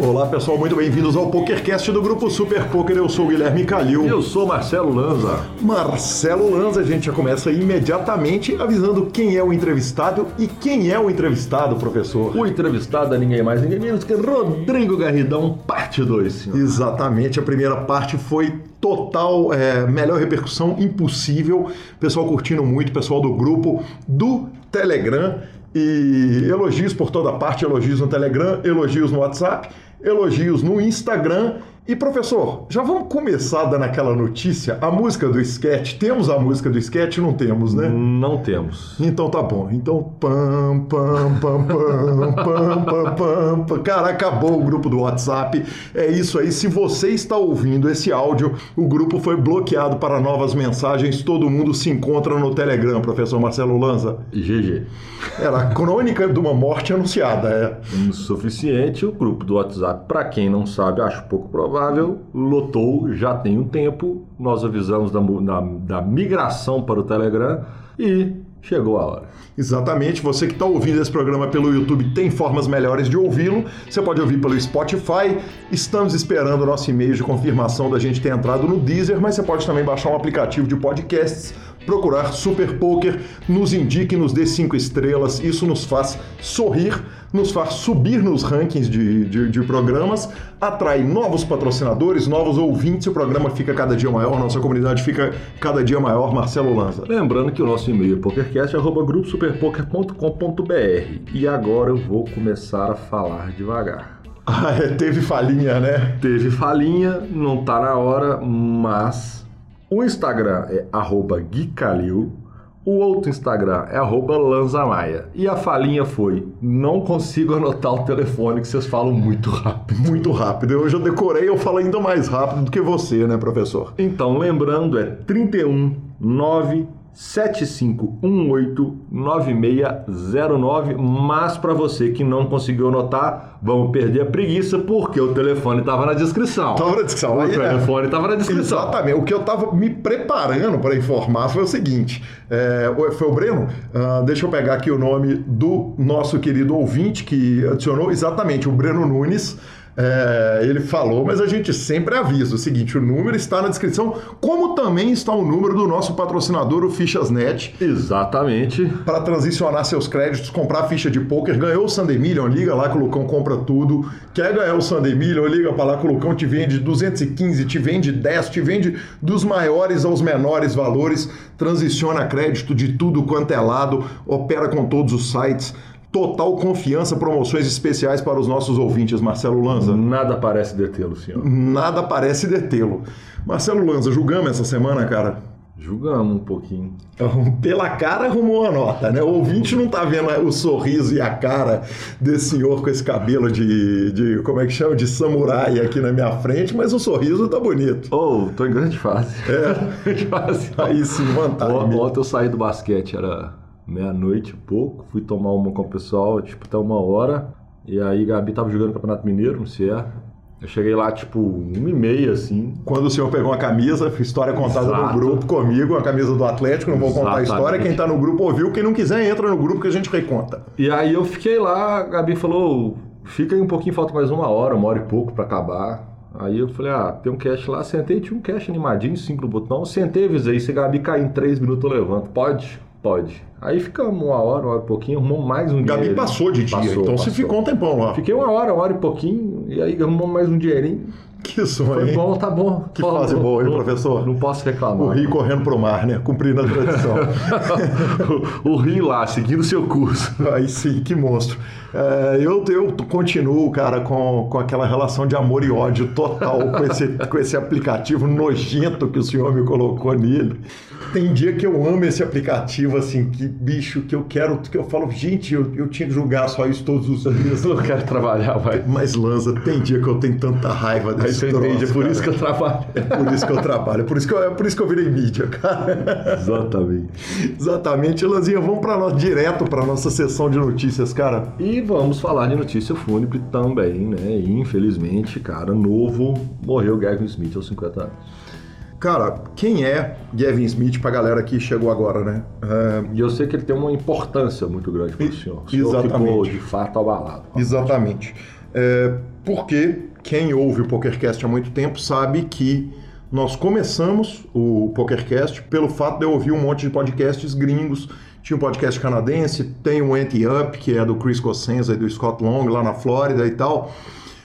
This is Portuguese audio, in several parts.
Olá pessoal, muito bem-vindos ao PokerCast do Grupo Super Poker. Eu sou o Guilherme Calil. E eu sou Marcelo Lanza. Marcelo Lanza, a gente já começa imediatamente avisando quem é o entrevistado e quem é o entrevistado, professor. O entrevistado é ninguém mais, ninguém menos que Rodrigo Garridão, parte 2, senhor. Exatamente, a primeira parte foi total, é, melhor repercussão impossível. Pessoal curtindo muito, pessoal do grupo do Telegram. E elogios por toda parte, elogios no Telegram, elogios no WhatsApp, elogios no Instagram e professor, já vamos começar dando aquela notícia, a música do sketch. Temos a música do sketch? Não temos, né? Não temos. Então tá bom. Então pam pam pam pam pam pam pam. pam. Cara, acabou o grupo do WhatsApp. É isso aí. Se você está ouvindo esse áudio, o grupo foi bloqueado para novas mensagens. Todo mundo se encontra no Telegram, professor Marcelo Lanza. GG. Era a crônica de uma morte anunciada, é. Insuficiente o grupo do WhatsApp. Para quem não sabe, acho pouco provável provável, lotou já tem um tempo. Nós avisamos da, da, da migração para o Telegram e chegou a hora. Exatamente, você que está ouvindo esse programa pelo YouTube tem formas melhores de ouvi-lo. Você pode ouvir pelo Spotify. Estamos esperando o nosso e-mail de confirmação da gente ter entrado no Deezer, mas você pode também baixar um aplicativo de podcasts, procurar Super Poker, nos indique, nos dê cinco estrelas. Isso nos faz sorrir nos faz subir nos rankings de, de, de, programas, atrai novos patrocinadores, novos ouvintes, o programa fica cada dia maior, nossa comunidade fica cada dia maior. Marcelo Lanza. Lembrando que o nosso e-mail é pokercast.gruposuperpoker.br e agora eu vou começar a falar devagar. Ah, é, teve falinha, né? Teve falinha, não tá na hora, mas o Instagram é arroba Guicalil, o outro Instagram é lanzamaia. E a falinha foi: não consigo anotar o telefone que vocês falam muito rápido. Muito rápido. Eu já decorei, eu falo ainda mais rápido do que você, né, professor? Então, lembrando, é 31 9 75189609, mas para você que não conseguiu anotar, vamos perder a preguiça porque o telefone estava na descrição. Estava na descrição. O Aí, telefone estava é. na descrição. Exatamente. O que eu estava me preparando para informar foi o seguinte: é, foi o Breno? Uh, deixa eu pegar aqui o nome do nosso querido ouvinte que adicionou exatamente o Breno Nunes. É, ele falou, mas a gente sempre avisa o seguinte: o número está na descrição, como também está o número do nosso patrocinador, o Fichasnet. Exatamente. Para transicionar seus créditos, comprar ficha de poker, ganhou o Sunday Million, liga lá que o Lucão compra tudo. Quer ganhar o Sunday Million, liga para lá que o Lucão te vende 215, te vende 10, te vende dos maiores aos menores valores, transiciona crédito de tudo quanto é lado, opera com todos os sites total confiança, promoções especiais para os nossos ouvintes, Marcelo Lanza. Nada parece detê-lo, senhor. Nada parece detê-lo. Marcelo Lanza, julgamos essa semana, cara? Julgamos um pouquinho. Pela cara arrumou a nota, né? O ouvinte não tá vendo o sorriso e a cara desse senhor com esse cabelo de, de como é que chama? De samurai aqui na minha frente, mas o sorriso tá bonito. Oh, tô em grande fase. É. grande fase. Aí sim, vantagem. Ontem eu saí do basquete, era meia-noite e pouco, fui tomar uma com o pessoal, tipo, até uma hora. E aí Gabi tava jogando Campeonato Mineiro, não sei é. Eu cheguei lá, tipo, uma e meia, assim. Quando o senhor pegou uma camisa, história contada Exato. no grupo comigo, a camisa do Atlético, não vou Exatamente. contar a história. Quem tá no grupo ouviu, quem não quiser entra no grupo que a gente reconta. E aí eu fiquei lá, a Gabi falou, fica aí um pouquinho, falta mais uma hora, uma hora e pouco para acabar. Aí eu falei, ah, tem um cash lá, sentei, tinha um cash animadinho, cinco botão, sentei, avisei, se a Gabi cair em três minutos eu levanto. Pode? Pode. Aí ficamos uma hora, uma hora e pouquinho, arrumamos mais um Gabi dinheiro. passou de dia, passou, então passou. você ficou um tempão lá. Fiquei uma hora, uma hora e pouquinho, e aí arrumamos mais um dinheirinho. Que sonho. Foi bom, tá bom. Que fase boa, hein, professor? Não posso reclamar. O rio correndo pro mar, né? Cumprindo a tradição. o, o rio lá, seguindo o seu curso. Aí sim, que monstro. É, eu, eu continuo, cara, com, com aquela relação de amor e ódio total com esse, com esse aplicativo nojento que o senhor me colocou nele. Tem dia que eu amo esse aplicativo, assim, que bicho, que eu quero, que eu falo, gente, eu, eu tinha que julgar só isso todos os dias. Eu não quero trabalhar, vai. Mas, Tem dia que eu tenho tanta raiva desse Aí você entende, é por cara. isso que eu trabalho. É por isso que eu trabalho, é por isso que eu, é por isso que eu virei mídia, cara. Exatamente. Exatamente. Lanzinha, vamos para nós direto para nossa sessão de notícias, cara. E vamos falar de notícia fúnebre também, né? E, infelizmente, cara, novo, morreu Gavin Smith aos 50 anos. Cara, quem é Gavin Smith pra galera que chegou agora, né? É... E eu sei que ele tem uma importância muito grande para o senhor. O senhor Exatamente. ficou de fato abalado. Exatamente. É, porque quem ouve o PokerCast há muito tempo sabe que nós começamos o PokerCast pelo fato de eu ouvir um monte de podcasts gringos. Tinha um podcast canadense, tem o Anti Up, que é do Chris Cossenza e do Scott Long, lá na Flórida e tal.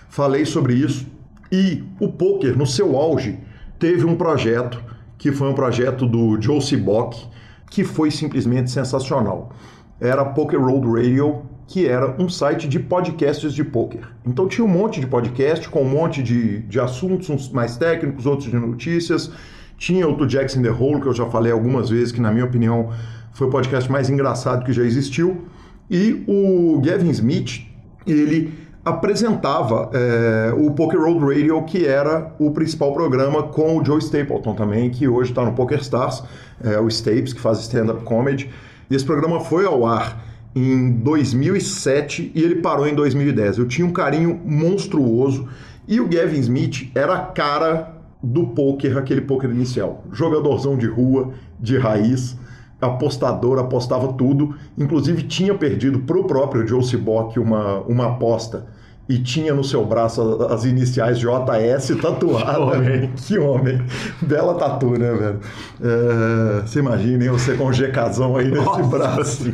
Falei sobre isso. E o poker, no seu auge, teve um projeto que foi um projeto do Joe Sibok, que foi simplesmente sensacional. Era Poker Road Radio, que era um site de podcasts de poker. Então tinha um monte de podcast com um monte de, de assuntos, uns mais técnicos, outros de notícias. Tinha o To Jackson The Hole, que eu já falei algumas vezes, que na minha opinião foi o podcast mais engraçado que já existiu. E o Gavin Smith, ele apresentava é, o Poker Road Radio, que era o principal programa com o Joe Stapleton também, que hoje está no Poker Stars, é, o Stapes, que faz stand-up comedy. E esse programa foi ao ar em 2007 e ele parou em 2010. Eu tinha um carinho monstruoso e o Gavin Smith era a cara do poker, aquele poker inicial. Jogadorzão de rua, de raiz, apostador, apostava tudo. Inclusive tinha perdido para o próprio Joe Sibok uma, uma aposta e tinha no seu braço as iniciais JS tatuada. Que homem. Que homem. Bela tatu, né, velho? É, você imagina, hein, você com um GKzão aí nesse Nossa braço.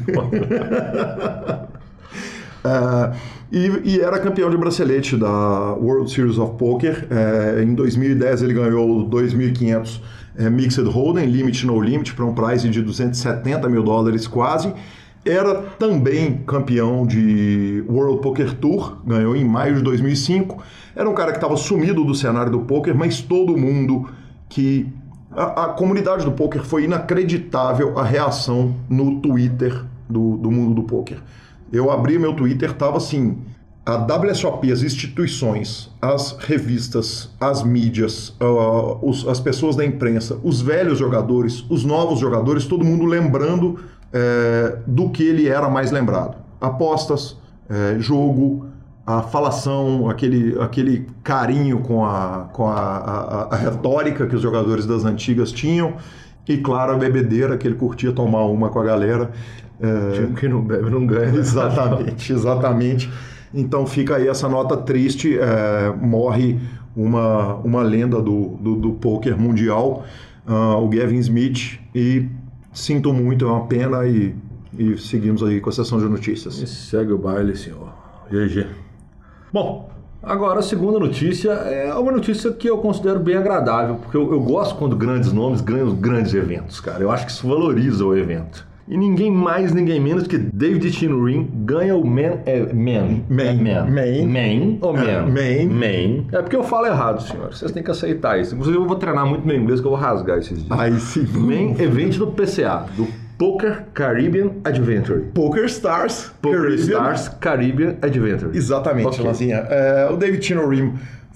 é, e, e, era campeão de bracelete da World Series of Poker. É, em 2010 ele ganhou 2.500 é, Mixed Hold'em, Limit No Limit, para um prize de 270 mil dólares quase. Era também campeão de World Poker Tour, ganhou em maio de 2005. Era um cara que estava sumido do cenário do poker, mas todo mundo que a, a, comunidade do poker foi inacreditável a reação no Twitter do, do mundo do poker. Eu abri meu Twitter, tava assim, a WSOP, as instituições, as revistas, as mídias, uh, os, as pessoas da imprensa, os velhos jogadores, os novos jogadores, todo mundo lembrando é, do que ele era mais lembrado. Apostas, é, jogo, a falação, aquele, aquele carinho com, a, com a, a, a, retórica que os jogadores das antigas tinham e, claro, a bebedeira que ele curtia tomar uma com a galera. É... que não bebe não ganha. Exatamente, exatamente. Então fica aí essa nota triste, é, morre uma, uma lenda do, do, do poker mundial, uh, o Gavin Smith, e Sinto muito, é uma pena e, e seguimos aí com a sessão de notícias. E segue o baile, senhor. GG. Bom, agora a segunda notícia é uma notícia que eu considero bem agradável, porque eu, eu gosto quando grandes nomes ganham grandes eventos, cara. Eu acho que isso valoriza o evento. E ninguém mais, ninguém menos que David Chinrin ganha o Man. É, man. Man. É man. Man. Man ou Man? Man. Man. É porque eu falo errado, senhor. Vocês têm que aceitar isso. Inclusive, eu vou treinar muito meu inglês que eu vou rasgar esses dias. Aí sim. Man evento do PCA, do Poker Caribbean Adventure. Poker Stars Poker Caribbean. Stars Caribbean Adventure. Exatamente, okay. Lazinha. É, o David Chinorim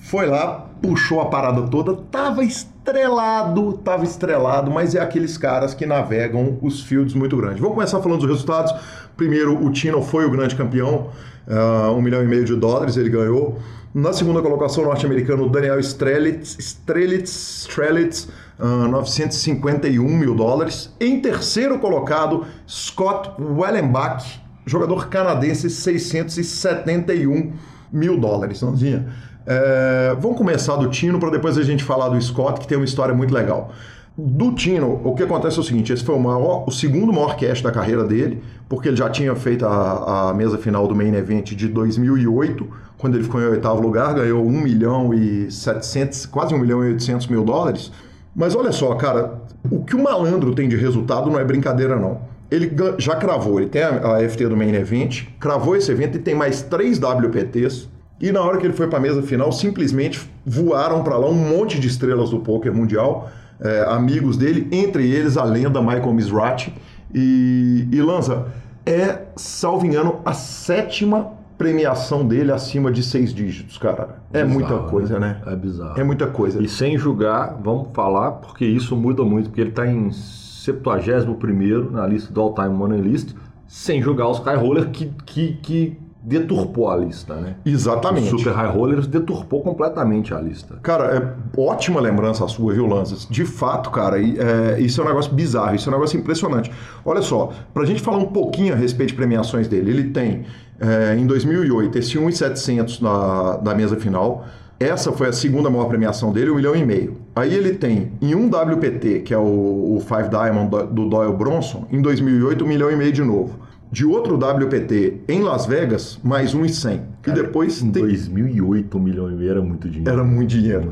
foi lá, puxou a parada toda, tava estrelado, tava estrelado, mas é aqueles caras que navegam os fields muito grandes. Vou começar falando dos resultados. Primeiro, o Tino foi o grande campeão, uh, um milhão e meio de dólares ele ganhou. Na segunda colocação, o norte-americano Daniel Strelitz, Strelitz, Strelitz uh, 951 mil dólares. Em terceiro colocado, Scott Wellenbach, jogador canadense, 671 mil dólares. Nãozinha. É, vamos começar do Tino para depois a gente falar do Scott, que tem uma história muito legal. Do Tino, o que acontece é o seguinte: esse foi o, maior, o segundo maior cash da carreira dele, porque ele já tinha feito a, a, mesa final do Main Event de 2008, quando ele ficou em oitavo lugar, ganhou 1 milhão e 700, quase 1 milhão e 800 mil dólares. Mas olha só, cara, o que o malandro tem de resultado não é brincadeira, não. Ele já cravou, ele tem a, a FT do Main Event, cravou esse evento e tem mais três WPTs, e na hora que ele foi para a mesa final, simplesmente voaram para lá um monte de estrelas do poker mundial, é, amigos dele, entre eles a lenda Michael Mizrachi. E, e Lanza, é, salvo engano, a sétima premiação dele acima de seis dígitos, cara. É bizarro, muita coisa, né? É bizarro. É muita coisa. E sem julgar, vamos falar, porque isso muda muito, porque ele está em 71 na lista do All Time Money List, sem julgar os Sky Roller que, que, que deturpou a lista, né? Exatamente. O Super High Rollers deturpou completamente a lista. Cara, é ótima lembrança a sua, viu, Lanzas? De fato, cara, é, isso é um negócio bizarro, isso é um negócio impressionante. Olha só, pra gente falar um pouquinho a respeito de premiações dele, ele tem, é, em 2008, esse 1,700 na, da mesa final, essa foi a segunda maior premiação dele, um milhão e meio. Aí ele tem, em um WPT, que é o, o Five Diamond do Doyle Bronson, em 2008, um milhão e meio de novo. De outro WPT em Las Vegas, mais um e cem. E depois Em tem... 2008, um milhão e meio era muito dinheiro. Era muito dinheiro.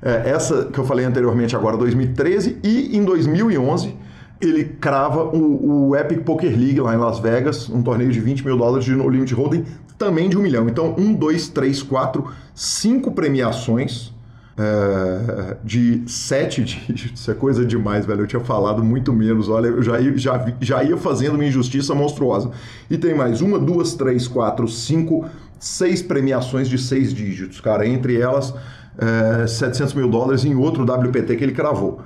É, essa que eu falei anteriormente, agora 2013, e em 2011 ele crava o, o Epic Poker League lá em Las Vegas, um torneio de 20 mil dólares de No Limit Hold'em, também de um milhão. Então, um, dois, três, quatro, cinco premiações é, de sete dígitos. É coisa demais, velho. Eu tinha falado muito menos. Olha, eu já ia, já, já ia fazendo uma injustiça monstruosa. E tem mais uma, duas, três, quatro, cinco, seis premiações de seis dígitos, cara. Entre elas, é, 700 mil dólares em outro WPT que ele cravou.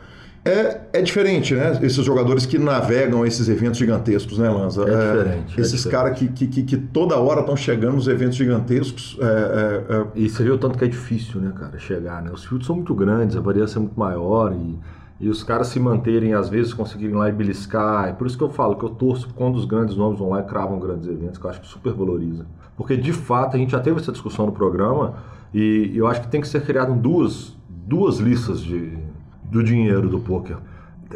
É, é diferente, né? Esses jogadores que navegam esses eventos gigantescos, né, Lanza? É diferente, é esses caras que, que, que, toda hora estão chegando nos eventos gigantescos. é, é, é, E você viu o tanto que é difícil, né, cara, chegar, né? Os fields são muito grandes, a variância é muito maior e, e os caras se manterem, às vezes, conseguirem lá e beliscar. É por isso que eu falo que eu torço quando os grandes nomes vão lá e cravam grandes eventos, que eu acho que super valoriza. Porque, de fato, a gente já teve essa discussão no programa e eu acho que tem que ser criado duas, duas listas de, do dinheiro do poker.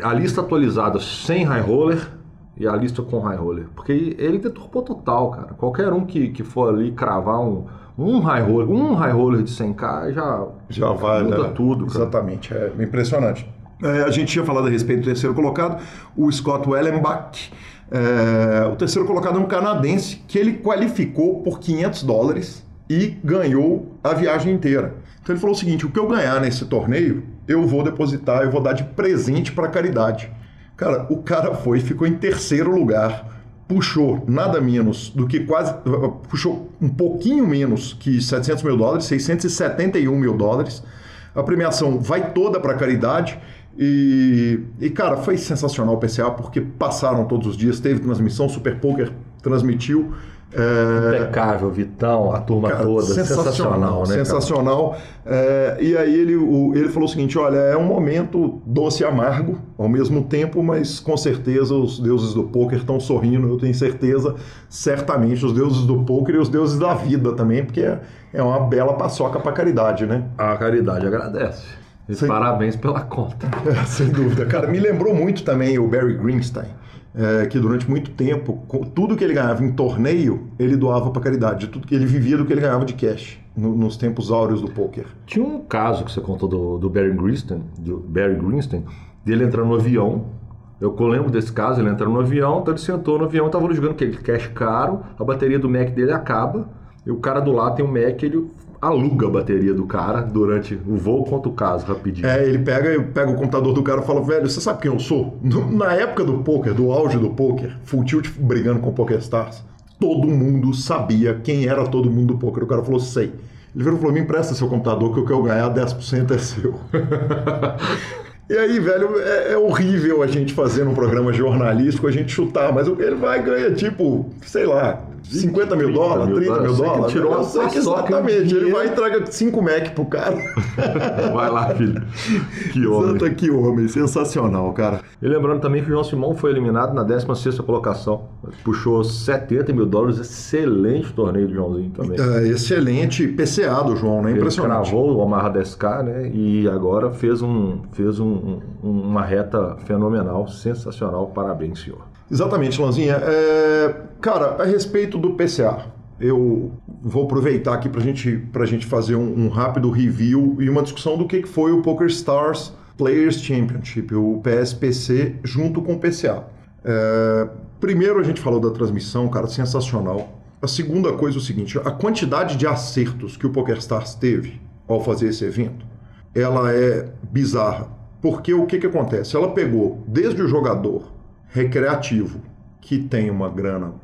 A lista atualizada sem high roller e a lista com high roller. Porque ele deturpou total, cara. Qualquer um que, que for ali cravar um, um high roller, um high roller de 100k já, Já vale. muda né? tudo, cara. Exatamente, é impressionante. É, a gente tinha falado a respeito do terceiro colocado, o Scott Wellenbach. É, o terceiro colocado é um canadense que ele qualificou por 500 dólares e ganhou a viagem inteira. Então ele falou o seguinte: o que eu ganhar nesse torneio, eu vou depositar, eu vou dar de presente para caridade. Cara, o cara foi, ficou em terceiro lugar, puxou nada menos do que quase. puxou um pouquinho menos que 700 mil dólares, 671 mil dólares. A premiação vai toda para caridade. E, e, cara, foi sensacional o PCA, porque passaram todos os dias, teve transmissão, Super Poker transmitiu. É, Impecável, Vitão, a turma Cara, toda. Sensacional, né? cara? sensacional. É, e aí ele, o- ele falou o seguinte: olha, é um momento doce e amargo ao mesmo tempo, mas com certeza os deuses do poker estão sorrindo, eu tenho certeza, certamente, os deuses do poker e os deuses da vida também, porque é, é uma bela paçoca para caridade, né? A caridade agradece. E Sim. parabéns pela conta. É, sem dúvida. Cara, me lembrou muito também o Barry Greenstein, é, que durante muito tempo, tudo que ele ganhava em torneio, ele doava para caridade. Tudo que ele vivia do que ele ganhava de cash no- nos tempos áureos do poker. Tinha um caso que você contou do, do Barry Greenstein, do Barry Greenstein, dele entrando no avião. Eu lembro desse caso, ele entrando no avião, então ele sentou no avião, tava jogando aquele cash caro, a bateria do Mac dele acaba, e o cara do lado tem um Mac, ele aluga a bateria do cara durante o voo, conta o caso rapidinho. É, ele pega, pega o computador do cara e fala, velho, você sabe quem eu sou? Na época do poker, do auge do poker, Full Tilt brigando com o Poker Stars, todo mundo sabia quem era todo mundo do poker. O cara falou, sei. Ele virou e falou, me empresta seu computador que o que eu ganhar 10% é seu. E aí, velho, é, é horrível a gente fazer um programa jornalístico, a gente chutar, mas ele vai ganhar, tipo, sei lá, 50 mil 30 dólares, mil 30 mil dólares. Tirou uma que paçoca exatamente. Ele vai e entrega 5 Mac pro cara. Vai lá, filho. Que homem. Santa que homem, sensacional, cara. E lembrando também que o João Simão foi eliminado na 16ª colocação. Puxou 70 mil dólares, excelente torneio do Joãozinho também. É, excelente PCA do João, né? Ele Impressionante. cravou o Omaha 10K, né? E agora fez, um, fez um- um- uma reta fenomenal, sensacional. Parabéns, senhor. Exatamente, Lanzinha. É, cara, a respeito do PCA, eu vou aproveitar aqui pra gente, pra gente fazer um, um rápido review e uma discussão do que foi o Poker Stars Players Championship, o PSPC, junto com o PCA. É, primeiro a gente falou da transmissão, cara, sensacional. A segunda coisa é o seguinte, a quantidade de acertos que o PokerStars teve ao fazer esse evento, ela é bizarra. Porque o que, que acontece? Ela pegou desde o jogador recreativo, que tem uma grana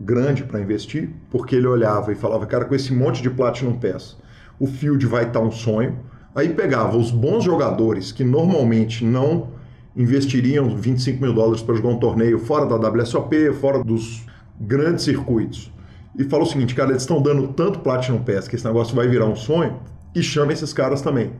grande para investir, porque ele olhava e falava, cara, com esse monte de Platinum Pass, o field vai estar um sonho. Aí pegava os bons jogadores que normalmente não investiriam 25 mil dólares para jogar um torneio fora da WSOP, fora dos grandes circuitos, e falou o seguinte, cara, eles estão dando tanto Platinum Pass que esse negócio vai virar um sonho, e chama esses caras também.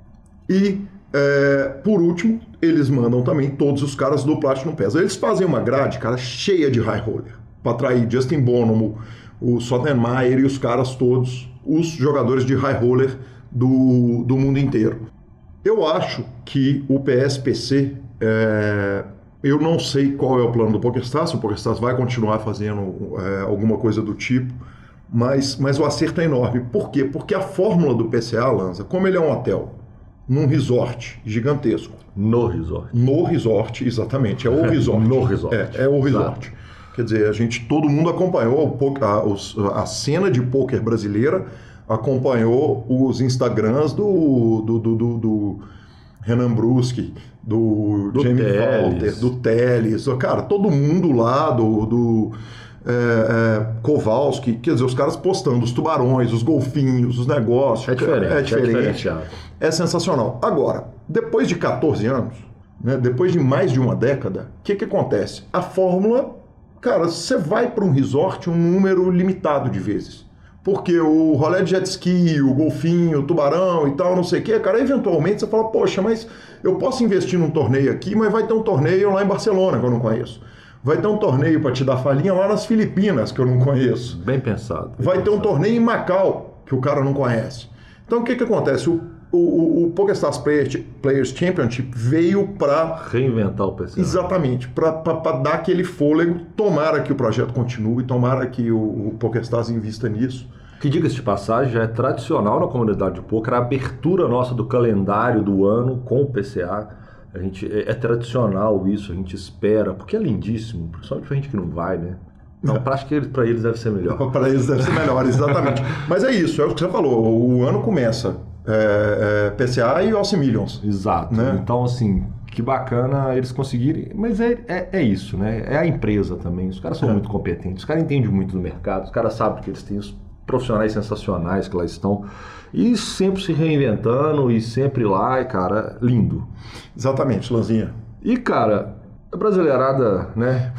E, é, por último, eles mandam também todos os caras do Platinum Pass. Eles fazem uma grade, cara, cheia de high roller, para atrair Justin Bonomo, o Sottenmeier e os caras todos, os jogadores de high roller do, do mundo inteiro. Eu acho que o PSPC, é, eu não sei qual é o plano do PokerStars, se o PokerStars vai continuar fazendo é, alguma coisa do tipo, mas, mas o acerto é enorme. Por quê? Porque a fórmula do PCA, Lanza, como ele é um hotel, num resort gigantesco. No resort. No resort, exatamente. É o resort. no resort. É, é o resort. Exato. Quer dizer, a gente, todo mundo acompanhou a, a, a cena de pôquer brasileira acompanhou os Instagrams do, do, do, do, do Renan Bruschi, do, do Jamie Teles. Walter, do Teles, cara, todo mundo lá, do, do é, é, Kowalski, quer dizer, os caras postando os tubarões, os golfinhos, os negócios. É diferente. É, diferente. É, é sensacional. Agora, depois de 14 anos, né, depois de mais de uma década, o que, que acontece? A fórmula, cara, você vai para um resort um número limitado de vezes. Porque o rolê de jet ski, o golfinho, o tubarão e tal, não sei o quê, cara, eventualmente você fala, poxa, mas eu posso investir num torneio aqui, mas vai ter um torneio lá em Barcelona que eu não conheço. Vai ter um torneio para te dar falinha lá nas Filipinas que eu não conheço. Bem pensado. Bem vai pensado. ter um torneio em Macau que o cara não conhece. Então o que, que acontece? O, o, o PokerStars Players Championship veio para reinventar o PC. Exatamente, para dar aquele fôlego. Tomara que o projeto continue, tomara que o, o PokerStars invista nisso. Que diga-se de passagem, já é tradicional na comunidade de poker a abertura nossa do calendário do ano com o PCA. A gente, é, é tradicional isso, a gente espera, porque é lindíssimo, principalmente pra gente que não vai, né? Não, para acho que para eles deve ser melhor. para eles deve ser melhor, exatamente. Mas é isso, é o que você falou. O ano começa é, é, PCA e Aussie Millions. Exato. Né? Então, assim, que bacana eles conseguirem. Mas é, é, é, isso, né? É a empresa também. Os caras são é. muito competentes, os caras entendem muito do mercado, os caras sabem que eles têm os profissionais sensacionais que lá estão. E sempre se reinventando e sempre lá, e cara, lindo. Exatamente, Lanzinha. E, cara, a brasileirada, né?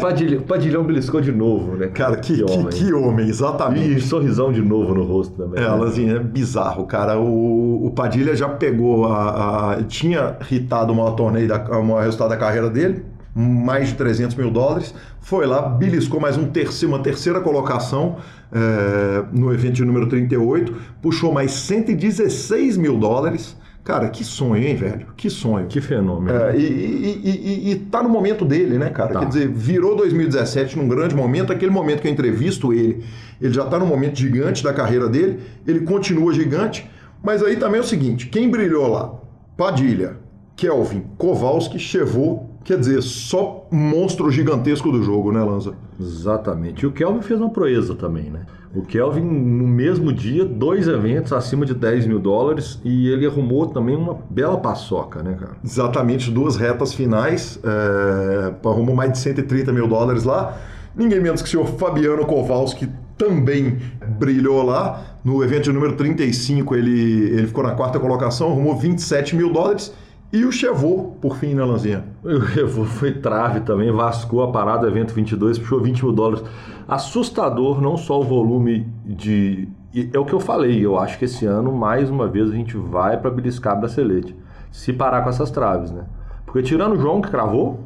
Padilhão, Padilhão beliscou de novo, né? Cara, que, que, homem. Que, que homem, exatamente. E sorrisão de novo no rosto também. É, né? assim, é bizarro, cara. O, o Padilha já pegou a, a, Tinha hitado o maior torneio, da, o maior resultado da carreira dele, mais de 300 mil dólares. Foi lá, beliscou mais um terceiro, uma terceira colocação é, no evento de número 38, puxou mais 116 mil dólares Cara, que sonho, hein, velho? Que sonho. Que fenômeno. É, e, e, e, e, tá no momento dele, né, cara? Tá. Quer dizer, virou 2017 num grande momento, aquele momento que eu entrevisto ele, ele já tá no momento gigante da carreira dele, ele continua gigante, mas aí também é o seguinte, quem brilhou lá? Padilha, Kelvin, Kowalski, Chevaux, quer dizer, só monstro gigantesco do jogo, né, Lanza? Exatamente. E o Kelvin fez uma proeza também, né? O Kelvin, no mesmo dia, dois eventos acima de 10 mil dólares e ele arrumou também uma bela paçoca, né, cara? Exatamente, duas retas finais, é, arrumou mais de 130 mil dólares lá. Ninguém menos que o senhor Fabiano Kowalski também brilhou lá. No evento de número 35, ele, ele ficou na quarta colocação, arrumou 27 mil dólares. E o Chevaux, por fim, né, Lanzinha? O Chevaux foi trave também, vascou a parada, evento 22, puxou 20 mil dólares. Assustador, não só o volume de... É o que eu falei, eu acho que esse ano, mais uma vez, a gente vai para beliscar bracelete. Se parar com essas traves, né? Porque tirando o João, que cravou,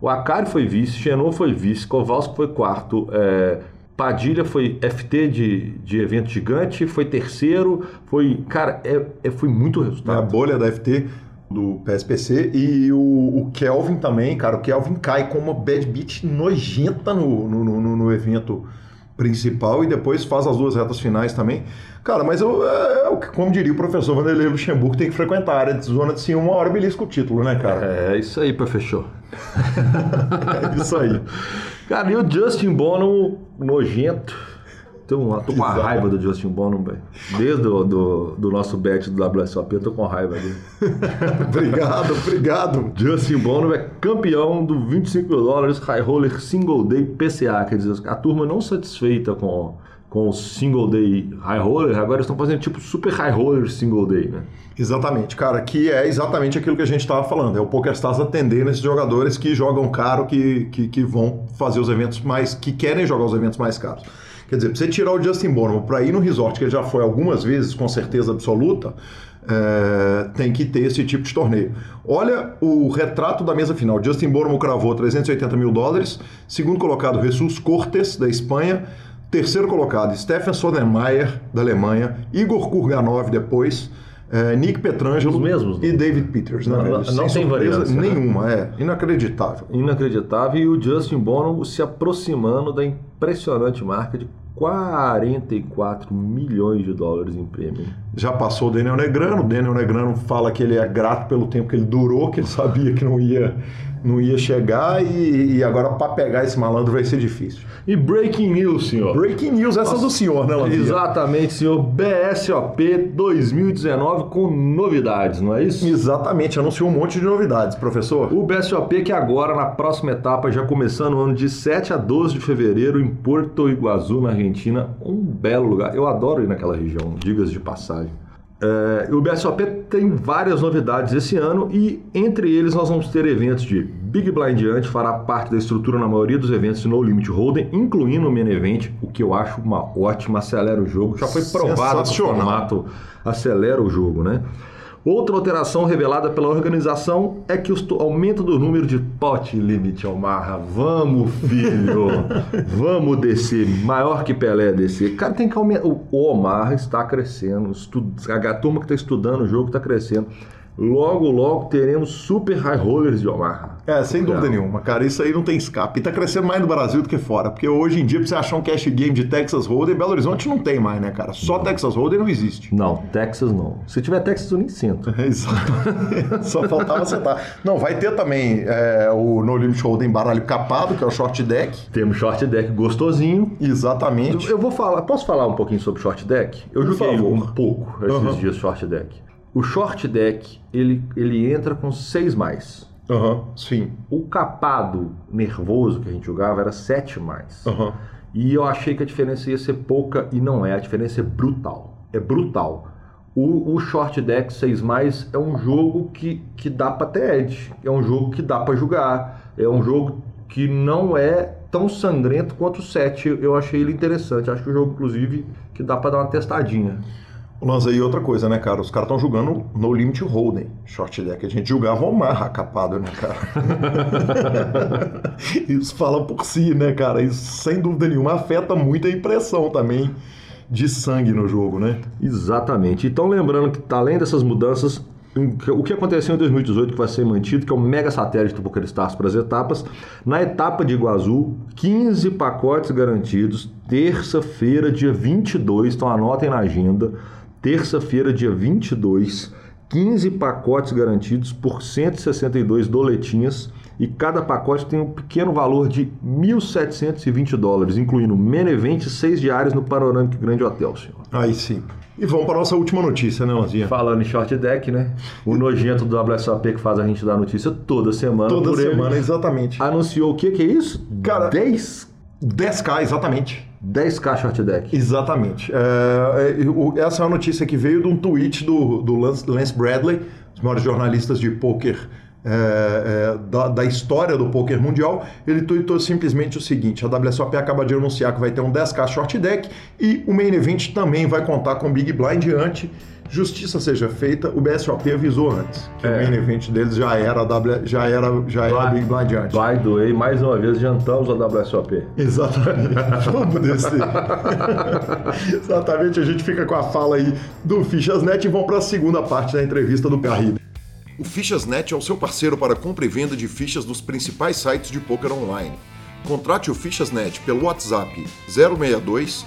o Akari foi vice, Xenon foi vice, Kowalski foi quarto, é, Padilha foi FT de, de evento gigante, foi terceiro, foi... Cara, é, é foi muito resultado. É a bolha da FT do PSPC e o, o, Kelvin também, cara. O Kelvin cai com uma bad beat nojenta no, no, no, no, evento principal e depois faz as duas retas finais também. Cara, mas eu, é, é como diria o professor Vanderlei Luxemburgo, tem que frequentar a área de zona de cima uma hora belisca o título, né, cara? É, isso aí, professor. é isso aí. Cara, e o Justin Bono nojento Tô, tô com a raiva do Justin Bonham, velho. Desde o do, do nosso bet do WSOP, eu tô com raiva dele. obrigado, obrigado. Justin Bonham é campeão do 25 mil dólares High Roller Single Day PCA. Quer dizer, a turma não satisfeita com, com o Single Day High Roller, agora estão fazendo tipo Super High Roller Single Day, né? Exatamente, cara, que é exatamente aquilo que a gente estava falando. É o PokerStars atendendo esses jogadores que jogam caro, que, que, que vão fazer os eventos mais. que querem jogar os eventos mais caros. Quer dizer, você tirar o Justin Bournemouth para ir no resort, que ele já foi algumas vezes, com certeza absoluta, é, tem que ter esse tipo de torneio. Olha o retrato da mesa final. Justin Bournemouth cravou 380 mil dólares. Segundo colocado, Jesus Cortes, da Espanha. Terceiro colocado, Stefan Sodermeier, da Alemanha. Igor Kurganov depois. É, Nick Petrangelo Os mesmos, e não? David Peters. né, Não, não- não tem variância, né? nenhuma, é inacreditável. Inacreditável. E o Justin Bono se aproximando da impressionante marca de 44 milhões de dólares em prêmio. Já passou o Daniel Negrano. O Daniel Negrano fala que ele é grato pelo tempo que ele durou, que ele sabia que não ia, não ia chegar e, e agora para pegar esse malandro vai ser difícil. E breaking news, senhor. Breaking news, essa do senhor, né, Lanzinha? Exatamente, senhor. BSOP 2019 com novidades, não é isso? Exatamente, anunciou um monte de novidades, professor. O BSOP que agora, na próxima etapa, já começando o ano de 7 a 12 de fevereiro em Porto Iguaçu, na Argentina. Um belo lugar. Eu adoro ir naquela região, digas de passagem. É, o BSOP tem várias novidades esse ano e entre eles nós vamos ter eventos de Big Blind Diante, fará parte da estrutura na maioria dos eventos de No Limit Hold'em, incluindo o Main Event, o que eu acho uma ótima, acelera o jogo. Já foi provado que o Sensacional. formato acelera o jogo, né? Outra alteração revelada pela organização é que o aumento do número de pot limit Omarra. Vamos, filho! Vamos descer. Maior que Pelé descer. Cara, tem que aumentar. O Omar está crescendo. A turma que está estudando o jogo está crescendo. Logo, logo teremos super high rollers de Omaha. É, sem dúvida nenhuma, cara. Isso aí não tem escape. E tá crescendo mais no Brasil do que fora. Porque hoje em dia, pra você achar um cash game de Texas Hold'em, Belo Horizonte não tem mais, né, cara? Só Texas Hold'em não existe. Não, Texas não. Se tiver Texas, eu nem sinto. Exato. Só faltava acertar. Não, vai ter também é, o No Limit Hold'em baralho capado, que é o short deck. Temos short deck gostosinho. Exatamente. Eu vou falar, posso falar um pouquinho sobre short deck? Eu Por joguei favor. um pouco esses Aham. dias short deck. O short deck, ele, ele entra com 6 mais. Aham, sim. O capado nervoso que a gente jogava era 7 mais. Aham. E eu achei que a diferença ia ser pouca e não é. A diferença é brutal. É brutal. O, o short deck 6 mais é um jogo que, que dá pra ter edge. É um jogo que dá pra jogar. É um jogo que não é tão sangrento quanto o 7. Eu achei ele interessante. Acho que o jogo, inclusive, que dá pra dar uma testadinha. O lance aí é outra coisa, né, cara? Os caras estão jogando No Limit Hold'em, short deck. A gente jogava Omar capado, né, cara? Isso fala por si, né, cara? Isso, sem dúvida nenhuma, afeta muito a impressão também de sangue no jogo, né? Exatamente. Então, lembrando que, tá além dessas mudanças, o que aconteceu em 2018 que vai ser mantido, que é o mega satélite do PokerStars para as etapas. Na etapa de Iguazu, 15 pacotes garantidos, terça-feira, dia 22, então anotem na agenda, terça-feira, dia 22, 15 pacotes garantidos por 162 doletinhas e cada pacote tem um pequeno valor de 1.720 dólares, incluindo main event e 6 diárias no Panoramic Grande Hotel, senhor. Aí sim. E vamos para nossa última notícia, né, Lanzinha? Falando em short deck, né? O nojento do WSOP que faz a gente dar notícia toda semana. Toda por ele, semana, exatamente. Anunciou o que que é isso? Cara- 10, 10k, exatamente. 10k short deck. Exatamente. É, é, essa é uma notícia que veio de um tweet do, do Lance, Bradley, os maiores jornalistas de pôquer é, é, da, da história do pôquer mundial. Ele tweetou simplesmente o seguinte: a WSOP acaba de anunciar que vai ter um 10k short deck e o main event também vai contar com Big Blind ante. Justiça seja feita, o BSOP avisou antes que É. o main event deles já era, a W, já era, já era Vai. Big Blind ante. By the way, mais uma vez jantamos a WSOP. Exatamente. Vamos descer. Exatamente, a gente fica com a fala aí do Fichasnet e vamos para a segunda parte da entrevista do Garrido. O Fichasnet é o seu parceiro para compra e venda de fichas dos principais sites de poker online. Contrate o Fichasnet pelo WhatsApp 062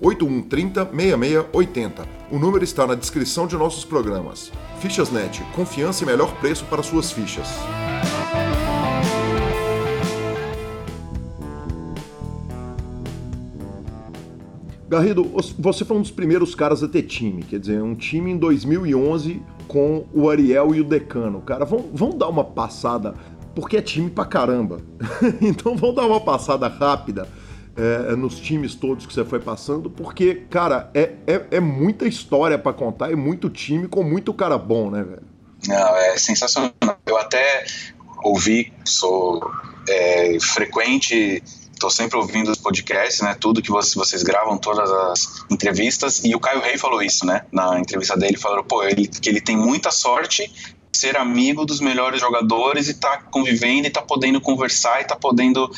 8130 6680. O número está na descrição de nossos programas. Fichasnet, confiança e melhor preço para suas fichas. Garrido, você foi um dos primeiros caras a ter time, quer dizer, um time em 2011 com o Ariel e o Decano. Cara, vamos, vamos dar uma passada, porque é time pra caramba. então vamos dar uma passada rápida é, nos times todos que você foi passando, porque, cara, é, é, é muita história para contar, é muito time com muito cara bom, né, velho? Não, é sensacional. Eu até ouvi, sou é, frequente estou sempre ouvindo os podcasts, né? Tudo que vocês, vocês gravam, todas as entrevistas. E o Caio Rei falou isso, né? Na entrevista dele, falou, pô, ele, que ele tem muita sorte ser amigo dos melhores jogadores e tá convivendo e tá podendo conversar e tá podendo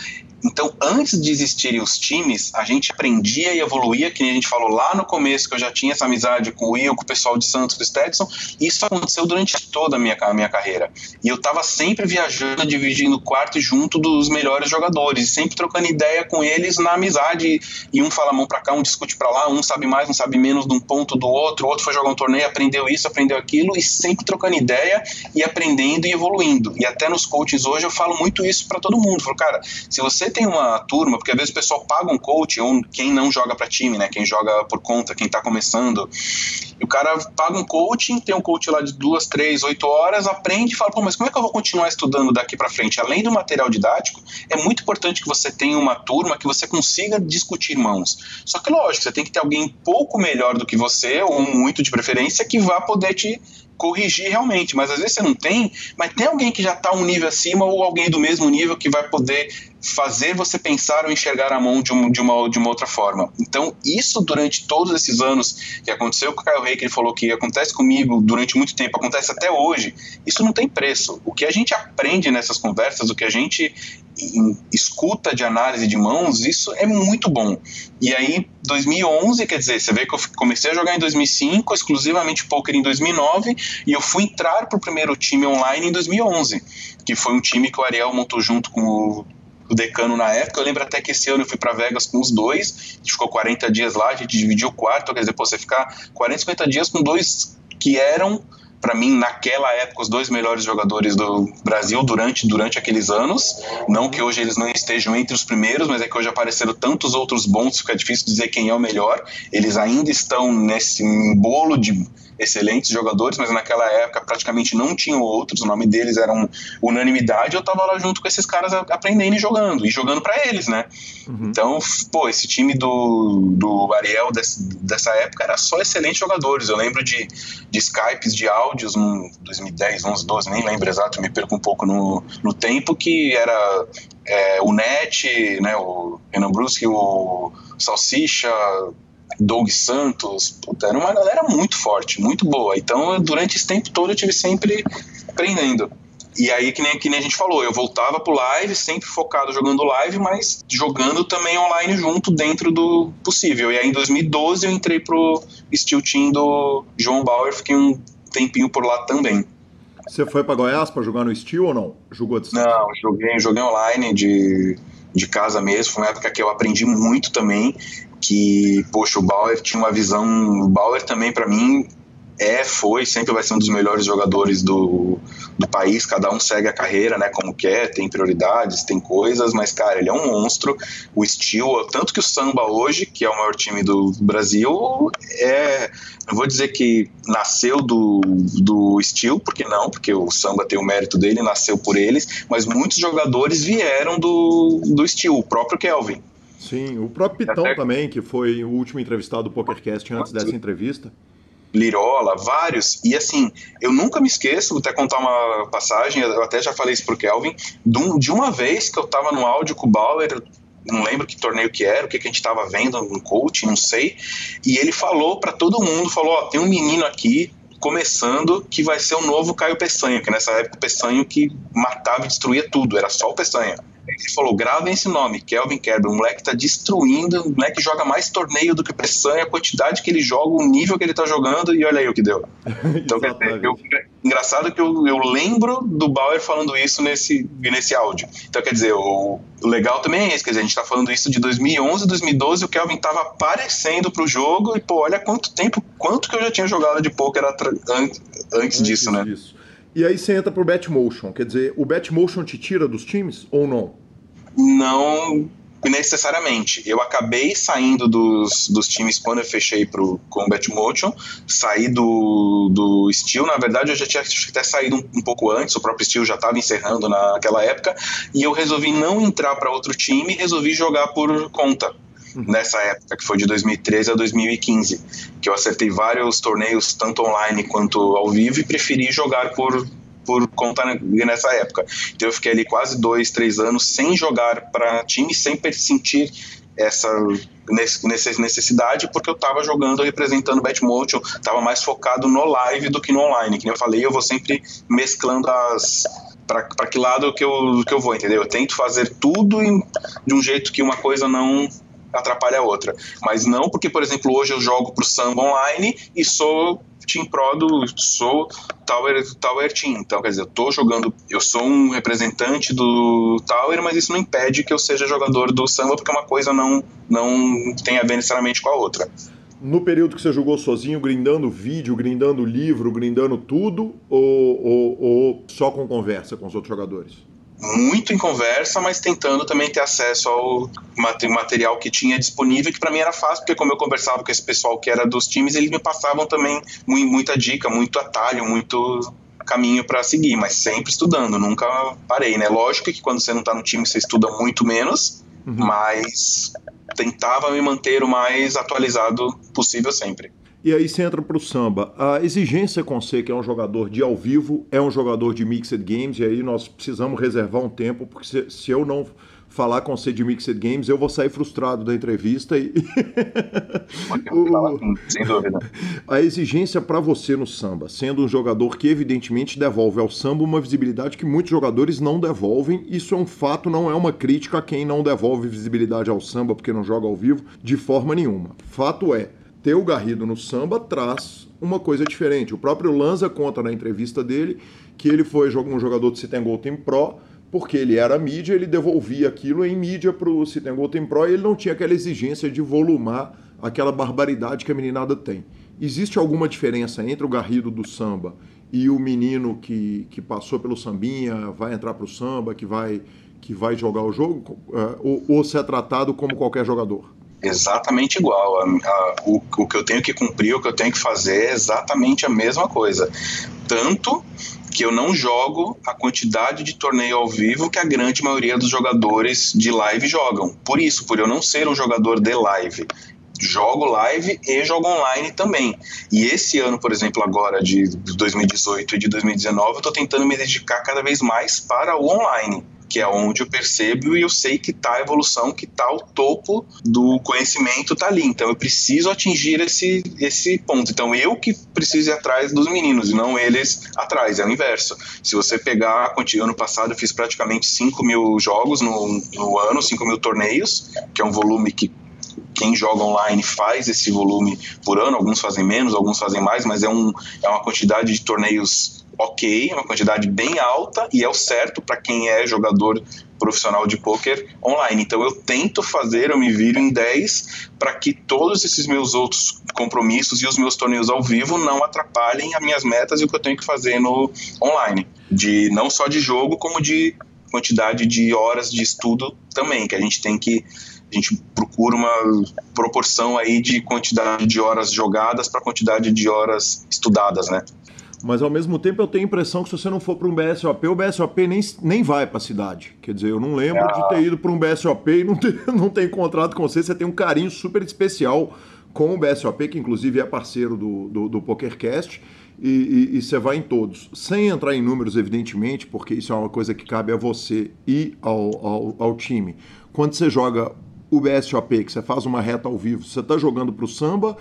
então, antes de existirem os times, a gente aprendia e evoluía, que a gente falou lá no começo, que eu já tinha essa amizade com o Will, com o pessoal de Santos, do Stetson, e isso aconteceu durante toda a minha, a minha carreira. E eu estava sempre viajando, dividindo quarto junto dos melhores jogadores, sempre trocando ideia com eles na amizade, e um fala a mão para cá, um discute para lá, um sabe mais, um sabe menos de um ponto do outro, o outro foi jogar um torneio, aprendeu isso, aprendeu aquilo, e sempre trocando ideia e aprendendo e evoluindo. E até nos coaches hoje eu falo muito isso para todo mundo. Eu falo, cara, se você tem uma turma, porque às vezes o pessoal paga um coach, ou quem não joga para time, né? Quem joga por conta, quem tá começando. E o cara paga um coaching, tem um coach lá de duas, três, oito horas, aprende e fala, pô, mas como é que eu vou continuar estudando daqui para frente? Além do material didático, é muito importante que você tenha uma turma que você consiga discutir mãos. Só que, lógico, você tem que ter alguém pouco melhor do que você, ou muito de preferência, que vá poder te corrigir realmente, mas às vezes você não tem, mas tem alguém que já está um nível acima ou alguém do mesmo nível que vai poder fazer você pensar ou enxergar a mão de, um, de, uma, de uma outra forma. Então, isso durante todos esses anos que aconteceu com o Caio Rei, que ele falou que acontece comigo durante muito tempo, acontece até hoje, isso não tem preço. O que a gente aprende nessas conversas, o que a gente escuta de análise de mãos, isso é muito bom. E aí, 2011, quer dizer, você vê que eu comecei a jogar em 2005, exclusivamente poker em 2009, e eu fui entrar para o primeiro time online em 2011, que foi um time que o Ariel montou junto com o o decano na época. Eu lembro até que esse ano eu fui para Vegas com os dois, a gente ficou 40 dias lá, a gente dividiu o quarto, quer dizer, pô, você ficar 40, 50 dias com dois que eram para mim, naquela época, os dois melhores jogadores do Brasil durante, durante aqueles anos. Não que hoje eles não estejam entre os primeiros, mas é que hoje apareceram tantos outros bons, fica difícil dizer quem é o melhor. Eles ainda estão nesse bolo de excelentes jogadores, mas naquela época praticamente não tinham outros, o nome deles era um unanimidade, eu tava lá junto com esses caras aprendendo e jogando, e jogando para eles, né? Uhum. Então, pô, esse time do, do Ariel desse, dessa época era só excelentes jogadores, eu lembro de, de Skypes, de áudios, em 2010, 11, 12, nem lembro exato, me perco um pouco no, no tempo, que era é, o Net, né, o Renan Bruschi, o Salsicha, Doug Santos, puta, era uma galera muito forte, muito boa. Então, durante esse tempo todo, eu tive sempre aprendendo. E aí, que nem, que nem a gente falou, eu voltava pro live, sempre focado jogando live, mas jogando também online junto dentro do possível. E aí, em 2012, eu entrei pro Steel Team do João Bauer, fiquei um tempinho por lá também. Você foi para Goiás para jogar no Steel ou não? Jogou de Não, joguei, joguei online de, de casa mesmo. Foi uma época que eu aprendi muito também que, poxa, o Bauer tinha uma visão. O Bauer também, para mim, é, foi, sempre vai ser um dos melhores jogadores do, do país. Cada um segue a carreira, né, como quer, tem prioridades, tem coisas, mas, cara, ele é um monstro. O Steel, tanto que o Samba hoje, que é o maior time do Brasil, é. Não vou dizer que nasceu do, do Steel, porque não, porque o Samba tem o mérito dele, nasceu por eles, mas muitos jogadores vieram do, do Steel, o próprio Kelvin. Sim, o próprio Pitão Até... também, que foi o último entrevistado do PokerCast antes dessa entrevista. Lirola, vários. E assim, eu nunca me esqueço, vou até contar uma passagem, eu até já falei isso pro Kelvin, de uma vez que eu tava no áudio com o Bauer, não lembro que torneio que era, o que, que a gente tava vendo, um coach, não sei, e ele falou para todo mundo, falou, ó, tem um menino aqui, começando que vai ser o novo Caio Peçanha, que nessa época o Peçanho que matava e destruía tudo, era só o Peçanha. Ele falou: gravem esse nome, Kelvin Kerber. O moleque tá destruindo, o moleque joga mais torneio do que o Peçanha, a quantidade que ele joga, o nível que ele tá jogando, e olha aí o que deu. Então, quer dizer, eu, engraçado que eu, eu lembro do Bauer falando isso nesse, nesse áudio. Então, quer dizer, o, o legal também é esse, quer dizer, a gente tá falando isso de 2011, 2012, o Kelvin tava aparecendo pro jogo, e pô, olha quanto tempo, quanto que eu já tinha jogado de poker antes, antes disso, né? Disso. E aí você entra pro Batmotion, quer dizer, o Batmotion te tira dos times ou não? Não, necessariamente. Eu acabei saindo dos, dos times quando eu fechei pro Combat Motion, saí do, do Steel, na verdade eu já tinha até saído um, um pouco antes, o próprio Steel já estava encerrando naquela época, e eu resolvi não entrar para outro time, resolvi jogar por conta. Nessa época, que foi de 2013 a 2015, que eu acertei vários torneios, tanto online quanto ao vivo, e preferi jogar por, por conta nessa época. Então eu fiquei ali quase dois, três anos sem jogar para time, sem sentir essa necessidade, porque eu estava jogando representando Batmotion, estava mais focado no live do que no online. Que eu falei, eu vou sempre mesclando as para que lado que eu, que eu vou, entendeu? Eu tento fazer tudo em, de um jeito que uma coisa não atrapalha a outra. Mas não porque, por exemplo, hoje eu jogo pro Samba Online e sou Team Pro do sou Tower, Tower Team. Então, quer dizer, eu tô jogando, eu sou um representante do Tower, mas isso não impede que eu seja jogador do Samba, porque uma coisa não, não tem a ver necessariamente com a outra. No período que você jogou sozinho, grindando vídeo, grindando livro, grindando tudo, ou, ou, ou só com conversa com os outros jogadores? Muito em conversa, mas tentando também ter acesso ao material que tinha disponível, que para mim era fácil, porque como eu conversava com esse pessoal que era dos times, eles me passavam também muita dica, muito atalho, muito caminho para seguir, mas sempre estudando, nunca parei, né? Lógico que quando você não está no time, você estuda muito menos, uhum. mas tentava me manter o mais atualizado possível sempre. E aí você entra para o samba. A exigência com você, que é um jogador de ao vivo, é um jogador de mixed games, e aí nós precisamos reservar um tempo, porque se, se eu não falar com você de mixed games, eu vou sair frustrado da entrevista e. o... Sem dúvida. A exigência para você no samba, sendo um jogador que evidentemente devolve ao samba uma visibilidade que muitos jogadores não devolvem. Isso é um fato, não é uma crítica a quem não devolve visibilidade ao samba porque não joga ao vivo, de forma nenhuma. Fato é ter o Garrido no samba traz uma coisa diferente. O próprio Lanza conta na entrevista dele que ele foi um jogador do Citengol Team Pro, porque ele era mídia, ele devolvia aquilo em mídia para o Citengol Team Pro e ele não tinha aquela exigência de volumar aquela barbaridade que a meninada tem. Existe alguma diferença entre o Garrido do samba e o menino que, que passou pelo sambinha, vai entrar para o samba, que vai, que vai jogar o jogo? Uh, ou, ou se é tratado como qualquer jogador? Exatamente igual. A, a, o, o que eu tenho que cumprir, o que eu tenho que fazer é exatamente a mesma coisa. Tanto que eu não jogo a quantidade de torneio ao vivo que a grande maioria dos jogadores de live jogam. Por isso, por eu não ser um jogador de live. Jogo live e jogo online também. E esse ano, por exemplo, agora de 2018 e de 2019, eu estou tentando me dedicar cada vez mais para o online que é onde eu percebo e eu sei que está a evolução, que está o topo do conhecimento tá ali. Então eu preciso atingir esse, esse ponto. Então eu que preciso ir atrás dos meninos e não eles atrás, é o inverso. Se você pegar, ano passado eu fiz praticamente 5 mil jogos no, no ano, 5 mil torneios, que é um volume que quem joga online faz esse volume por ano, alguns fazem menos, alguns fazem mais, mas é, um, é uma quantidade de torneios ok, é uma quantidade bem alta e é o certo para quem é jogador profissional de poker online. Então eu tento fazer, eu me viro em 10 para que todos esses meus outros compromissos e os meus torneios ao vivo não atrapalhem as minhas metas e o que eu tenho que fazer no online, de não só de jogo como de quantidade de horas de estudo também, que a gente tem que a gente procura uma proporção aí de quantidade de horas jogadas para quantidade de horas estudadas, né? Mas ao mesmo tempo eu tenho a impressão que se você não for para um BSOP, o BSOP nem, nem vai para a cidade. Quer dizer, eu não lembro ah. de ter ido para um BSOP e não ter, não ter encontrado com você. Você tem um carinho super especial com o BSOP, que inclusive é parceiro do, do, do PokerCast, e, você vai em todos. Sem entrar em números, evidentemente, porque isso é uma coisa que cabe a você e ao, ao, ao time. Quando você joga o BSOP, que você faz uma reta ao vivo, você está jogando para o samba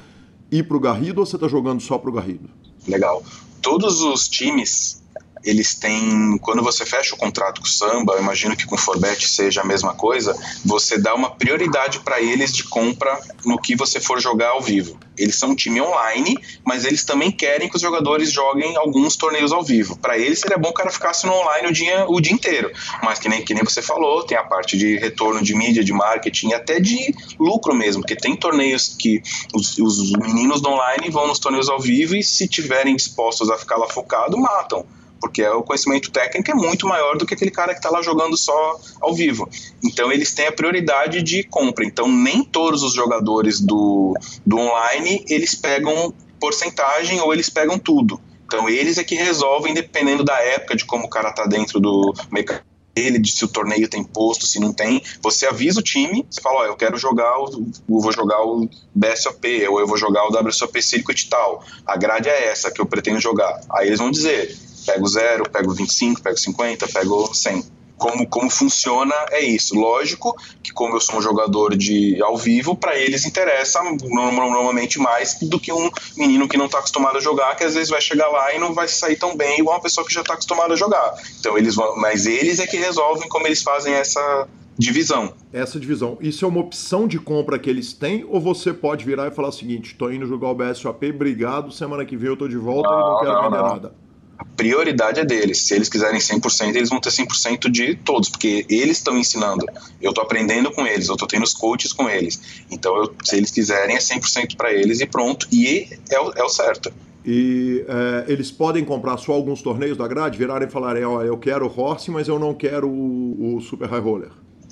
e para o Garrido ou você está jogando só para o Garrido? Legal todos os times eles têm, quando você fecha o contrato com o Samba, imagino que com o Forbet seja a mesma coisa, você dá uma prioridade para eles de compra no que você for jogar ao vivo. Eles são um time online, mas eles também querem que os jogadores joguem alguns torneios ao vivo. Para eles seria bom que o cara ficasse no online o dia, o dia inteiro. Mas que nem, que nem você falou, tem a parte de retorno de mídia, de marketing, até de lucro mesmo, porque tem torneios que os, os meninos do online vão nos torneios ao vivo e se tiverem dispostos a ficar lá focado, matam porque o conhecimento técnico é muito maior do que aquele cara que está lá jogando só ao vivo. Então eles têm a prioridade de compra. Então nem todos os jogadores do, do online eles pegam porcentagem ou eles pegam tudo. Então eles é que resolvem, dependendo da época, de como o cara está dentro do mercado dele, de se o torneio tem posto, se não tem. Você avisa o time, você fala, ó, eu quero jogar o, eu vou jogar o BSOP, ou eu vou jogar o WSOP Circuit tal. A grade é essa que eu pretendo jogar. Aí eles vão dizer, pego zero, pego 25, pego 50, pego 100 como, como funciona é isso. Lógico que, como eu sou um jogador de ao vivo, para eles interessa normalmente mais do que um menino que não está acostumado a jogar, que às vezes vai chegar lá e não vai sair tão bem igual uma pessoa que já está acostumada a jogar. Então eles vão, mas eles é que resolvem como eles fazem essa divisão. Essa divisão. Isso é uma opção de compra que eles têm ou você pode virar e falar o seguinte: estou indo jogar o BSOP, obrigado, semana que vem eu estou de volta não, e não quero não, vender não. nada a prioridade é deles. Se eles quiserem 100%, eles vão ter 100% de todos, porque eles estão ensinando. Eu estou aprendendo com eles, eu estou tendo os coaches com eles. Então, eu, se eles quiserem, é 100% para eles e pronto. E é o, é o certo. E é, eles podem comprar só alguns torneios da grade, virarem e falarem: Ó, eu quero o Horse, mas eu não quero o, o Super High Roller.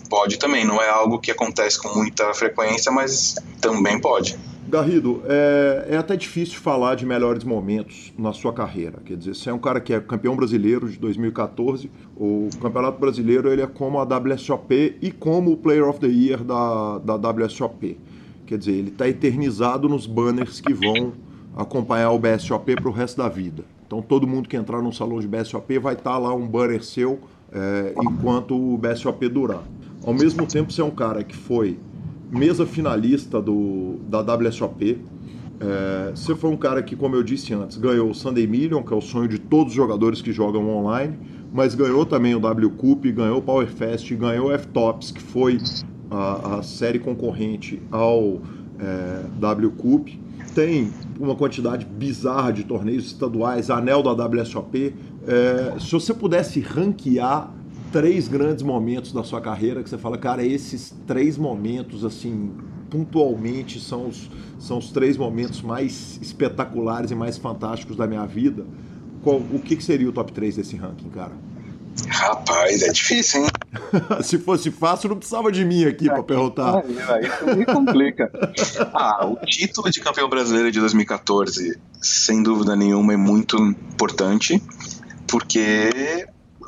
Pode também, não é algo que acontece com muita frequência, mas também pode. Garrido, é, é, até difícil falar de melhores momentos na sua carreira. Quer dizer, você é um cara que é campeão brasileiro de 2014. O Campeonato Brasileiro ele é como a WSOP e como o Player of the Year da, da WSOP. Quer dizer, ele está eternizado nos banners que vão acompanhar o BSOP para o resto da vida. Então, todo mundo que entrar num salão de BSOP vai estar tá lá um banner seu é, enquanto o BSOP durar. Ao mesmo tempo, você é um cara que foi mesa finalista do, da WSOP. É, você foi um cara que, como eu disse antes, ganhou o Sunday Million, que é o sonho de todos os jogadores que jogam online, mas ganhou também o W Cup, ganhou o Power Fest, ganhou o F-Tops, que foi a, a, série concorrente ao é, W Cup. Tem uma quantidade bizarra de torneios estaduais, anel da WSOP. É, se você pudesse ranquear três grandes momentos da sua carreira que você fala, cara, esses três momentos, assim, pontualmente são os, são os três momentos mais espetaculares e mais fantásticos da minha vida. Qual, o que, que seria o top 3 desse ranking, cara? Rapaz, é difícil, hein? Se fosse fácil, não precisava de mim aqui para perguntar. Aí, me complica. ah, o título de campeão brasileiro de 2014, sem dúvida nenhuma, é muito importante, porque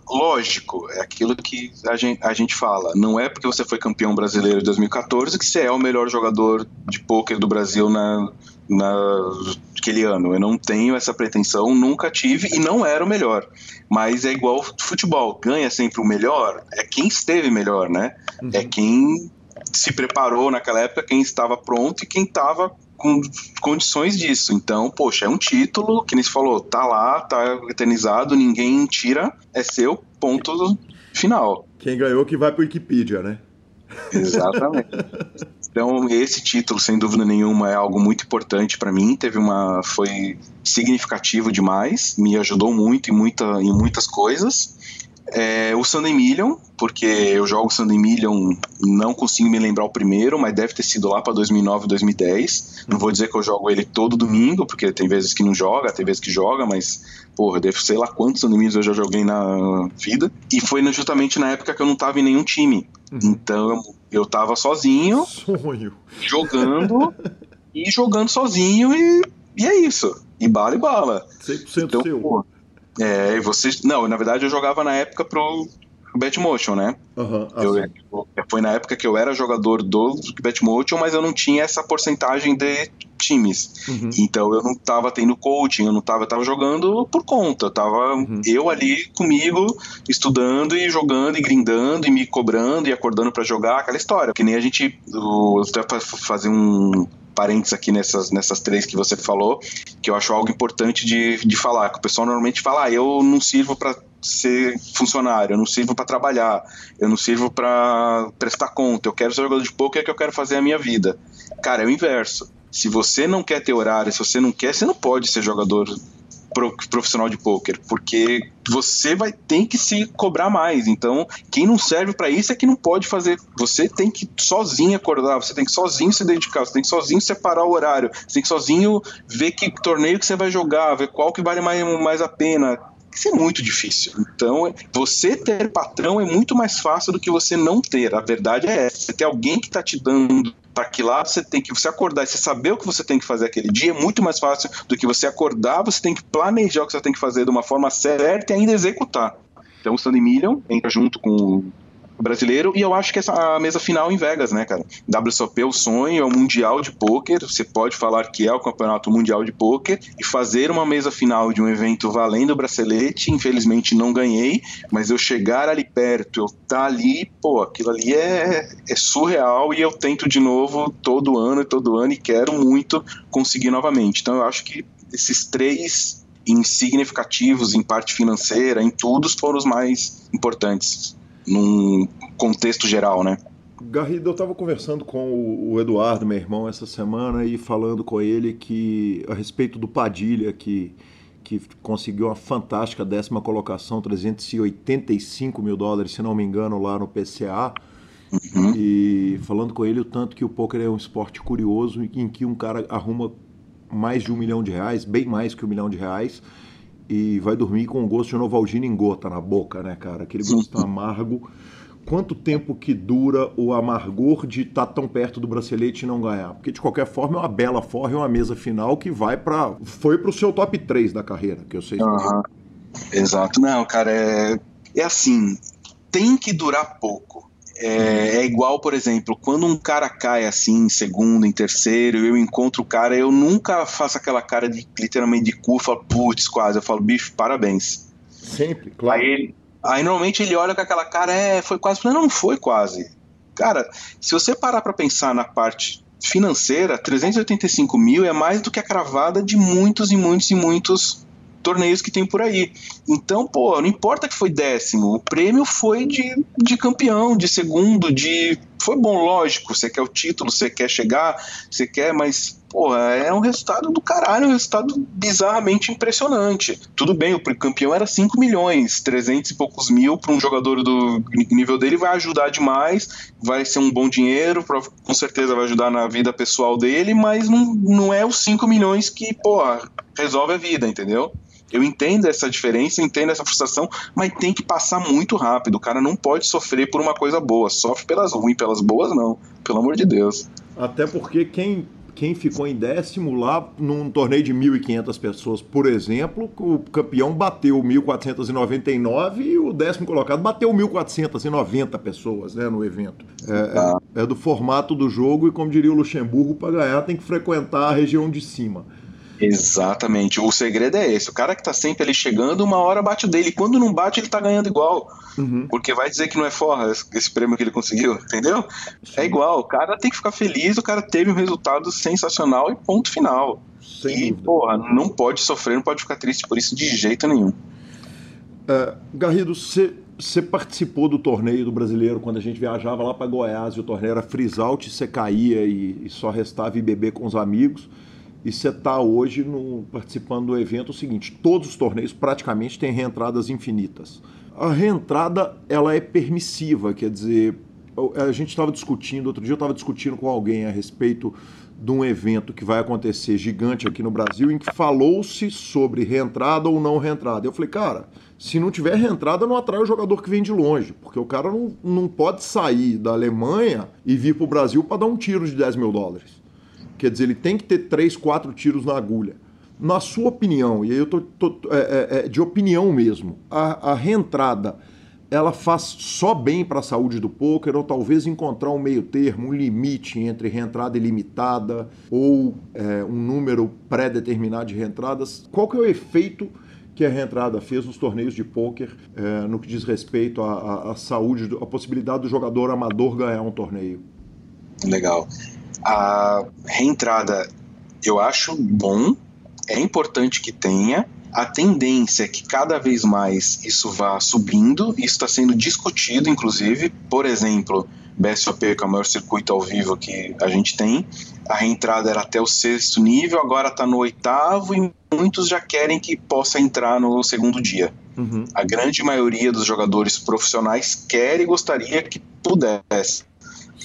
lógico, é aquilo que a gente, a gente fala. Não é porque você foi campeão brasileiro de 2014 que você é o melhor jogador de pôquer do Brasil na, naquele ano. Eu não tenho essa pretensão, nunca tive e não era o melhor. Mas é igual futebol, ganha sempre o melhor, é quem esteve melhor, né? Uhum. É quem se preparou naquela época, quem estava pronto e quem estava com condições disso. Então, poxa, é um título, que nem se falou, tá lá, tá eternizado, ninguém tira, é seu, ponto final. Quem ganhou que vai pro Wikipedia, né? Exatamente. Então, esse título, sem dúvida nenhuma, é algo muito importante para mim. Teve uma. Foi significativo demais, me ajudou muito em, muita, em muitas coisas. É, o Sunday Million, porque eu jogo Sunday Million, não consigo me lembrar o primeiro, mas deve ter sido lá para 2009, 2010. Não vou dizer que eu jogo ele todo domingo, porque tem vezes que não joga, tem vezes que joga, mas, porra, deve sei lá quantos Sunday Millions eu já joguei na vida. E foi justamente na época que eu não tava em nenhum time. Uhum. Então, eu tava sozinho, Sonho. jogando, e jogando sozinho, e, e é isso. E bala e bala. 100% então, seu. Porra, é, e vocês. Não, na verdade eu jogava na época pro Batmotion, né? Uhum, eu, foi na época que eu era jogador do Batmotion, mas eu não tinha essa porcentagem de times. Uhum. Então eu não tava tendo coaching, eu não tava, eu tava jogando por conta. Eu tava uhum. eu ali comigo, estudando e jogando e grindando e me cobrando e acordando para jogar aquela história. Que nem a gente. O, até fazer um parênteses aqui nessas, nessas três que você falou, que eu acho algo importante de, de falar, que o pessoal normalmente fala, ah, eu não sirvo para ser funcionário, eu não sirvo para trabalhar, eu não sirvo para prestar conta, eu quero ser jogador de poker que eu quero fazer a minha vida. Cara, é o inverso. Se você não quer ter horário, se você não quer, você não pode ser jogador profissional de poker, porque você vai ter que se cobrar mais. Então, quem não serve para isso é que não pode fazer. Você tem que sozinho acordar, você tem que sozinho se dedicar, você tem que sozinho separar o horário, você tem que sozinho ver que torneio que você vai jogar, ver qual que vale mais, mais a pena. Isso é muito difícil. Então, você ter patrão é muito mais fácil do que você não ter. A verdade é essa. Você ter alguém que está te dando para que lado você tem que você acordar e você saber o que você tem que fazer aquele dia é muito mais fácil do que você acordar, você tem que planejar o que você tem que fazer de uma forma certa e ainda executar. Então o Sandy Million entra junto com brasileiro, e eu acho que essa a mesa final em Vegas, né, cara? WSOP, o sonho é o Mundial de Pôquer, você pode falar que é o Campeonato Mundial de Pôquer, e fazer uma mesa final de um evento valendo o bracelete, infelizmente não ganhei, mas eu chegar ali perto, eu tá ali, pô, aquilo ali é, é surreal, e eu tento de novo todo ano e todo ano, e quero muito conseguir novamente. Então eu acho que esses três insignificativos em parte financeira, em tudo, foram os mais importantes num contexto geral, né? Garrido, eu estava conversando com o Eduardo, meu irmão, essa semana e falando com ele que a respeito do Padilha, que, que conseguiu uma fantástica décima colocação, 385 mil dólares, se não me engano, lá no PCA. Uhum. E falando com ele o tanto que o poker é um esporte curioso em que um cara arruma mais de um milhão de reais, bem mais que um milhão de reais, e vai dormir com o gosto de Novalgina em gota na boca, né, cara? Aquele gosto amargo. Quanto tempo que dura o amargor de estar tá tão perto do bracelete e não ganhar? Porque de qualquer forma é uma bela forra, é uma mesa final que vai para foi pro seu top 3 da carreira, que eu sei. Uhum. Exato. Não, cara, é, é assim, tem que durar pouco. É, é, igual, por exemplo, quando um cara cai assim, em segundo, em terceiro, eu encontro o cara, eu nunca faço aquela cara de literalmente de cu, falo, putz, quase. Eu falo, bicho, parabéns. Sempre, claro. Aí, aí normalmente ele olha com aquela cara, é, foi quase. Não, não foi quase. Cara, se você parar para pensar na parte financeira, 385 mil é mais do que a cravada de muitos e muitos e muitos torneios que tem por aí. Então, pô, não importa que foi décimo, o prêmio foi de, de campeão, de segundo, de. Foi bom, lógico, você quer o título, você quer chegar, você quer, mas, porra, é um resultado do caralho, um resultado bizarramente impressionante. Tudo bem, o campeão era 5 milhões, 300 e poucos mil para um jogador do nível dele vai ajudar demais, vai ser um bom dinheiro, com certeza vai ajudar na vida pessoal dele, mas não, não é os 5 milhões que, porra, resolve a vida, entendeu? Eu entendo essa diferença, entendo essa frustração, mas tem que passar muito rápido. O cara não pode sofrer por uma coisa boa, sofre pelas ruins, pelas boas não. Pelo amor de Deus. Até porque quem quem ficou em décimo lá num torneio de 1.500 pessoas, por exemplo, o campeão bateu 1.499 e o décimo colocado bateu 1.490 pessoas né, no evento. É, ah. é, é, do formato do jogo e, como diria o Luxemburgo, para ganhar tem que frequentar a região de cima. Exatamente. O segredo é esse. O cara que tá sempre ali chegando, uma hora bate o dele. Quando não bate, ele tá ganhando igual. Uhum. Porque vai dizer que não é forra esse prêmio que ele conseguiu, entendeu? Sim. É igual. O cara tem que ficar feliz, o cara teve um resultado sensacional e ponto final. Sem e, porra, não pode sofrer, não pode ficar triste por isso de jeito nenhum. Uh, Garrido, você participou do torneio do brasileiro quando a gente viajava lá para Goiás e o torneio era freeze out, você caía e, e só restava ir beber com os amigos e você está hoje no, participando do evento o seguinte, todos os torneios praticamente têm reentradas infinitas. A reentrada ela é permissiva, quer dizer, a gente estava discutindo, outro dia eu estava discutindo com alguém a respeito de um evento que vai acontecer gigante aqui no Brasil, em que falou-se sobre reentrada ou não reentrada. Eu falei, cara, se não tiver reentrada, não atrai o jogador que vem de longe, porque o cara não, não pode sair da Alemanha e vir para o Brasil para dar um tiro de 10 mil dólares. Quer dizer, ele tem que ter três, quatro tiros na agulha. Na sua opinião, e aí eu tô, tô é, é, é de opinião mesmo, a, a reentrada ela faz só bem para a saúde do poker ou talvez encontrar um meio termo, um limite entre reentrada ilimitada ou é, um número pré-determinado de reentradas? Qual que é o efeito que a reentrada fez nos torneios de pôquer é, no que diz respeito à, à saúde, à possibilidade do jogador amador ganhar um torneio? Legal. A reentrada eu acho bom, é importante que tenha. A tendência é que cada vez mais isso vá subindo, isso está sendo discutido, inclusive. Por exemplo, BSOP, que é o maior circuito ao vivo que a gente tem, a reentrada era até o sexto nível, agora está no oitavo e muitos já querem que possa entrar no segundo dia. Uhum. A grande maioria dos jogadores profissionais quer e gostaria que pudesse.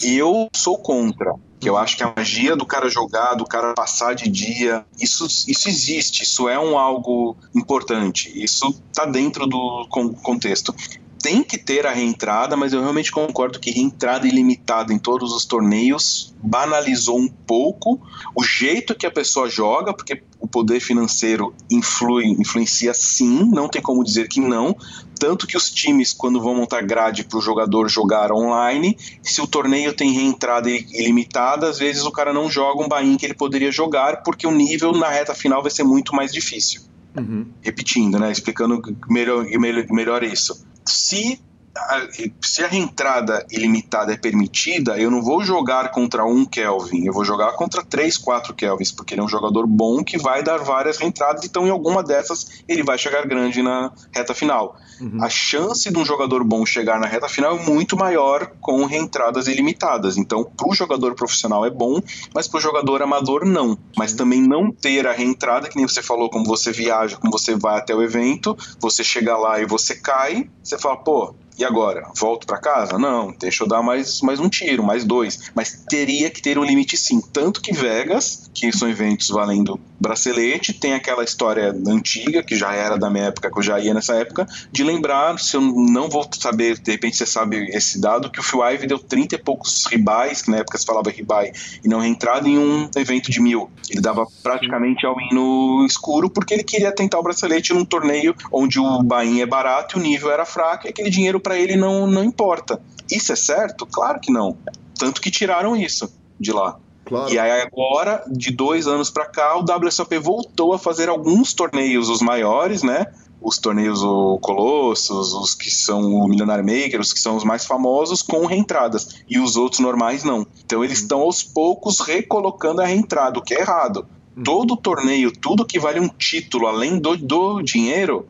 Eu sou contra. Que eu acho que a magia do cara jogar, do cara passar de dia, isso, isso existe, isso é um algo importante, isso tá dentro do contexto tem que ter a reentrada, mas eu realmente concordo que reentrada ilimitada em todos os torneios banalizou um pouco o jeito que a pessoa joga, porque o poder financeiro influi, influencia sim, não tem como dizer que não. Tanto que os times, quando vão montar grade para o jogador jogar online, se o torneio tem reentrada ilimitada, às vezes o cara não joga um bain que ele poderia jogar, porque o nível na reta final vai ser muito mais difícil. Uhum. Repetindo, né? Explicando melhor, melhor, melhor isso se a, se a reentrada ilimitada é permitida, eu não vou jogar contra um Kelvin, eu vou jogar contra três, quatro Kelvins, porque ele é um jogador bom que vai dar várias reentradas, então em alguma dessas ele vai chegar grande na reta final. Uhum. A chance de um jogador bom chegar na reta final é muito maior com reentradas ilimitadas. Então, para o jogador profissional é bom, mas para o jogador amador não. Mas também não ter a reentrada, que nem você falou, como você viaja, como você vai até o evento, você chega lá e você cai, você fala, pô, e agora? Volto para casa? Não, deixa eu dar mais, mais um tiro, mais dois. Mas teria que ter um limite sim. Tanto que Vegas, que são eventos valendo bracelete, tem aquela história antiga, que já era da minha época, que eu já ia nessa época, de lembrar, se eu não vou saber, de repente você sabe esse dado, que o Phil Ive deu 30 e poucos ribais, que na época se falava ribai, e não reentrada em um evento de mil. Ele dava praticamente ao no escuro, porque ele queria tentar o bracelete num torneio onde o bain é barato e o nível era fraco, e aquele dinheiro para ele não, não importa. Isso é certo? Claro que não. Tanto que tiraram isso de lá. Claro. E aí agora, de dois anos para cá, o WSOP voltou a fazer alguns torneios, os maiores, né? Os torneios o Colossus, os que são o Millionaire Maker, os que são os mais famosos, com reentradas. E os outros normais não. Então eles estão aos poucos recolocando a reentrada, o que é errado. Uhum. Todo torneio, tudo que vale um título, além do, do dinheiro,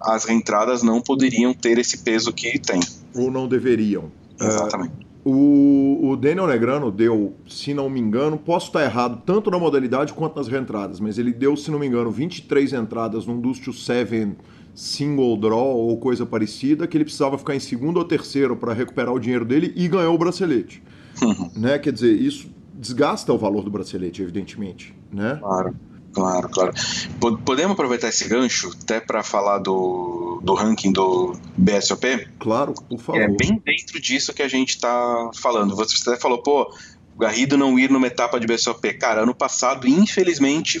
as reentradas não poderiam ter esse peso que tem. Ou não deveriam. Exatamente. Uh, o, o, Daniel Negrano deu, se não me engano, posso estar errado tanto na modalidade quanto nas reentradas, mas ele deu, se não me engano, 23 entradas num Dust to Seven single draw ou coisa parecida, que ele precisava ficar em segundo ou terceiro para recuperar o dinheiro dele e ganhou o bracelete. Uhum. Né? Quer dizer, isso desgasta o valor do bracelete, evidentemente. Né? Claro. Claro, claro. Podemos aproveitar esse gancho até para falar do, do ranking do BSOP? Claro, por favor. É bem dentro disso que a gente está falando. Você até falou, pô, Garrido não ir numa etapa de BSOP. Cara, ano passado, infelizmente,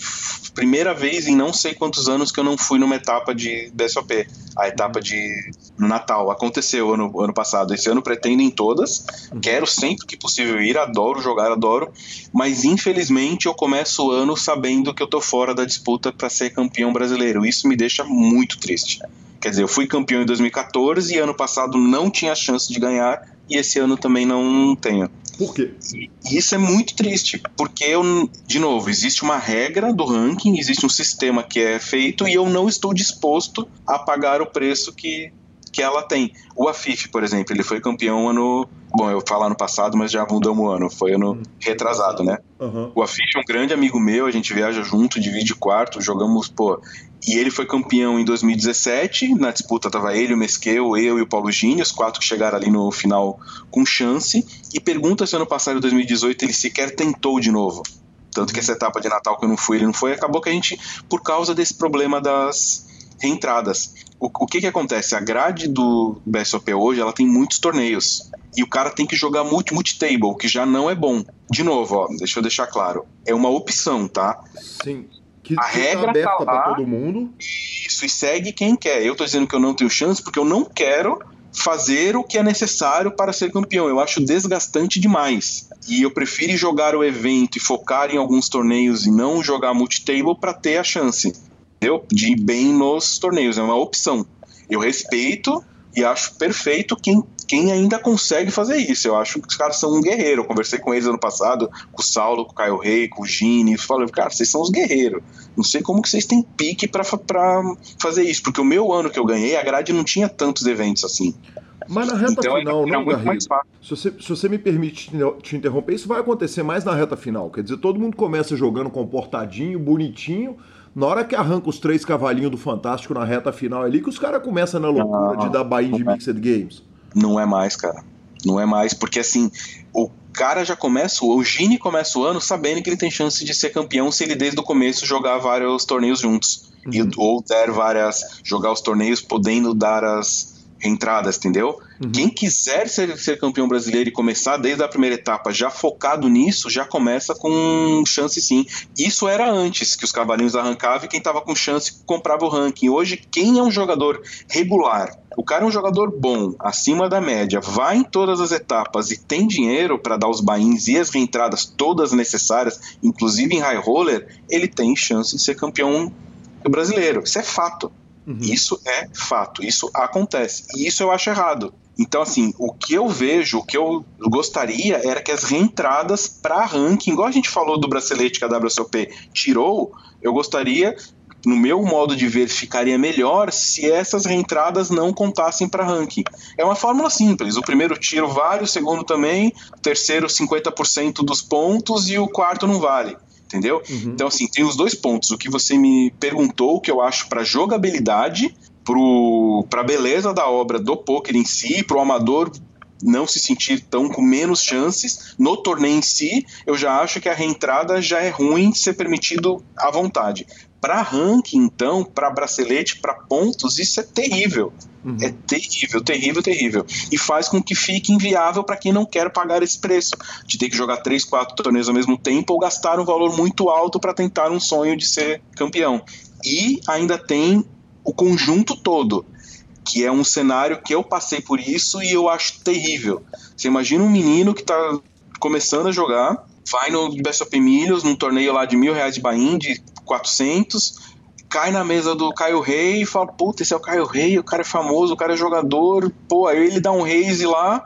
primeira vez em não sei quantos anos que eu não fui numa etapa de BSOP. A etapa de Natal. Aconteceu ano, ano passado. Esse ano pretendo em todas. Quero sempre que possível ir. Adoro jogar, adoro. Mas infelizmente eu começo o ano sabendo que eu tô fora da disputa para ser campeão brasileiro. Isso me deixa muito triste. Quer dizer, eu fui campeão em 2014 e ano passado não tinha chance de ganhar e esse ano também não tenho. Por quê? Isso é muito triste, porque eu, de novo, existe uma regra do ranking, existe um sistema que é feito e eu não estou disposto a pagar o preço que, que ela tem. O Afif, por exemplo, ele foi campeão ano. Bom, eu falo ano passado, mas já mudou um ano. Foi ano uhum. retrasado, né? Uhum. O Afif é um grande amigo meu, a gente viaja junto, divide quarto, jogamos, pô. E ele foi campeão em 2017. Na disputa tava ele, o Mesqueu, eu e o Paulo Gini, os quatro que chegaram ali no final com chance. E pergunta se ano passado, em 2018, ele sequer tentou de novo. Tanto que essa etapa de Natal que eu não fui, ele não foi. Acabou que a gente, por causa desse problema das reentradas. O, o que que acontece? A grade do BSOP hoje, ela tem muitos torneios. E o cara tem que jogar multi, multi-table, que já não é bom. De novo, ó, deixa eu deixar claro. É uma opção, tá? Sim que a regra aberta tá para todo mundo. Isso, e segue quem quer. Eu tô dizendo que eu não tenho chance porque eu não quero fazer o que é necessário para ser campeão. Eu acho desgastante demais. E eu prefiro jogar o evento e focar em alguns torneios e não jogar multitable para ter a chance entendeu? de ir bem nos torneios. É uma opção. Eu respeito e acho perfeito quem quem ainda consegue fazer isso. Eu acho que os caras são um guerreiro. Eu conversei com eles ano passado, com o Saulo, com o Caio Rei, com o Gini. Falei, cara, vocês são os guerreiros. Não sei como que vocês têm pique para fazer isso, porque o meu ano que eu ganhei, a grade não tinha tantos eventos assim. Mas na reta então, final, não, Garrido? Se você, se você me permite te interromper, isso vai acontecer mais na reta final. Quer dizer, todo mundo começa jogando comportadinho, bonitinho. Na hora que arranca os três cavalinhos do Fantástico na reta final ali, que os caras começam na loucura de dar buy de Mixed Games. Não é mais, cara. Não é mais, porque assim, o, cara já começa, o Gini começa o ano sabendo que ele tem chance de ser campeão se ele desde o começo jogar vários torneios juntos. Uhum. E, ou der várias. jogar os torneios podendo dar as entradas, entendeu? Uhum. Quem quiser ser, ser campeão brasileiro e começar desde a primeira etapa já focado nisso, já começa com chance sim. Isso era antes que os cavalinhos arrancavam e quem estava com chance comprava o ranking. Hoje, quem é um jogador regular, o cara é um jogador bom, acima da média, vai em todas as etapas e tem dinheiro para dar os bains e as reentradas todas necessárias, inclusive em high roller, ele tem chance de ser campeão brasileiro. Isso é fato. Uhum. Isso é fato, isso acontece. E isso eu acho errado. Então, assim, o que eu vejo, o que eu gostaria era que as reentradas para ranking, igual a gente falou do bracelete que a WSOP tirou, eu gostaria, no meu modo de ver, ficaria melhor se essas reentradas não contassem para ranking. É uma fórmula simples: o primeiro tiro vale, o segundo também, o terceiro 50% dos pontos e o quarto não vale entendeu? Uhum. Então, assim, tem os dois pontos. O que você me perguntou, o que eu acho para jogabilidade, para a beleza da obra do poker em si, para o amador não se sentir tão com menos chances no torneio em si, eu já acho que a reentrada já é ruim ser permitido à vontade. Para ranking, então, para bracelete, para pontos, isso é terrível. Uhum. É terrível, terrível, terrível. E faz com que fique inviável para quem não quer pagar esse preço, de ter que jogar três, quatro torneios ao mesmo tempo ou gastar um valor muito alto para tentar um sonho de ser campeão. E ainda tem o conjunto todo, que é um cenário que eu passei por isso e eu acho terrível. Você imagina um menino que está começando a jogar, vai no Best of Milhos, num torneio lá de mil reais de bain, de 400, cai na mesa do Caio Rei e fala, puta, esse é o Caio Rei, o cara é famoso, o cara é jogador, pô, aí ele dá um raise lá,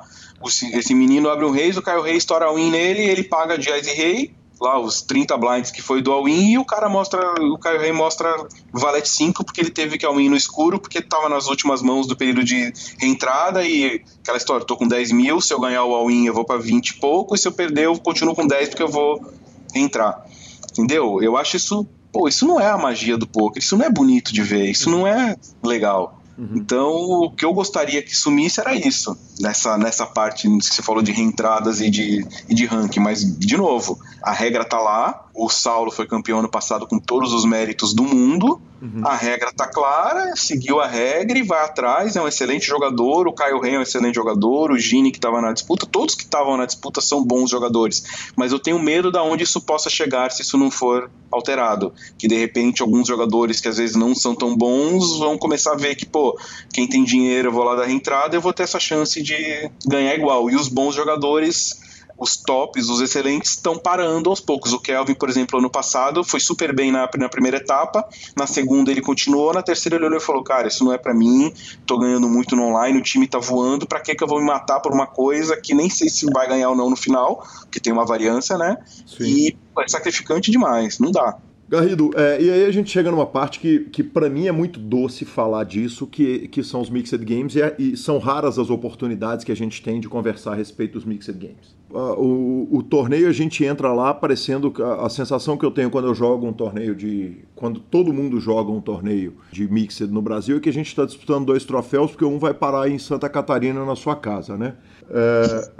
esse menino abre um raise, o Caio Rei estoura a win nele, ele paga de Ice Rei, lá os 30 blinds que foi do all-in e o cara mostra, o Caio Rei mostra valete 5 porque ele teve que all-in no escuro porque tava nas últimas mãos do período de reentrada e aquela história, tô com 10 mil, se eu ganhar o all-in eu vou para 20 e pouco e se eu perder eu continuo com 10 porque eu vou entrar. Entendeu? Eu acho isso Pô, isso não é a magia do poker, isso não é bonito de ver, isso não é legal. Uhum. Então, o que eu gostaria que sumisse era isso, nessa, nessa parte que você falou de reentradas e de, e de ranking. Mas, de novo, a regra tá lá, o Saulo foi campeão ano passado com todos os méritos do mundo, Uhum. A regra tá clara, seguiu a regra e vai atrás, é um excelente jogador, o Caio Rey é um excelente jogador, o Gini que estava na disputa, todos que estavam na disputa são bons jogadores, mas eu tenho medo da onde isso possa chegar se isso não for alterado, que de repente alguns jogadores que às vezes não são tão bons vão começar a ver que, pô, quem tem dinheiro eu vou lá dar entrada, eu vou ter essa chance de ganhar igual, e os bons jogadores os tops, os excelentes, estão parando aos poucos. O Kelvin, por exemplo, ano passado foi super bem na, na primeira etapa, na segunda ele continuou, na terceira ele olhou e falou: Cara, isso não é para mim, tô ganhando muito no online, o time tá voando, pra que, que eu vou me matar por uma coisa que nem sei se vai ganhar ou não no final, porque tem uma variância, né? Sim. E é sacrificante demais, não dá. Garrido, é, e aí a gente chega numa parte que, que para mim é muito doce falar disso, que, que são os Mixed Games, e, é, e, são raras as oportunidades que a gente tem de conversar a respeito dos Mixed Games. Uh, o, o, torneio a gente entra lá parecendo a, a, sensação que eu tenho quando eu jogo um torneio de. quando todo mundo joga um torneio de Mixed no Brasil é que a gente está disputando dois troféus, porque um vai parar em Santa Catarina na sua casa, né? É...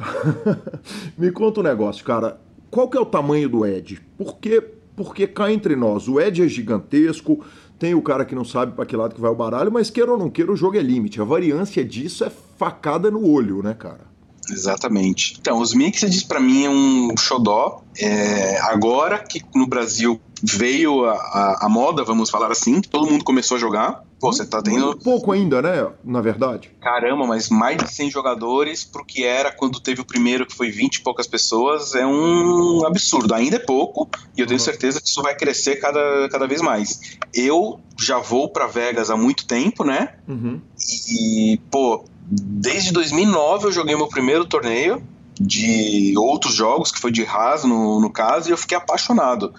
Me conta um negócio, cara. Qual que é o tamanho do Ed? Por que porque cá entre nós, o Ed é gigantesco, tem o cara que não sabe para que lado que vai o baralho, mas queira ou não queira, o jogo é limite. A variância disso é facada no olho, né, cara? Exatamente. Então, os mixed para mim é um xodó. É, agora que no Brasil veio a, a, a, moda, vamos falar assim, todo mundo começou a jogar. Pô, você tá tendo. Muito pouco ainda, né? Na verdade. Caramba, mas mais de 100 jogadores pro que era quando teve o primeiro, que foi 20 e poucas pessoas, é um absurdo. Ainda é pouco, e eu tenho uhum. certeza que isso vai crescer cada, cada vez mais. Eu já vou para Vegas há muito tempo, né? Uhum. E, pô, desde 2009 eu joguei meu primeiro torneio de outros jogos, que foi de Haas no, no caso, e eu fiquei apaixonado.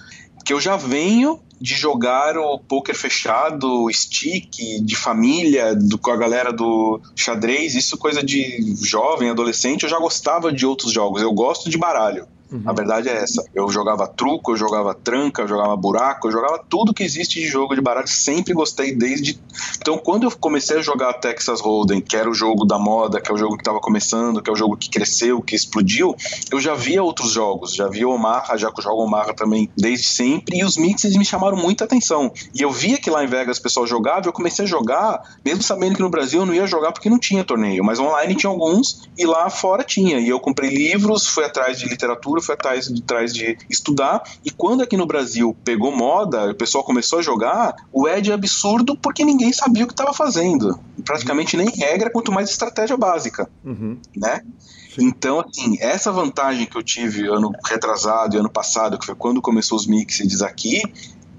Que eu já venho de jogar o poker fechado, stick, de família, do, com a galera do xadrez, isso coisa de jovem, adolescente, eu já gostava de outros jogos, eu gosto de baralho. Uhum. A verdade é essa. Eu jogava truco, eu jogava tranca, eu jogava buraco, eu jogava tudo que existe de jogo de baralho. Sempre gostei desde. Então, quando eu comecei a jogar Texas Hold'em, que era o jogo da moda, que é o jogo que estava começando, que é o jogo que cresceu, que explodiu, eu já via outros jogos. Já via Omaha, já que eu jogo Omaha também desde sempre. E os mixes me chamaram muita atenção. E eu via que lá em Vegas o pessoal jogava, e eu comecei a jogar, mesmo sabendo que no Brasil eu não ia jogar porque não tinha torneio. Mas online tinha alguns e lá fora tinha. E eu comprei livros, fui atrás de literatura, fui atrás de, atrás de estudar. E quando aqui no Brasil pegou moda, o pessoal começou a jogar, o Ed é absurdo porque ninguém sabia o que estava fazendo. Praticamente nem regra, quanto mais estratégia básica. Uhum. Né? Então, assim, essa vantagem que eu tive ano retrasado e ano passado, que foi quando começou os mixes aqui,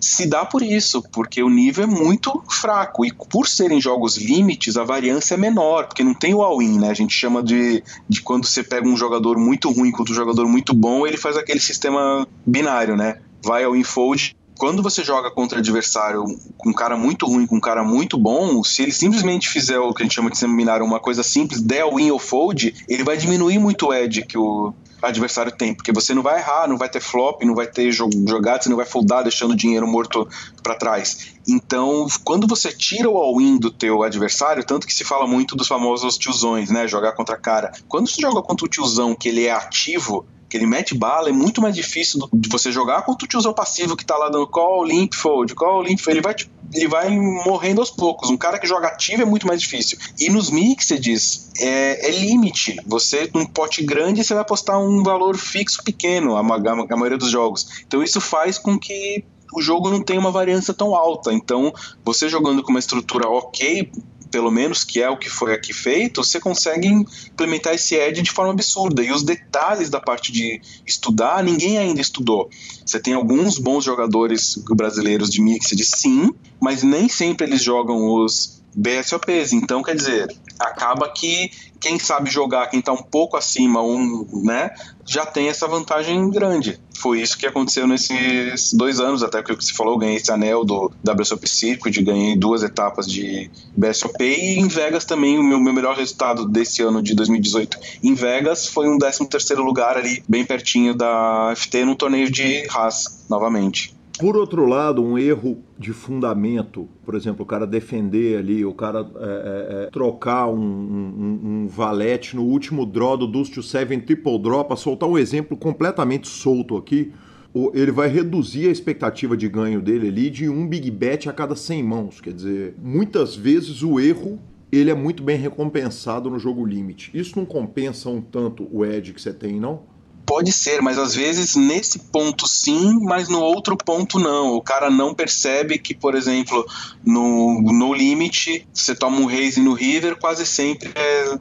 se dá por isso, porque o nível é muito fraco. E por serem jogos limites, a variância é menor, porque não tem o all-in, né? A gente chama de, de quando você pega um jogador muito ruim contra um jogador muito bom, ele faz aquele sistema binário, né? Vai ao infold quando você joga contra adversário com um cara muito ruim, com um cara muito bom, se ele simplesmente fizer o que a gente chama de seminário, uma coisa simples, der win ou fold, ele vai diminuir muito o edge que o adversário tem, porque você não vai errar, não vai ter flop, não vai ter jogada, você não vai foldar deixando dinheiro morto para trás. Então, quando você tira o all-in do teu adversário, tanto que se fala muito dos famosos tiozões, né, jogar contra cara. Quando você joga contra o tiozão que ele é ativo, que ele mete bala, é muito mais difícil de você jogar quanto o tiozão passivo que tá lá dando call, limp, fold, call, limp, ele vai, ele vai morrendo aos poucos. Um cara que joga ativo é muito mais difícil. E nos mixeds é, é limite. Você, num pote grande, você vai apostar um valor fixo pequeno, a, a, a maioria dos jogos. Então isso faz com que o jogo não tenha uma variância tão alta. Então, você jogando com uma estrutura ok, pelo menos, que é o que foi aqui feito, você consegue implementar esse edge de forma absurda. E os detalhes da parte de estudar, ninguém ainda estudou. Você tem alguns bons jogadores brasileiros de mixed, sim, mas nem sempre eles jogam os BSOPs. Então, quer dizer, acaba que quem sabe jogar, quem está um pouco acima, um, né, já tem essa vantagem grande. Foi isso que aconteceu nesses dois anos, até que você falou, eu ganhei esse anel do WSOP Circuit, ganhei duas etapas de BSOP e em Vegas também o meu, meu melhor resultado desse ano de 2018 em Vegas foi um 13 terceiro lugar ali, bem pertinho da FT no torneio de Haas, novamente. Por outro lado, um erro de fundamento, por exemplo, o cara defender ali, o cara é, é, é trocar um, um, um, valete no último draw do Dust Seven Triple Draw, para soltar um exemplo completamente solto aqui, ele vai reduzir a expectativa de ganho dele ali de um big bet a cada 100 mãos. Quer dizer, muitas vezes o erro ele é muito bem recompensado no jogo limite. Isso não compensa um tanto o edge que você tem, não? Pode ser, mas às vezes nesse ponto sim, mas no outro ponto não. O cara não percebe que, por exemplo, no, no limite, você toma um raise no river, quase sempre é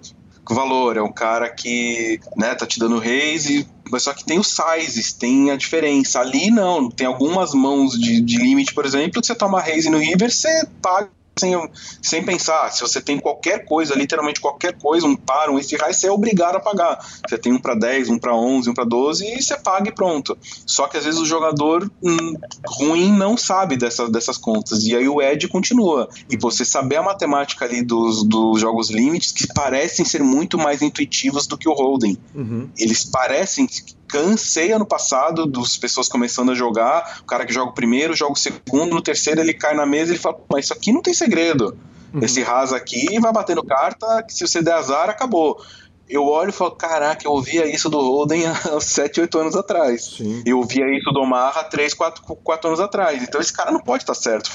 valor. É um cara que né, tá te dando raise, mas só que tem os sizes, tem a diferença. Ali não, tem algumas mãos de, de limite, por exemplo, que você toma raise no river, você paga sem, sem pensar. Se você tem qualquer coisa, literalmente qualquer coisa, um par, um este você é obrigado a pagar. Você tem um para 10, um para 11, um para 12 e você paga e pronto. Só que às vezes o jogador hum, ruim não sabe dessas, dessas contas. E aí o Ed continua. E você saber a matemática ali dos, dos jogos limites que parecem ser muito mais intuitivos do que o Hold'em. Uhum. Eles parecem cansei ano passado dos pessoas começando a jogar, o cara que joga o primeiro, joga o segundo, no terceiro ele cai na mesa e fala, mas isso aqui não tem segredo. Uhum. Esse rasa aqui vai batendo carta, que se você der azar, acabou. Eu olho e falo, caraca, eu ouvia isso do Holden há 7, 8 anos atrás. Sim. Eu ouvia isso do Omaha há 3, 4, 4 anos atrás. Então esse cara não pode estar certo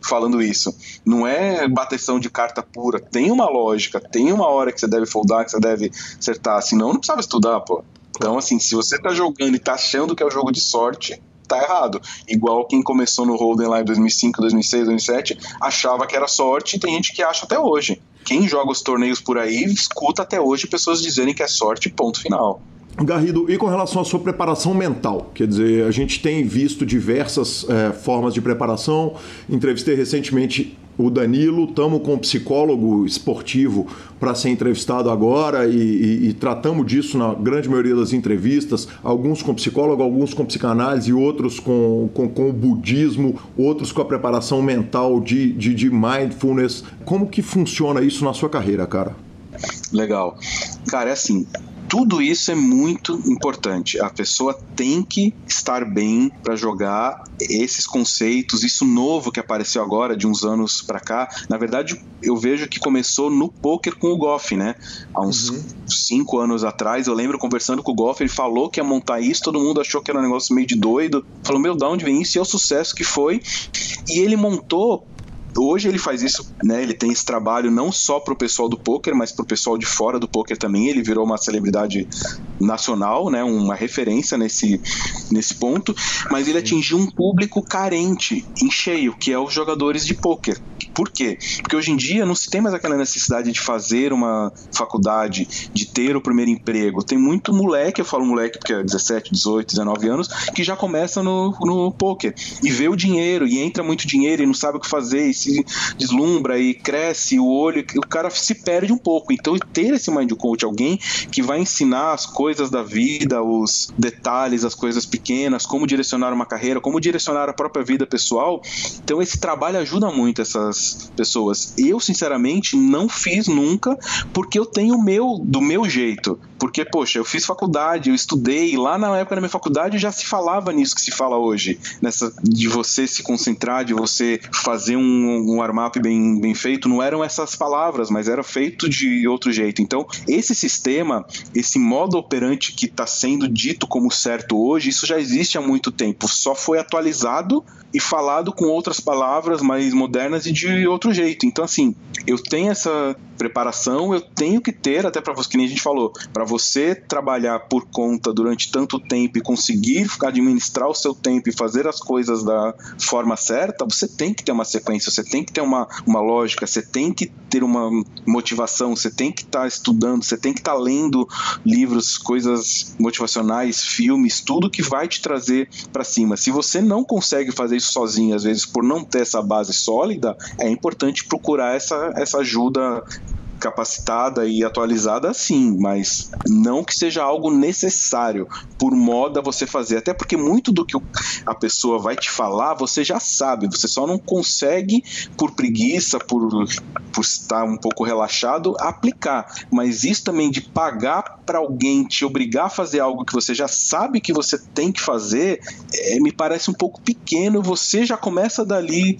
falando isso. Não é bateção de carta pura. Tem uma lógica, tem uma hora que você deve foldar, que você deve acertar. Senão não precisava estudar, pô. Então, assim, se você tá jogando e tá achando que é um jogo de sorte, tá errado. Igual quem começou no Holden lá em 2005, 2006, 2007, achava que era sorte e tem gente que acha até hoje. Quem joga os torneios por aí, escuta até hoje pessoas dizerem que é sorte, ponto final. Garrido, e com relação à sua preparação mental? Quer dizer, a gente tem visto diversas é, formas de preparação. Entrevistei recentemente o Danilo, estamos com um psicólogo esportivo para ser entrevistado agora e, e, e, tratamos disso na grande maioria das entrevistas, alguns com psicólogo, alguns com psicanálise, outros com, com, com o budismo, outros com a preparação mental de, de, de mindfulness. Como que funciona isso na sua carreira, cara? Legal. Cara, é assim, tudo isso é muito importante. A pessoa tem que estar bem para jogar esses conceitos, isso novo que apareceu agora de uns anos para cá. Na verdade, eu vejo que começou no poker com o Goff, né? Há uns uhum. cinco anos atrás, eu lembro conversando com o Goff, ele falou que ia montar isso, todo mundo achou que era um negócio meio de doido. Falou, meu, da onde vem isso? E é o sucesso que foi. E ele montou hoje ele faz isso, né? Ele tem esse trabalho não só para o pessoal do poker, mas para o pessoal de fora do poker também. Ele virou uma celebridade nacional, né? Uma referência nesse, nesse ponto. Mas ele atingiu um público carente, em cheio, que é os jogadores de poker. Por quê? Porque hoje em dia não se tem mais aquela necessidade de fazer uma faculdade, de ter o primeiro emprego. Tem muito moleque, eu falo moleque porque é 17, 18, 19 anos, que já começa no, no poker e vê o dinheiro e entra muito dinheiro e não sabe o que fazer e se deslumbra e cresce o olho, o cara se perde um pouco. Então, ter esse mind coach, alguém que vai ensinar as coisas da vida, os detalhes, as coisas pequenas, como direcionar uma carreira, como direcionar a própria vida pessoal. Então, esse trabalho ajuda muito essas pessoas. Eu, sinceramente, não fiz nunca, porque eu tenho o meu, do meu jeito. Porque, poxa, eu fiz faculdade, eu estudei, lá na época da minha faculdade já se falava nisso que se fala hoje, nessa de você se concentrar, de você fazer um, um armap bem, bem feito, não eram essas palavras, mas era feito de outro jeito. Então, esse sistema, esse modo operante que está sendo dito como certo hoje, isso já existe há muito tempo, só foi atualizado e falado com outras palavras mais modernas e de outro jeito. Então, assim, eu tenho essa preparação, eu tenho que ter, até para você, que nem a gente falou, para você trabalhar por conta durante tanto tempo e conseguir administrar o seu tempo e fazer as coisas da forma certa, você tem que ter uma sequência, você tem que ter uma, uma lógica, você tem que ter uma motivação, você tem que estar tá estudando, você tem que estar tá lendo livros, coisas motivacionais, filmes, tudo que vai te trazer para cima. Se você não consegue fazer isso sozinho, às vezes por não ter essa base sólida, é importante procurar essa, essa ajuda capacitada e atualizada, sim, mas não que seja algo necessário por moda você fazer. Até porque muito do que a pessoa vai te falar você já sabe, você só não consegue, por preguiça, por, por estar um pouco relaxado, aplicar. Mas isso também de pagar para alguém te obrigar a fazer algo que você já sabe que você tem que fazer, é, me parece um pouco pequeno. Você já começa dali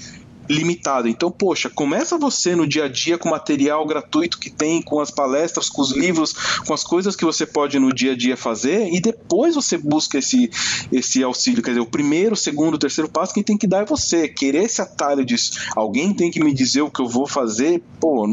limitado. Então, poxa, começa você no dia a dia com o material gratuito que tem, com as palestras, com os livros, com as coisas que você pode no dia a dia fazer e depois você busca esse, esse auxílio. Quer dizer, o primeiro, o segundo, o terceiro passo, quem tem que dar é você. Querer esse atalho de alguém tem que me dizer o que eu vou fazer, pô,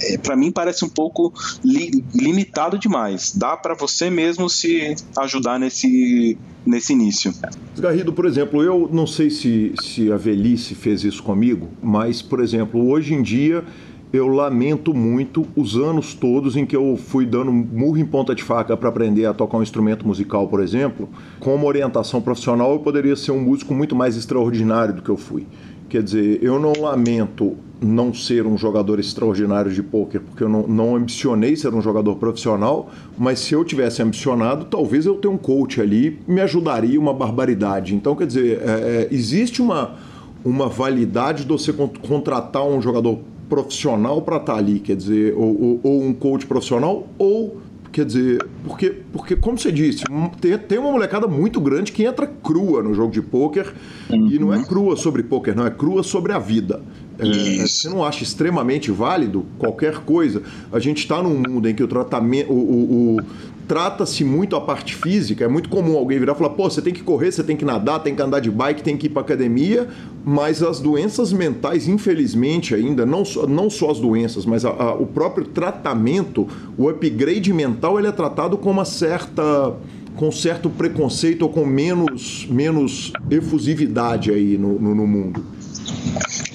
é, para mim parece um pouco li, limitado demais. Dá para você mesmo se ajudar nesse nesse início. Garrido, por exemplo, eu não sei se, se a velhice fez isso comigo, mas, por exemplo, hoje em dia eu lamento muito os anos todos em que eu fui dando murro em ponta de faca para aprender a tocar um instrumento musical, por exemplo. Com uma orientação profissional, eu poderia ser um músico muito mais extraordinário do que eu fui. Quer dizer, eu não lamento não ser um jogador extraordinário de pôquer, porque eu não, não ambicionei ser um jogador profissional, mas se eu tivesse ambicionado, talvez eu tenha um coach ali, me ajudaria uma barbaridade. Então, quer dizer, é, é existe uma, uma validade de você contratar um jogador profissional para estar tá ali, quer dizer, ou, ou, ou um coach profissional, ou Quer dizer, porque, porque como você disse, tem, tem uma molecada muito grande que entra crua no jogo de pôquer uhum. e não é crua sobre pôquer, não, é crua sobre a vida. É, você não acha extremamente válido qualquer coisa? A gente está num mundo em que o tratamento, o, o, o trata-se muito a parte física. É muito comum alguém virar e falar: pô, você tem que correr, você tem que nadar, tem que andar de bike, tem que ir para academia. Mas as doenças mentais, infelizmente, ainda, não só, não só as doenças, mas a, a, o próprio tratamento, o upgrade mental, ele é tratado com uma certa com certo preconceito ou com menos, menos efusividade aí no, no, no mundo.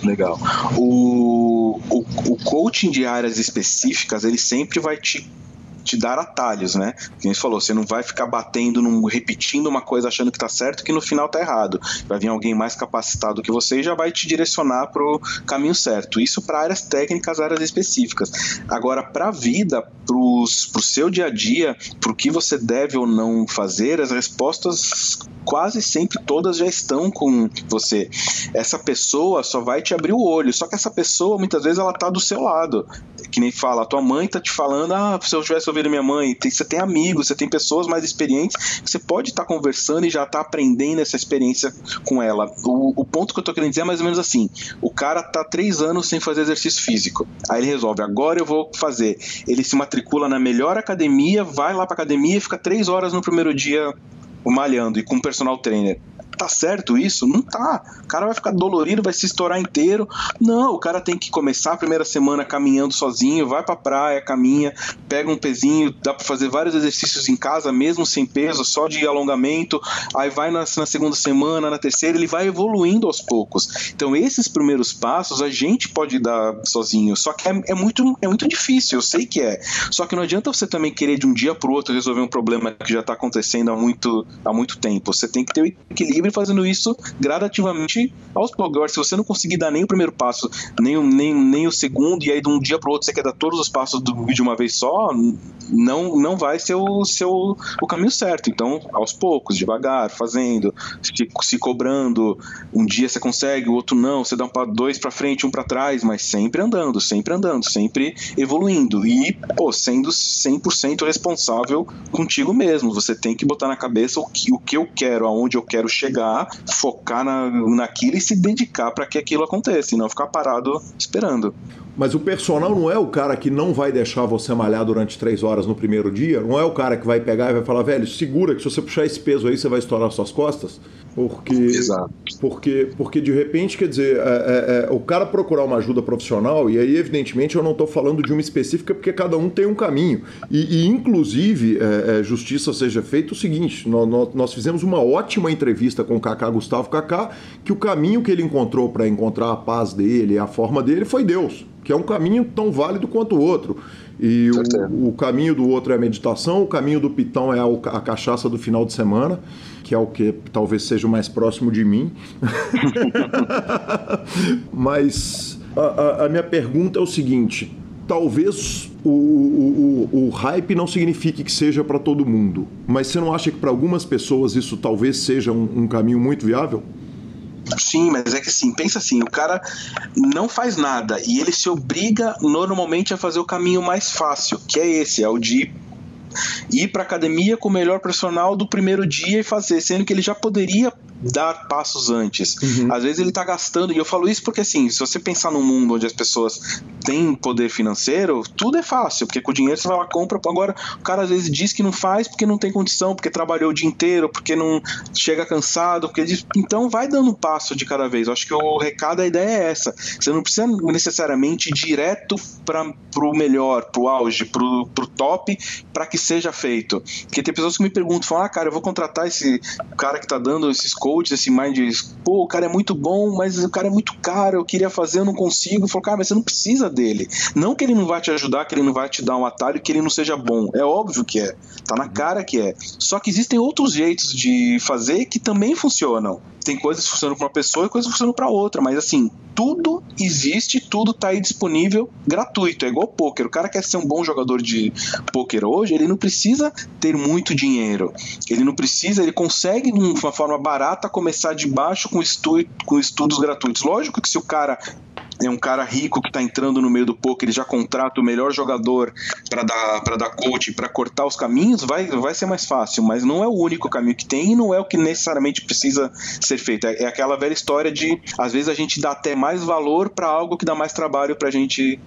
Legal. O, o, o coaching de áreas específicas, ele sempre vai te te dar atalhos, né? Como você falou, você não vai ficar batendo, num, repetindo uma coisa achando que tá certo que no final tá errado. Vai vir alguém mais capacitado que você e já vai te direcionar pro caminho certo. Isso para áreas técnicas, áreas específicas. Agora, para a vida, pro seu dia a dia, pro que você deve ou não fazer, as respostas quase sempre todas já estão com você. Essa pessoa só vai te abrir o olho, só que essa pessoa muitas vezes ela tá do seu lado. Que nem fala, tua mãe tá te falando, ah, se eu tivesse ouvido minha mãe, você tem amigos, você tem pessoas mais experientes, você pode estar tá conversando e já tá aprendendo essa experiência com ela. O, o ponto que eu tô querendo dizer é mais ou menos assim: o cara tá três anos sem fazer exercício físico. Aí ele resolve, agora eu vou fazer. Ele se matricula na melhor academia, vai lá pra academia e fica três horas no primeiro dia malhando e com personal trainer tá certo isso? Não tá. O cara vai ficar dolorido, vai se estourar inteiro. Não, o cara tem que começar a primeira semana caminhando sozinho, vai pra praia, caminha, pega um pezinho, dá pra fazer vários exercícios em casa, mesmo sem peso, só de alongamento. Aí vai na, na segunda semana, na terceira, ele vai evoluindo aos poucos. Então, esses primeiros passos a gente pode dar sozinho, só que é, é muito, é muito difícil, eu sei que é. Só que não adianta você também querer de um dia pro outro resolver um problema que já tá acontecendo há muito, há muito tempo. Você tem que ter o equilíbrio fazendo isso gradativamente aos poucos. Agora, se você não conseguir dar nem o primeiro passo, nem, o, nem, nem o segundo, e aí de um dia para outro você quer dar todos os passos do, de uma vez só, não, não vai ser o, seu, o caminho certo. Então, aos poucos, devagar, fazendo, se, se cobrando. Um dia você consegue, o outro não. Você dá um, dois para frente, um para trás, mas sempre andando, sempre andando, sempre evoluindo. E, pô, sendo 100% responsável contigo mesmo. Você tem que botar na cabeça o que, o que eu quero, aonde eu quero chegar pegar, focar na, naquilo e se dedicar para que aquilo aconteça, e não ficar parado esperando. Mas o personal não é o cara que não vai deixar você malhar durante três horas no primeiro dia? Não é o cara que vai pegar e vai falar, velho, segura que se você puxar esse peso aí, você vai estourar suas costas? Porque, Exato. porque, porque de repente, quer dizer, é, é, é, o cara procurar uma ajuda profissional, e aí, evidentemente, eu não estou falando de uma específica, porque cada um tem um caminho. E, e inclusive, é, é justiça seja feita o seguinte: nós, nós, fizemos uma ótima entrevista com o Kaká Gustavo Kaká, que o caminho que ele encontrou para encontrar a paz dele, a forma dele, foi Deus que é um caminho tão válido quanto o outro. E o, o, caminho do outro é a meditação, o caminho do pitão é a, a, cachaça do final de semana, que é o que talvez seja o mais próximo de mim. Mas a, a, a, minha pergunta é o seguinte: talvez o, o, o, o hype não signifique que seja para todo mundo, mas você não acha que para algumas pessoas isso talvez seja um, um caminho muito viável? Sim, mas é que assim, pensa assim, o cara não faz nada e ele se obriga normalmente a fazer o caminho mais fácil, que é esse, é o de ir para academia com o melhor personal do primeiro dia e fazer, sendo que ele já poderia dar passos antes. Uhum. Às vezes ele está gastando, e eu falo isso porque assim, se você pensar num mundo onde as pessoas têm poder financeiro, tudo é fácil, porque com o dinheiro você vai lá compra. Agora, o cara às vezes diz que não faz porque não tem condição, porque trabalhou o dia inteiro, porque não chega cansado, porque diz... então vai dando um passo de cada vez. Eu acho que o recado, a ideia é essa. Você não precisa necessariamente ir direto para o melhor, para o auge, para o top, para que seja feito. Porque tem pessoas que me perguntam, falam, ah, cara, eu vou contratar esse cara que está dando esses coach, esse mind, pô, o cara é muito bom, mas o cara é muito caro, eu queria fazer, eu não consigo. Falou, cara, mas você não precisa dele. Não que ele não vai te ajudar, que ele não vai te dar um atalho, que ele não seja bom. É óbvio que é. Tá na cara que é. Só que existem outros jeitos de fazer que também funcionam. Tem coisas que funcionam para uma pessoa e coisas que funcionam para outra, mas assim, tudo existe, tudo tá aí disponível gratuito. É igual poker. O cara quer ser um bom jogador de poker hoje, ele não precisa ter muito dinheiro. Ele não precisa, ele consegue de uma forma barata começar de baixo com, estu com estudos gratuitos. Lógico que se o cara é um cara rico que está entrando no meio do poker, ele já contrata o melhor jogador para dar para dar coach, para cortar os caminhos, vai, vai ser mais fácil, mas não é o único caminho que tem e não é o que necessariamente precisa ser feito. É, é aquela velha história de às vezes a gente dá até mais valor para algo que dá mais trabalho para a gente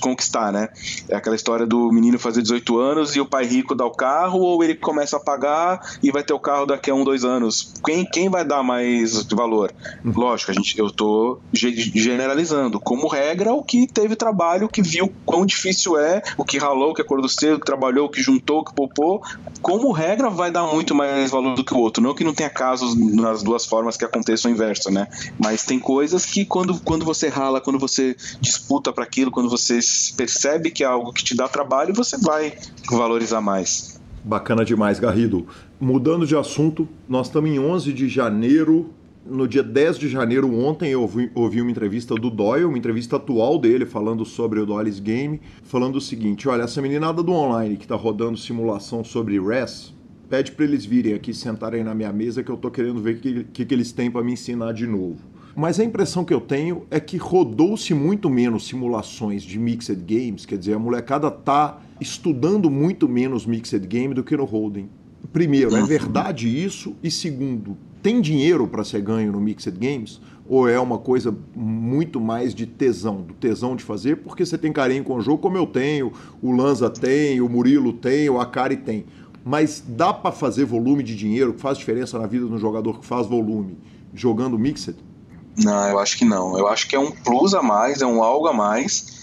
conquistar, né? É aquela história do menino fazer 18 anos e o pai rico dá o carro, ou ele começa a pagar e vai ter o carro daqui a um, dois anos. Quem, quem vai dar mais valor? Lógico, a gente, eu tô generalizando. Como regra, o que teve trabalho, que viu quão difícil é, o que ralou, o que acordou cedo, o que trabalhou, o que juntou, o que poupou. Como regra, vai dar muito mais valor do que o outro. Não que não tenha casos nas duas formas que aconteça o inverso, né? Mas tem coisas que quando, quando você rala, quando você disputa para aquilo, quando quando você percebe que é algo que te dá trabalho, você vai valorizar mais. Bacana demais, Garrido. Mudando de assunto, nós estamos em 11 de janeiro. No dia 10 de janeiro, ontem, eu ouvi, ouvi uma entrevista do Doyle, uma entrevista atual dele, falando sobre o Doyle's Game, falando o seguinte: olha, essa meninada do online que está rodando simulação sobre RES, pede para eles virem aqui sentarem na minha mesa que eu tô querendo ver o que, que, que eles têm para me ensinar de novo. Mas a impressão que eu tenho é que rodou-se muito menos simulações de mixed games, quer dizer, a molecada tá estudando muito menos mixed game do que no holding. Primeiro, é verdade isso? E segundo, tem dinheiro para ser ganho no mixed games? Ou é uma coisa muito mais de tesão, do tesão de fazer, porque você tem carinho com o jogo, como eu tenho, o Lanza tem, o Murilo tem, o Akari tem. Mas dá para fazer volume de dinheiro que faz diferença na vida de um jogador que faz volume jogando mixed? Não, eu acho que não. Eu acho que é um plus a mais, é um algo a mais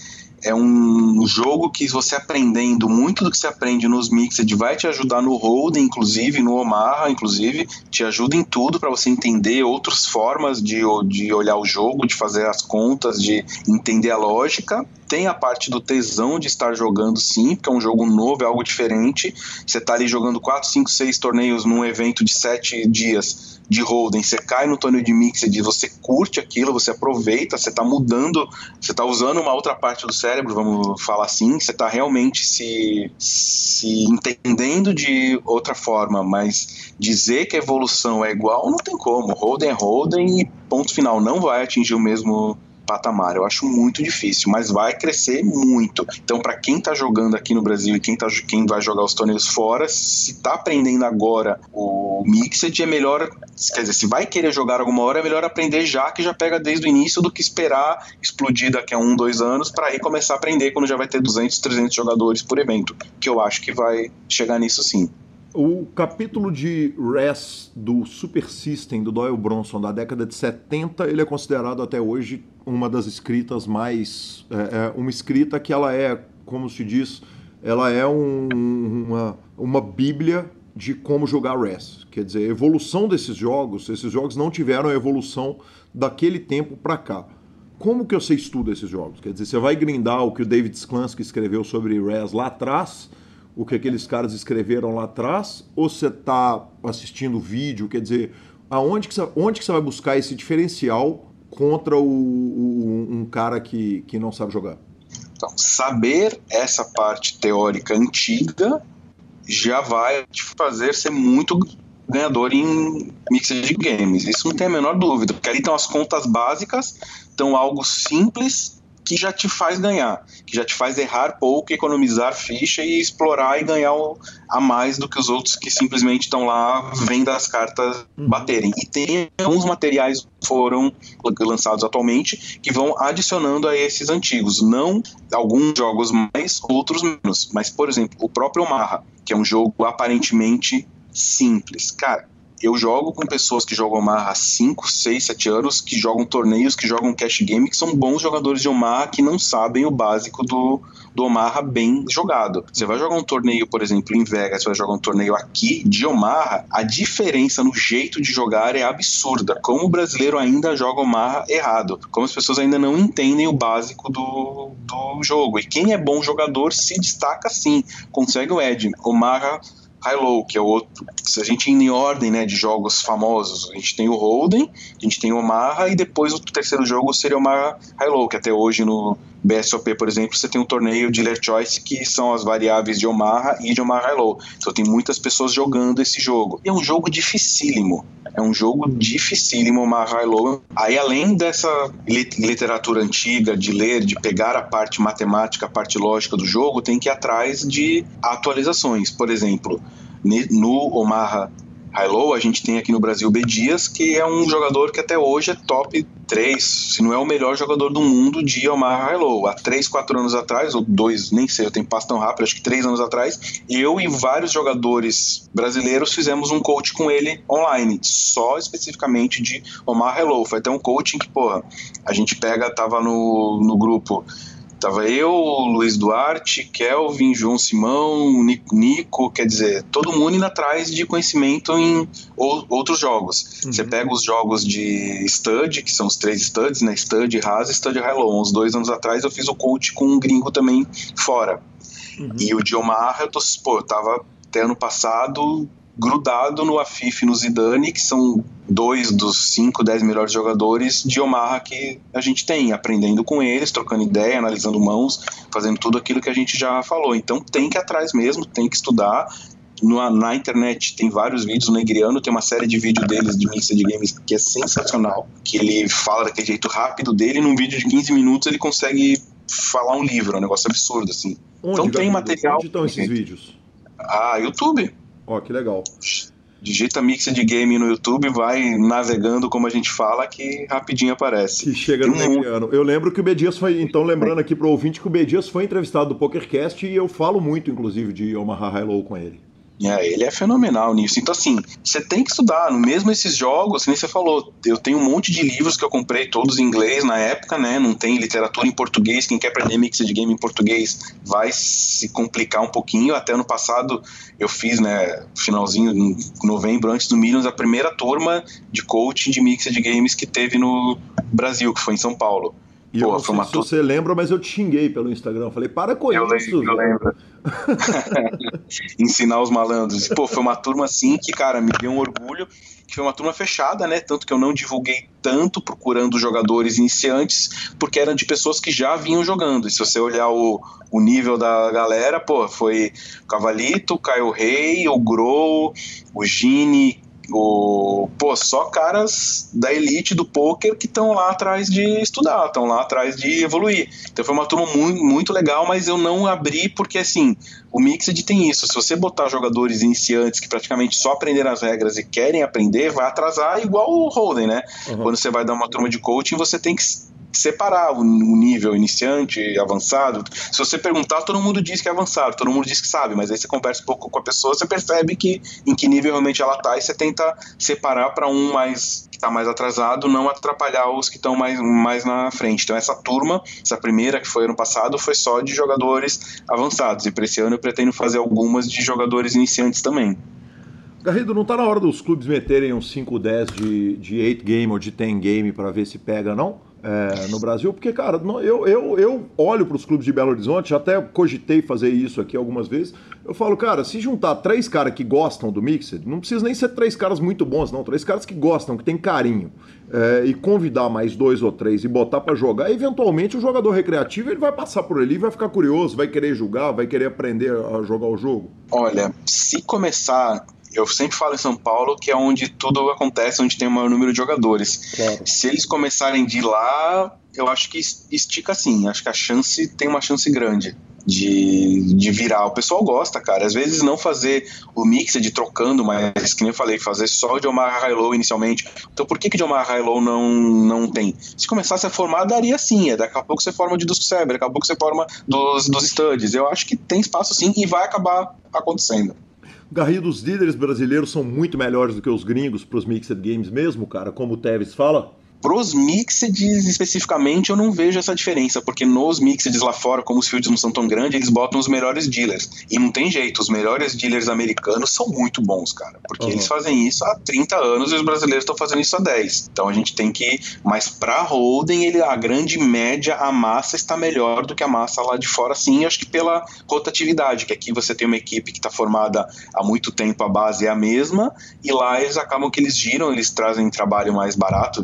é um jogo que você aprendendo muito do que você aprende nos Mixed vai te ajudar no Hold'em, inclusive, no Omaha, inclusive, te ajuda em tudo para você entender outras formas de, de olhar o jogo, de fazer as contas, de entender a lógica. Tem a parte do tesão de estar jogando sim, porque é um jogo novo, é algo diferente. Você está ali jogando 4, 5, 6 torneios num evento de 7 dias de holding, você cai no torneio de mixed, você curte aquilo, você aproveita, você está mudando, você está usando uma outra parte do cérebro, vamos falar assim, você está realmente se, se entendendo de outra forma, mas dizer que a evolução é igual não tem como. Holding é holding e ponto final, não vai atingir o mesmo patamar. Eu acho muito difícil, mas vai crescer muito. Então, para quem está jogando aqui no Brasil e quem, tá, quem vai jogar os torneios fora, se está aprendendo agora o Mixed, é melhor. Quer dizer, se vai querer jogar alguma hora, é melhor aprender já, que já pega desde o início, do que esperar explodir daqui a um, dois anos, para aí começar a aprender quando já vai ter 200, 300 jogadores por evento. Que eu acho que vai chegar nisso sim. O capítulo de RES do Super System do Doyle Bronson da década de 70, ele é considerado até hoje uma das escritas mais. É, é uma escrita que ela é, como se diz, ela é um, uma, uma bíblia de como jogar RES. Quer dizer, a evolução desses jogos, esses jogos não tiveram a evolução daquele tempo para cá. Como que você estuda esses jogos? Quer dizer, você vai grindar o que o David Sklansky escreveu sobre RES lá atrás o que aqueles caras escreveram lá atrás, ou você está assistindo vídeo, quer dizer, aonde que você, onde que você vai buscar esse diferencial contra o, o, um cara que, que não sabe jogar? Então, saber essa parte teórica antiga já vai te fazer ser muito ganhador em mixed games. Isso não tem a menor dúvida, porque ali estão as contas básicas, estão algo simples que já te faz ganhar, que já te faz errar pouco, economizar ficha e explorar e ganhar a mais do que os outros que simplesmente estão lá vendo as cartas uhum. baterem. E tem alguns materiais que foram lançados atualmente que vão adicionando a esses antigos. Não alguns jogos mais, outros menos. Mas, por exemplo, o próprio Omaha, que é um jogo aparentemente simples. Cara, eu jogo com pessoas que jogam Omaha há 5, 6, 7 anos, que jogam torneios, que jogam cash game, que são bons jogadores de Omaha, que não sabem o básico do, do Omaha bem jogado. Você vai jogar um torneio, por exemplo, em Vegas, você vai jogar um torneio aqui de Omaha, a diferença no jeito de jogar é absurda. Como o brasileiro ainda joga Omaha errado. Como as pessoas ainda não entendem o básico do, do jogo. E quem é bom jogador se destaca sim, consegue o Ed. Omaha High-Low, que é outro. Se a gente ir em ordem né, de jogos famosos, a gente tem o Holden, a gente tem o Omaha, e depois o terceiro jogo seria o Omaha High-Low, que até hoje no BSOP, por exemplo, você tem um torneio de Dealer Choice, que são as variáveis de Omaha e de Omaha High-Low. Então tem muitas pessoas jogando esse jogo. É um jogo dificílimo. É um jogo dificílimo, Omaha High-Low. Aí, além dessa literatura antiga, de ler, de pegar a parte matemática, a parte lógica do jogo, tem que ir atrás de atualizações. Por exemplo, no Omaha High-Low, a gente tem aqui no Brasil B Dias, que é um jogador que até hoje é top 3, se não é o melhor jogador do mundo de Omaha High-Low. Há 3, 4 anos atrás, ou 2, nem sei, eu tenho passo tão rápido, acho que 3 anos atrás, eu e vários jogadores brasileiros fizemos um coach com ele online, só especificamente de Omaha High-Low. Foi até um coaching que, porra, a gente pega, tava no, no grupo Tava eu, Luiz Duarte, Kelvin, João Simão, Nico, quer dizer, todo mundo indo atrás de conhecimento em outros jogos. Uhum. Você pega os jogos de Stud, que são os três Studs, né? Stud, Haas e Stud High-Low. Uns dois anos atrás eu fiz o coach com um gringo também fora. Uhum. E o Diomar, eu, tô, pô, eu tava até ano passado grudado no Afif e no Zidane, que são dois dos cinco, dez melhores jogadores de Omaha que a gente tem, aprendendo com eles, trocando ideia, analisando mãos, fazendo tudo aquilo que a gente já falou. Então tem que ir atrás mesmo, tem que estudar. na, na, internet tem vários vídeos, o Negriano tem uma série de vídeos deles de Mixed Games que é sensacional, que ele fala daquele jeito rápido dele, num vídeo de 15 minutos ele consegue falar um livro, é um negócio absurdo, assim. Onde, então tem material... Onde estão esses vídeos? Ah, YouTube. Ó, que legal digita mix de game no YouTube, vai navegando, como a gente fala, que rapidinho aparece. Que chega no mediano. Eu lembro que o Bedias foi, então, lembrando aqui pro ouvinte que o Bedias foi entrevistado do PokerCast e eu falo muito, inclusive, de Omaha High Low com ele. É, ele é fenomenal nisso. Então, assim, você tem que estudar. Mesmo esses jogos, nem você falou, eu tenho um monte de livros que eu comprei, todos em inglês na época, né? Não tem literatura em português. Quem quer aprender mix de game em português vai se complicar um pouquinho. Até ano passado eu fiz, né, finalzinho, em novembro, antes do Millions, a primeira turma de coaching de mix de games que teve no Brasil, que foi em São Paulo. E Pô, eu não sei se você lembra, mas eu te xinguei pelo Instagram. Falei, para com eu isso. Lembro, eu lembro. Ensinar os malandros. Pô, foi uma turma assim que, cara, me deu um orgulho. Que foi uma turma fechada, né? Tanto que eu não divulguei tanto procurando jogadores iniciantes, porque eram de pessoas que já vinham jogando. E se você olhar o, o nível da galera, pô, foi o Cavalito, o Caio Rei, o Grow, o Gini, o, pô, só caras da elite do poker que estão lá atrás de estudar, estão lá atrás de evoluir. Então foi uma turma muito, muito legal, mas eu não abri porque assim, o Mixed tem isso. Se você botar jogadores iniciantes que praticamente só aprenderam as regras e querem aprender, vai atrasar igual o Holden, né? Uhum. Quando você vai dar uma turma de coaching, você tem que separar o nível iniciante, avançado. Se você perguntar, todo mundo diz que é avançado, todo mundo diz que sabe, mas aí você conversa um pouco com a pessoa, você percebe que em que nível realmente ela está e você tenta separar para um mais que está mais atrasado, não atrapalhar os que estão mais, mais na frente. Então essa turma, essa primeira que foi ano passado, foi só de jogadores avançados e para esse ano eu pretendo fazer algumas de jogadores iniciantes também. Garrido, não está na hora dos clubes meterem uns 5, 10 de, de 8 game ou de 10 game para ver se pega, não? É, no Brasil, porque, cara, eu, eu, eu olho para os clubes de Belo Horizonte, até cogitei fazer isso aqui algumas vezes. Eu falo, cara, se juntar três caras que gostam do Mixed, não precisa nem ser três caras muito bons, não, três caras que gostam, que tem carinho, é, e convidar mais dois ou três e botar para jogar, eventualmente o jogador recreativo ele vai passar por ali, vai ficar curioso, vai querer jogar, vai querer aprender a jogar o jogo. Olha, se começar eu sempre falo em São Paulo que é onde tudo acontece, onde tem o maior número de jogadores. Claro. Se eles começarem de lá, eu acho que estica sim. Acho que a chance tem uma chance grande de, de virar. O pessoal gosta, cara. Às vezes não fazer o mix de trocando, mas que nem eu falei, fazer só de Omar High Low inicialmente. Então por que, que de Omar High Low não, não tem? Se começasse a formar, daria sim. É, daqui a pouco você forma de Dusk Saber, daqui a pouco você forma dos, dos studs. Eu acho que tem espaço sim e vai acabar acontecendo. Garrido, os líderes brasileiros são muito melhores do que os gringos para os Mixed Games mesmo, cara, como o Tevez fala? Pros mixeds especificamente, eu não vejo essa diferença, porque nos mixeds lá fora, como os fields não são tão grandes, eles botam os melhores dealers. E não tem jeito, os melhores dealers americanos são muito bons, cara, porque uhum. eles fazem isso há 30 anos e os brasileiros estão fazendo isso há 10. Então a gente tem que. Mas pra Holden, ele, a grande média, a massa está melhor do que a massa lá de fora, sim, acho que pela rotatividade, que aqui você tem uma equipe que está formada há muito tempo, a base é a mesma, e lá eles acabam que eles giram, eles trazem trabalho mais barato.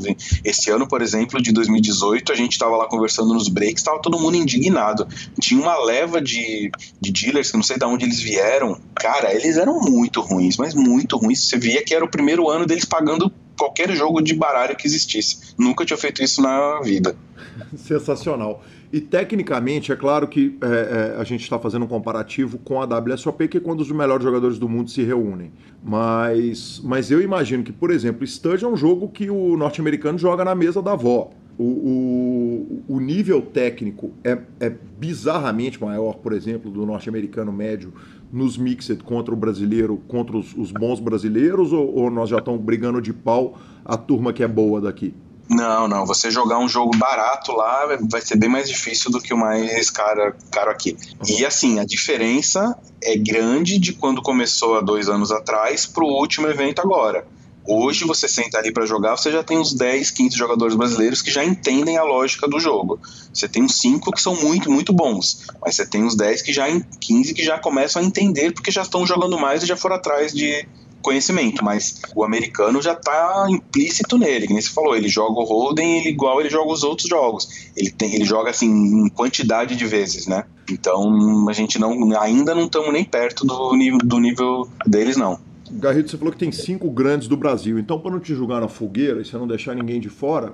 Esse ano, por exemplo, de 2018, a gente estava lá conversando nos breaks, estava todo mundo indignado. Tinha uma leva de, de dealers, que não sei de onde eles vieram. Cara, eles eram muito ruins, mas muito ruins. Você via que era o primeiro ano deles pagando qualquer jogo de baralho que existisse. Nunca tinha feito isso na vida. Sensacional. E tecnicamente, é claro que é, é, a gente está fazendo um comparativo com a WSOP, que é quando os melhores jogadores do mundo se reúnem. Mas, mas eu imagino que, por exemplo, Stud é um jogo que o norte-americano joga na mesa da avó. O, o, o nível técnico é, é bizarramente maior, por exemplo, do norte-americano médio nos mixed contra o brasileiro, contra os, os bons brasileiros, ou, ou nós já estamos brigando de pau a turma que é boa daqui? Não, não. Você jogar um jogo barato lá vai ser bem mais difícil do que o mais caro, caro aqui. E assim, a diferença é grande de quando começou há dois anos atrás para o último evento agora. Hoje você senta ali para jogar, você já tem uns 10, 15 jogadores brasileiros que já entendem a lógica do jogo. Você tem uns 5 que são muito, muito bons, mas você tem uns 10 que já 15 que já começam a entender porque já estão jogando mais e já foram atrás de, conhecimento, mas o americano já está implícito nele, que nem você falou, ele joga o Holden ele, igual ele joga os outros jogos. Ele, tem, ele joga assim em quantidade de vezes, né? Então a gente não ainda não estamos nem perto do nível, do nível deles, não. Garrido, você falou que tem cinco grandes do Brasil. Então, para não te julgar na fogueira e você não deixar ninguém de fora,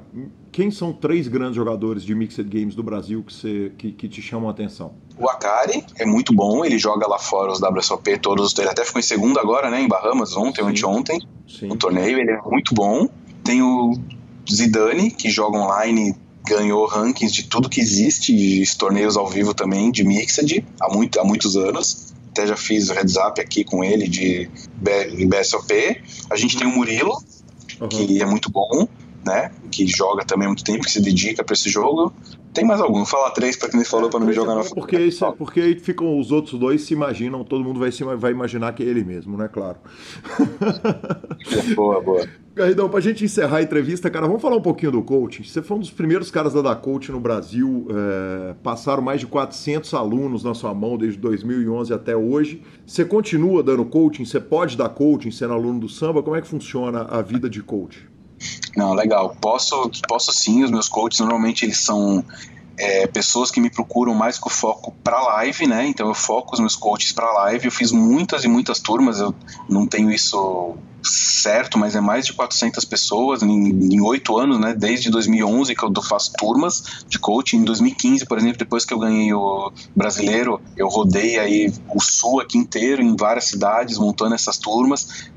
quem são três grandes jogadores de Mixed Games do Brasil que, você, que, que te chamam a atenção? O Akari é muito bom, ele joga lá fora os WSOP todos. Ele até ficou em segundo agora, né, em Bahamas, ontem ou anteontem, no torneio. Ele é muito bom. Tem o Zidane, que joga online ganhou rankings de tudo que existe, de torneios ao vivo também, de Mixed, há, muito, há muitos anos até já fiz o heads up aqui com ele de BSOP. A gente tem o Murilo, uhum. que é muito bom, né? Que joga também muito tempo, que se dedica para esse jogo. Tem mais algum? Vou falar três para quem falou para não me jogar na porque isso, é Porque aí ficam os outros dois se imaginam, todo mundo vai, se, vai imaginar que é ele mesmo, né? Claro. boa, boa. Garridão, pra gente encerrar a entrevista, cara, vamos falar um pouquinho do coaching. Você foi um dos primeiros caras da dar coaching no Brasil, é, passaram mais de 400 alunos na sua mão desde 2011 até hoje. Você continua dando coaching? Você pode dar coaching sendo aluno do samba? Como é que funciona a vida de coach? Não, legal. Posso, posso sim. Os meus coaches normalmente eles são é, pessoas que me procuram mais com foco para live, né? Então eu foco os meus coaches para live. Eu fiz muitas e muitas turmas. Eu não tenho isso certo, mas é mais de 400 pessoas em oito anos, né? Desde 2011 que eu faço turmas de coaching. Em 2015, por exemplo, depois que eu ganhei o brasileiro, eu rodei aí o sul aqui inteiro em várias cidades montando essas turmas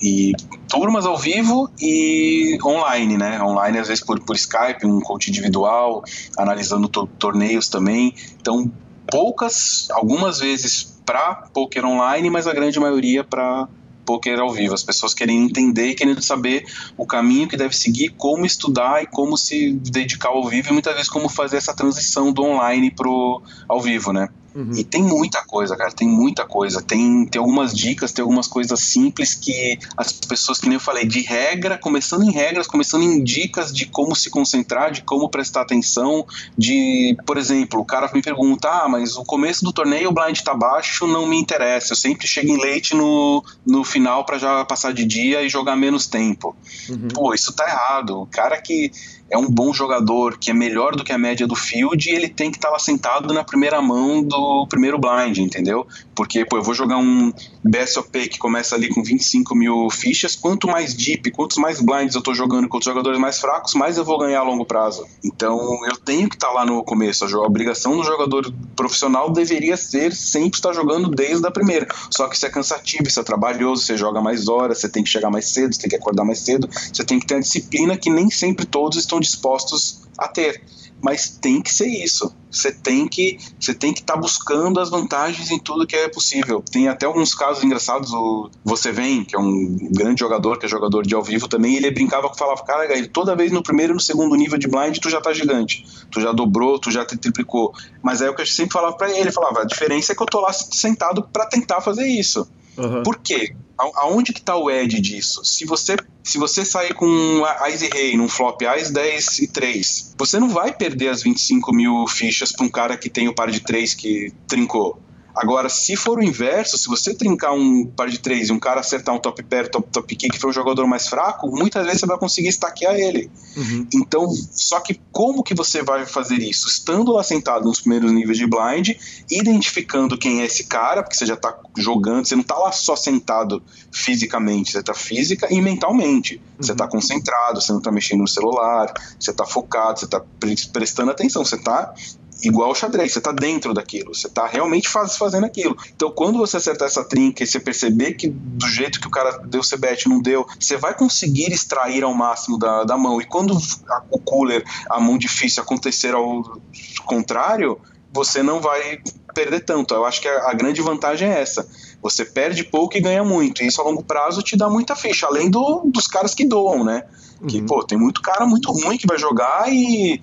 e turmas ao vivo e online, né? Online às vezes por, por Skype, um coach individual, analisando to torneios também. Então, poucas, algumas vezes para poker online, mas a grande maioria para poker ao vivo. As pessoas querem entender e querendo saber o caminho que deve seguir, como estudar e como se dedicar ao vivo e muitas vezes como fazer essa transição do online pro ao vivo, né? Uhum. E tem muita coisa, cara, tem muita coisa. Tem, tem algumas dicas, tem algumas coisas simples que as pessoas, que nem eu falei, de regra, começando em regras, começando em dicas de como se concentrar, de como prestar atenção, de, por exemplo, o cara me pergunta, ah, mas o começo do torneio o blind tá baixo, não me interessa, eu sempre chego em leite no, no final para já passar de dia e jogar menos tempo. Uhum. Pô, isso tá errado. O cara que é um bom jogador, que é melhor do que a média do field, ele tem que estar tá lá sentado na primeira mão do primeiro blind, entendeu? Porque, pô, eu vou jogar um BSOP que começa ali com 25 mil fichas, quanto mais deep, quantos mais blinds eu tô jogando com os jogadores mais fracos, mais eu vou ganhar a longo prazo. Então, eu tenho que estar tá lá no começo. A obrigação do jogador profissional deveria ser sempre estar jogando desde a primeira. Só que isso é cansativo, isso é trabalhoso, você joga mais horas, você tem que chegar mais cedo, você tem que acordar mais cedo, você tem que ter a disciplina que nem sempre todos estão dispostos a ter. Mas tem que ser isso. Você tem que você tem que estar tá buscando as vantagens em tudo que é possível. Tem até alguns casos engraçados. O Você Vem, que é um grande jogador, que é jogador de ao vivo também, ele brincava que falava, cara, toda vez no primeiro e no segundo nível de blind tu já tá gigante. Tu já dobrou, tu já te triplicou. Mas aí o que eu sempre falava para ele, falava, a diferença é que eu tô lá sentado para tentar fazer isso. Uhum. Por quê? aonde que tá o edge disso? Se você se você sair com Ice Rei num flop Ice 10 e 3, você não vai perder as 25 mil fichas para um cara que tem o par de 3 que trincou. Agora, se for o inverso, se você trincar um par de três e um cara acertar um top pair, top, top kick, que for um jogador mais fraco, muitas vezes você vai conseguir estaquear ele. Uhum. Então, só que como que você vai fazer isso? Estando lá sentado nos primeiros níveis de blind, identificando quem é esse cara, porque você já está jogando, você não está lá só sentado fisicamente, você está física e mentalmente. Uhum. Você está concentrado, você não está mexendo no celular, você está focado, você está prestando atenção, você está igual o xadrez, você está dentro daquilo, você está realmente faz, fazendo aquilo. Então, quando você acertar essa trinca e você perceber que do jeito que o cara deu o bet não deu, você vai conseguir extrair ao máximo da, da mão. E quando a, o cooler, a mão difícil acontecer ao contrário, você não vai perder tanto. Eu acho que a, a grande vantagem é essa. Você perde pouco e ganha muito. E isso a longo prazo te dá muita ficha, além do, dos caras que doam, né? Que, uhum. pô, tem muito cara muito ruim que vai jogar e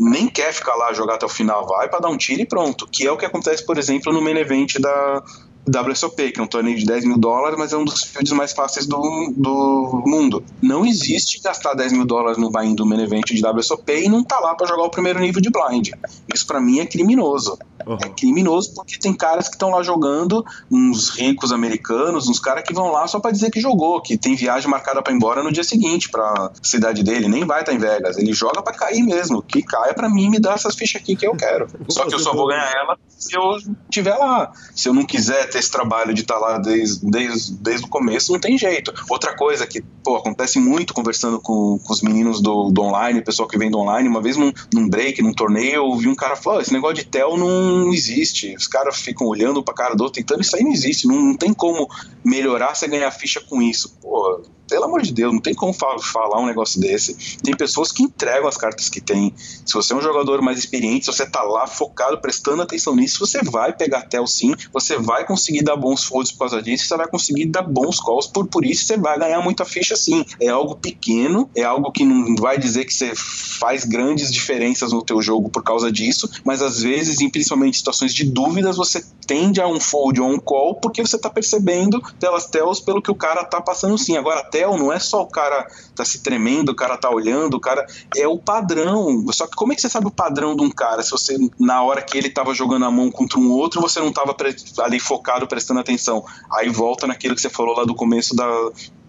nem quer ficar lá jogar até o final, vai para dar um tiro e pronto. Que é o que acontece, por exemplo, no main event da WSOP, que é um torneio de 10 mil dólares, mas é um dos fields mais fáceis do, do mundo. Não existe gastar 10 mil dólares no buy-in do main event de WSOP e não tá lá para jogar o primeiro nível de blind. Isso para mim é criminoso. Uhum. É criminoso porque tem caras que estão lá jogando, uns ricos americanos, uns caras que vão lá só para dizer que jogou, que tem viagem marcada para ir embora no dia seguinte para cidade dele, nem vai estar tá em Vegas, ele joga para cair mesmo, que caia para mim me dá essas fichas aqui que eu quero. Só que eu só vou ganhar ela se eu estiver lá. Se eu não quiser ter esse trabalho de estar tá lá desde, desde, desde o começo, não tem jeito. Outra coisa que, pô, acontece muito conversando com, com os meninos do, do online, pessoal que vem do online, uma vez num, num break, num torneio, eu vi um cara falar, esse negócio de tel não existe. Os caras ficam olhando pra cara do outro, tentando, isso aí não existe. Não, não tem como melhorar você ganhar ficha com isso. Pô, pelo amor de Deus, não tem como falar um negócio desse. Tem pessoas que entregam as cartas que tem. Se você é um jogador mais experiente, se você tá lá focado, prestando atenção nisso, você vai pegar tel sim, você vai conseguir dar bons folds por causa disso, você vai conseguir dar bons calls por, por isso, você vai ganhar muita ficha sim. É algo pequeno, é algo que não vai dizer que você faz grandes diferenças no teu jogo por causa disso, mas às vezes, em principalmente situações de dúvidas, você tende a um fold ou um call porque você tá percebendo pelas tells pelo que o cara tá passando sim. Agora, não é só o cara tá se tremendo, o cara tá olhando, o cara é o padrão. Só que como é que você sabe o padrão de um cara se você na hora que ele tava jogando a mão contra um outro, você não tava ali focado prestando atenção? Aí volta naquilo que você falou lá do começo da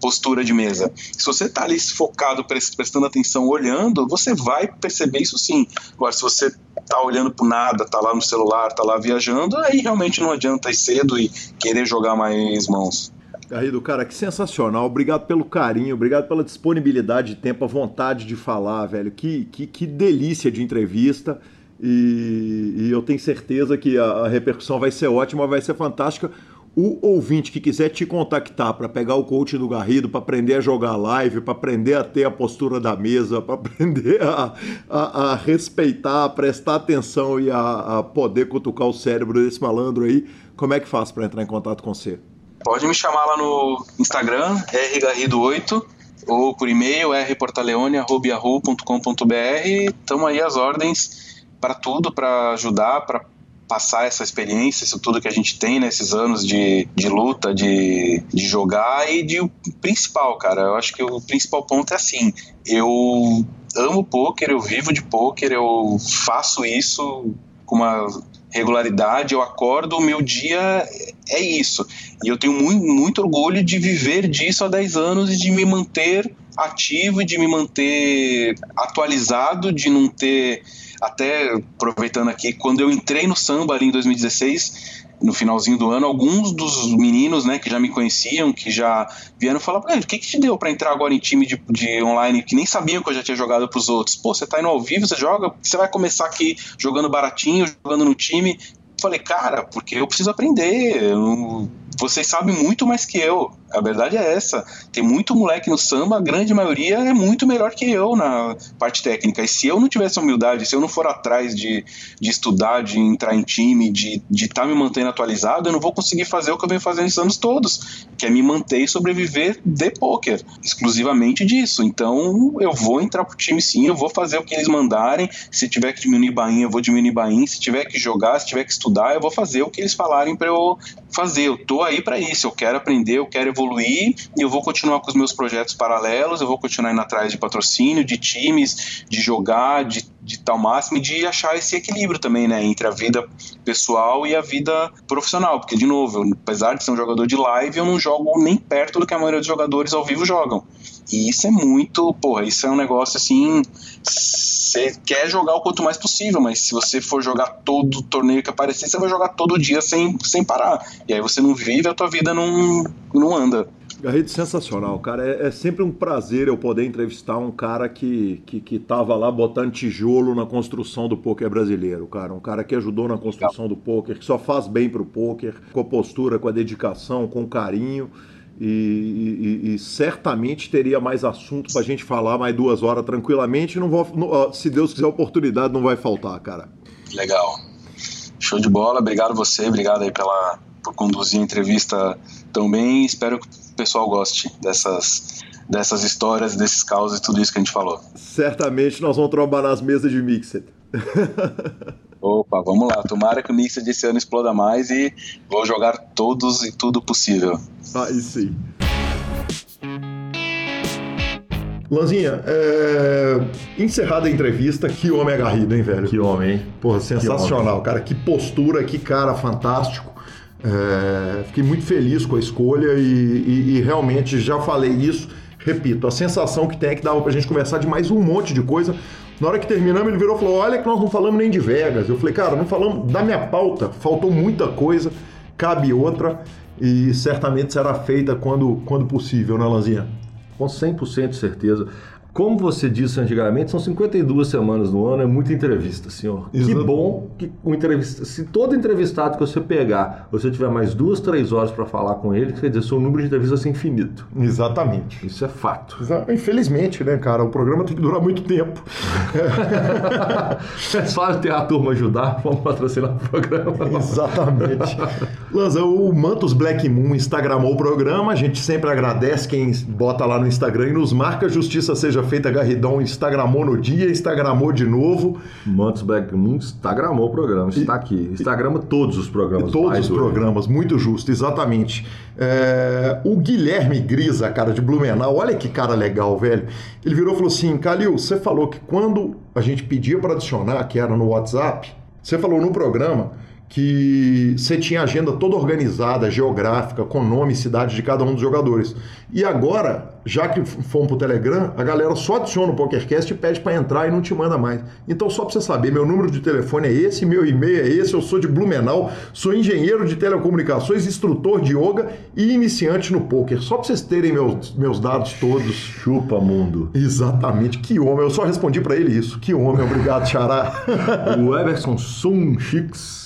postura de mesa. Se você tá ali focado, prestando atenção, olhando, você vai perceber isso sim. Agora, se você tá olhando por nada, tá lá no celular, tá lá viajando, aí realmente não adianta ir cedo e querer jogar mais mãos. Garrido, cara, que sensacional. Obrigado pelo carinho, obrigado pela disponibilidade de tempo, a vontade de falar, velho. Que, que, que delícia de entrevista. E, e eu tenho certeza que a, a, repercussão vai ser ótima, vai ser fantástica. O ouvinte que quiser te contactar para pegar o coach do Garrido, para aprender a jogar live, para aprender a ter a postura da mesa, para aprender a, a, a, respeitar, a prestar atenção e a, a poder cutucar o cérebro desse malandro aí, como é que faz para entrar em contato com você? Pode me chamar lá no Instagram, rgarrido8, ou por e-mail, rportaleone.com.br. Estamos aí as ordens para tudo, para ajudar, para passar essa experiência, isso tudo que a gente tem nesses anos de, de luta, de, de jogar e de o principal, cara. Eu acho que o principal ponto é assim: eu amo poker, eu vivo de poker, eu faço isso com uma regularidade, eu acordo, o meu dia é isso. E eu tenho muito, muito orgulho de viver disso há 10 anos e de me manter ativo e de me manter atualizado, de não ter. Até aproveitando aqui, quando eu entrei no samba ali em 2016, no finalzinho do ano, alguns dos meninos, né, que já me conheciam, que já vieram falar, o que, que te deu para entrar agora em time de, de, online que nem sabiam que eu já tinha jogado pros outros? Pô, você tá indo ao vivo, você joga, você vai começar aqui jogando baratinho, jogando no time. Falei, cara, porque eu preciso aprender. Eu, vocês sabem muito mais que eu. A verdade é essa. Tem muito moleque no samba, a grande maioria é muito melhor que eu na parte técnica. E se eu não tivesse humildade, se eu não for atrás de, de estudar, de entrar em time, de estar tá me mantendo atualizado, eu não vou conseguir fazer o que eu venho fazendo esses anos todos, que é me manter e sobreviver de poker, exclusivamente disso. Então eu vou entrar pro time sim, eu vou fazer o que eles mandarem. Se tiver que diminuir bainha, eu vou diminuir bainha. Se tiver que jogar, se tiver que estudar, eu vou fazer o que eles falarem para eu fazer. Eu tô aí para isso, eu quero aprender, eu quero evoluir e eu vou continuar com os meus projetos paralelos, eu vou continuar indo atrás de patrocínio, de times, de jogar, de, de tal máximo e de achar esse equilíbrio também, né, entre a vida pessoal e a vida profissional, porque de novo, eu, apesar de ser um jogador de live, eu não jogo nem perto do que a maioria dos jogadores ao vivo jogam. E isso é muito, porra, isso é um negócio assim, você quer jogar o quanto mais possível, mas se você for jogar todo torneio que aparecer, você vai jogar todo dia sem, sem parar. E aí você não vive, a tua vida não, não anda. Garrido, sensacional, cara. É, é, sempre um prazer eu poder entrevistar um cara que, que, que tava lá botando tijolo na construção do poker brasileiro, cara. Um cara que ajudou na construção do poker, que só faz bem pro poker, com a postura, com a dedicação, com carinho. E, e, e, certamente teria mais assunto para a gente falar mais duas horas tranquilamente. Não vou, não, se Deus quiser, oportunidade não vai faltar, cara. Legal. Show de bola. Obrigado você, obrigado aí pela, por conduzir a entrevista tão bem. Espero que o pessoal goste dessas, dessas histórias, desses causos e tudo isso que a gente falou. Certamente nós vamos trombar nas mesas de Mixed. Opa, vamos lá. Tomara que o Mixed desse ano exploda mais e vou jogar todos e tudo possível. Aí sim. Lanzinha, é... encerrada a entrevista, que homem agarrido, hein, velho? Que homem, hein? Porra, sensacional, cara. Que postura, que cara fantástico. É... Fiquei muito feliz com a escolha e, e, e, realmente já falei isso. Repito, a sensação que tem é que dava pra gente conversar de mais um monte de coisa. Na hora que terminamos, ele virou e falou: Olha, que nós não falamos nem de Vegas. Eu falei, cara, não falamos da minha pauta, faltou muita coisa, cabe outra e certamente será feita quando, quando possível, né, Lanzinha? Com 100% de certeza. Como você disse antigamente, são 52 semanas no ano, é muita entrevista, senhor. Exato. Que bom que o entrevista, se todo entrevistado que você pegar, você tiver mais duas, três horas para falar com ele, quer dizer, seu número de entrevistas é infinito. Exatamente. Isso é fato. Infelizmente, né, cara? O programa tem que durar muito tempo. é só ter a turma ajudar, vamos patrocinar o programa. Exatamente. Lanza, o Mantos Black Moon instagramou o programa, a gente sempre agradece quem bota lá no Instagram e nos marca Justiça Seja feita Garridão Instagramou no dia, Instagramou de novo. Mantos Black Moon Instagramou o programa, está aqui. Instagrama todos os programas. Todos os programas, muito justo, exatamente. É, o Guilherme Grisa, cara de Blumenau, olha que cara legal, velho. Ele virou e falou assim: Calil, você falou que quando a gente pedia para adicionar, que era no WhatsApp, você falou no programa que você tinha a agenda toda organizada, geográfica, com nome e cidade de cada um dos jogadores. E agora, já que fomos pro Telegram, a galera só adiciona o PokerCast e pede para entrar e não te manda mais. Então, só para você saber, meu número de telefone é esse, meu e-mail é esse, eu sou de Blumenau, sou engenheiro de telecomunicações, instrutor de yoga e iniciante no poker. Só para vocês terem meus, meus dados todos. Chupa mundo. Exatamente. Que homem. Eu só respondi para ele isso. Que homem. Obrigado, Xará. o Everson Sunchix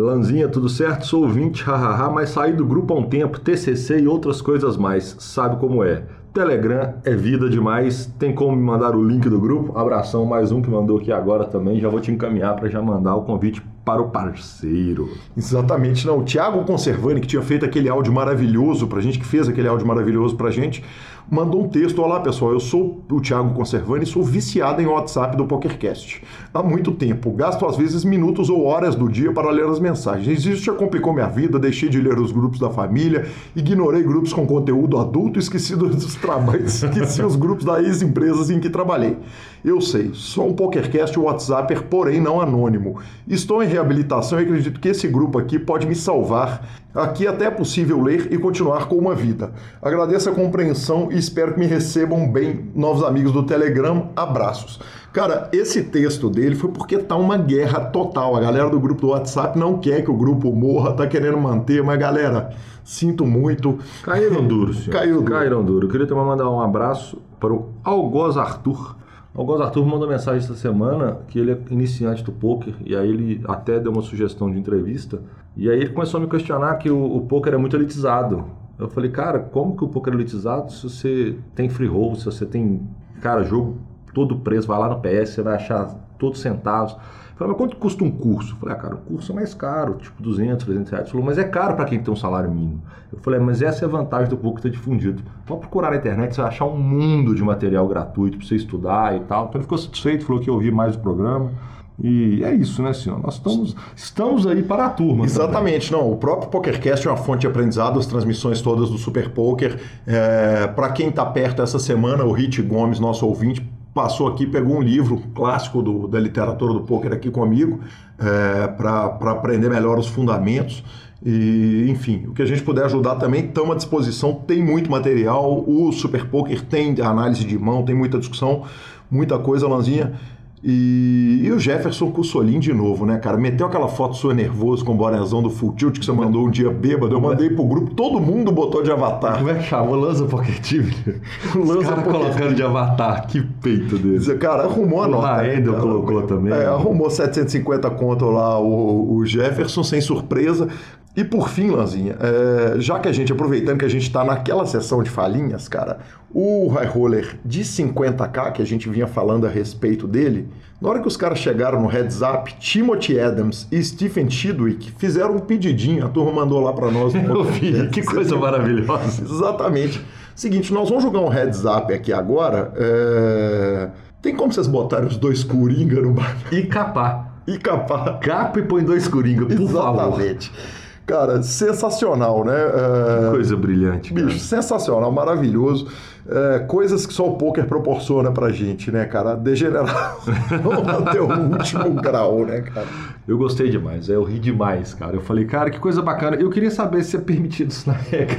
Lanzinha, tudo certo? Sou ouvinte, hahaha, mas saí do grupo há um tempo, TCC e outras coisas mais. Sabe como é? Telegram é vida demais. Tem como me mandar o link do grupo? Abração, mais um que mandou aqui agora também. Já vou te encaminhar para já mandar o convite para o parceiro. Exatamente, não. O Thiago Conservani, que tinha feito aquele áudio maravilhoso pra gente, que fez aquele áudio maravilhoso pra gente, mandou um texto: Olá pessoal, eu sou o Thiago Conservani sou viciado em WhatsApp do PokerCast. Há muito tempo, gasto às vezes minutos ou horas do dia para ler as mensagens. Isso já complicou minha vida, deixei de ler os grupos da família, ignorei grupos com conteúdo adulto, esqueci dos trabalhos, esqueci os grupos das empresas em que trabalhei. Eu sei, sou um PokerCast WhatsApper, porém não anônimo. Estou em reabilitação e acredito que esse grupo aqui pode me salvar. Aqui até é possível ler e continuar com uma vida. Agradeço a compreensão e espero que me recebam bem, novos amigos do Telegram. Abraços. Cara, esse texto dele foi porque tá uma guerra total. A galera do grupo do WhatsApp não quer que o grupo morra, tá querendo manter, mas galera, sinto muito. Caíram duro, senhor. Caíram duro. Caíram duro. Eu queria também mandar um abraço para o Algoz Arthur o Gosto Arthur mandou mensagem essa semana que ele é iniciante do poker e aí ele até deu uma sugestão de entrevista e aí ele começou a me questionar que o, o poker é muito elitizado. Eu falei, cara, como que o poker é elitizado se você tem free roll, se você tem, cara, jogo todo preço, vai lá no PS, você vai achar todos centavos. Falei, mas quanto custa um curso? Falei, ah, cara, o curso é mais caro, tipo 200, 300 reais. Falou, mas é caro para quem tem um salário mínimo. Eu falei, mas essa é a vantagem do pouco que está difundido. Pode procurar na internet, você vai achar um mundo de material gratuito para você estudar e tal. Então ele ficou satisfeito, falou que ia ouvir mais o programa. E é isso, né, senhor? Nós estamos, estamos aí para a turma. Exatamente, também. não. O próprio PokerCast é uma fonte de aprendizado, as transmissões todas do Super Poker. É, para quem está perto essa semana, o Rit Gomes, nosso ouvinte, passou aqui, pegou um livro clássico do, da literatura do poker aqui comigo é, para aprender melhor os fundamentos. E, enfim, o que a gente puder ajudar também, estamos à disposição. Tem muito material. O Super Poker tem análise de mão, tem muita discussão, muita coisa, Lanzinha. E, e, o Jefferson Cussolin de novo, né, cara? Meteu aquela foto sua nervoso com o bonezão do Full Tilt que você mandou um dia bêbado. Eu mandei pro grupo, todo mundo botou de avatar. Como é que chama? Lança Pocket Team? Lança cara colocando de avatar. Que peito dele. Cara, arrumou a nota. O Raendel colocou também. É, arrumou 750 conto lá o, o Jefferson, sem surpresa. E por fim, Lanzinha, é, já que a gente, aproveitando que a gente está naquela sessão de falinhas, cara, o High Roller de 50k, que a gente vinha falando a respeito dele, na hora que os caras chegaram no heads up, Timothy Adams e Stephen Chidwick fizeram um pedidinho, a turma mandou lá para nós. Eu vi, que coisa maravilhosa. Exatamente. Seguinte, nós vamos jogar um heads up aqui agora. É... Tem como vocês botarem os dois Coringa no bar? E capar. E capar. Capa e põe dois Coringa, por Exatamente. favor. Cara, sensacional, né? É, Coisa brilhante. cara. Bicho, sensacional, maravilhoso. É, coisas que só o poker proporciona pra gente, né, cara? Degeneração até o último grau, né, cara? Eu gostei demais, eu ri demais, cara. Eu falei, cara, que coisa bacana. Eu queria saber se é permitido isso na regra.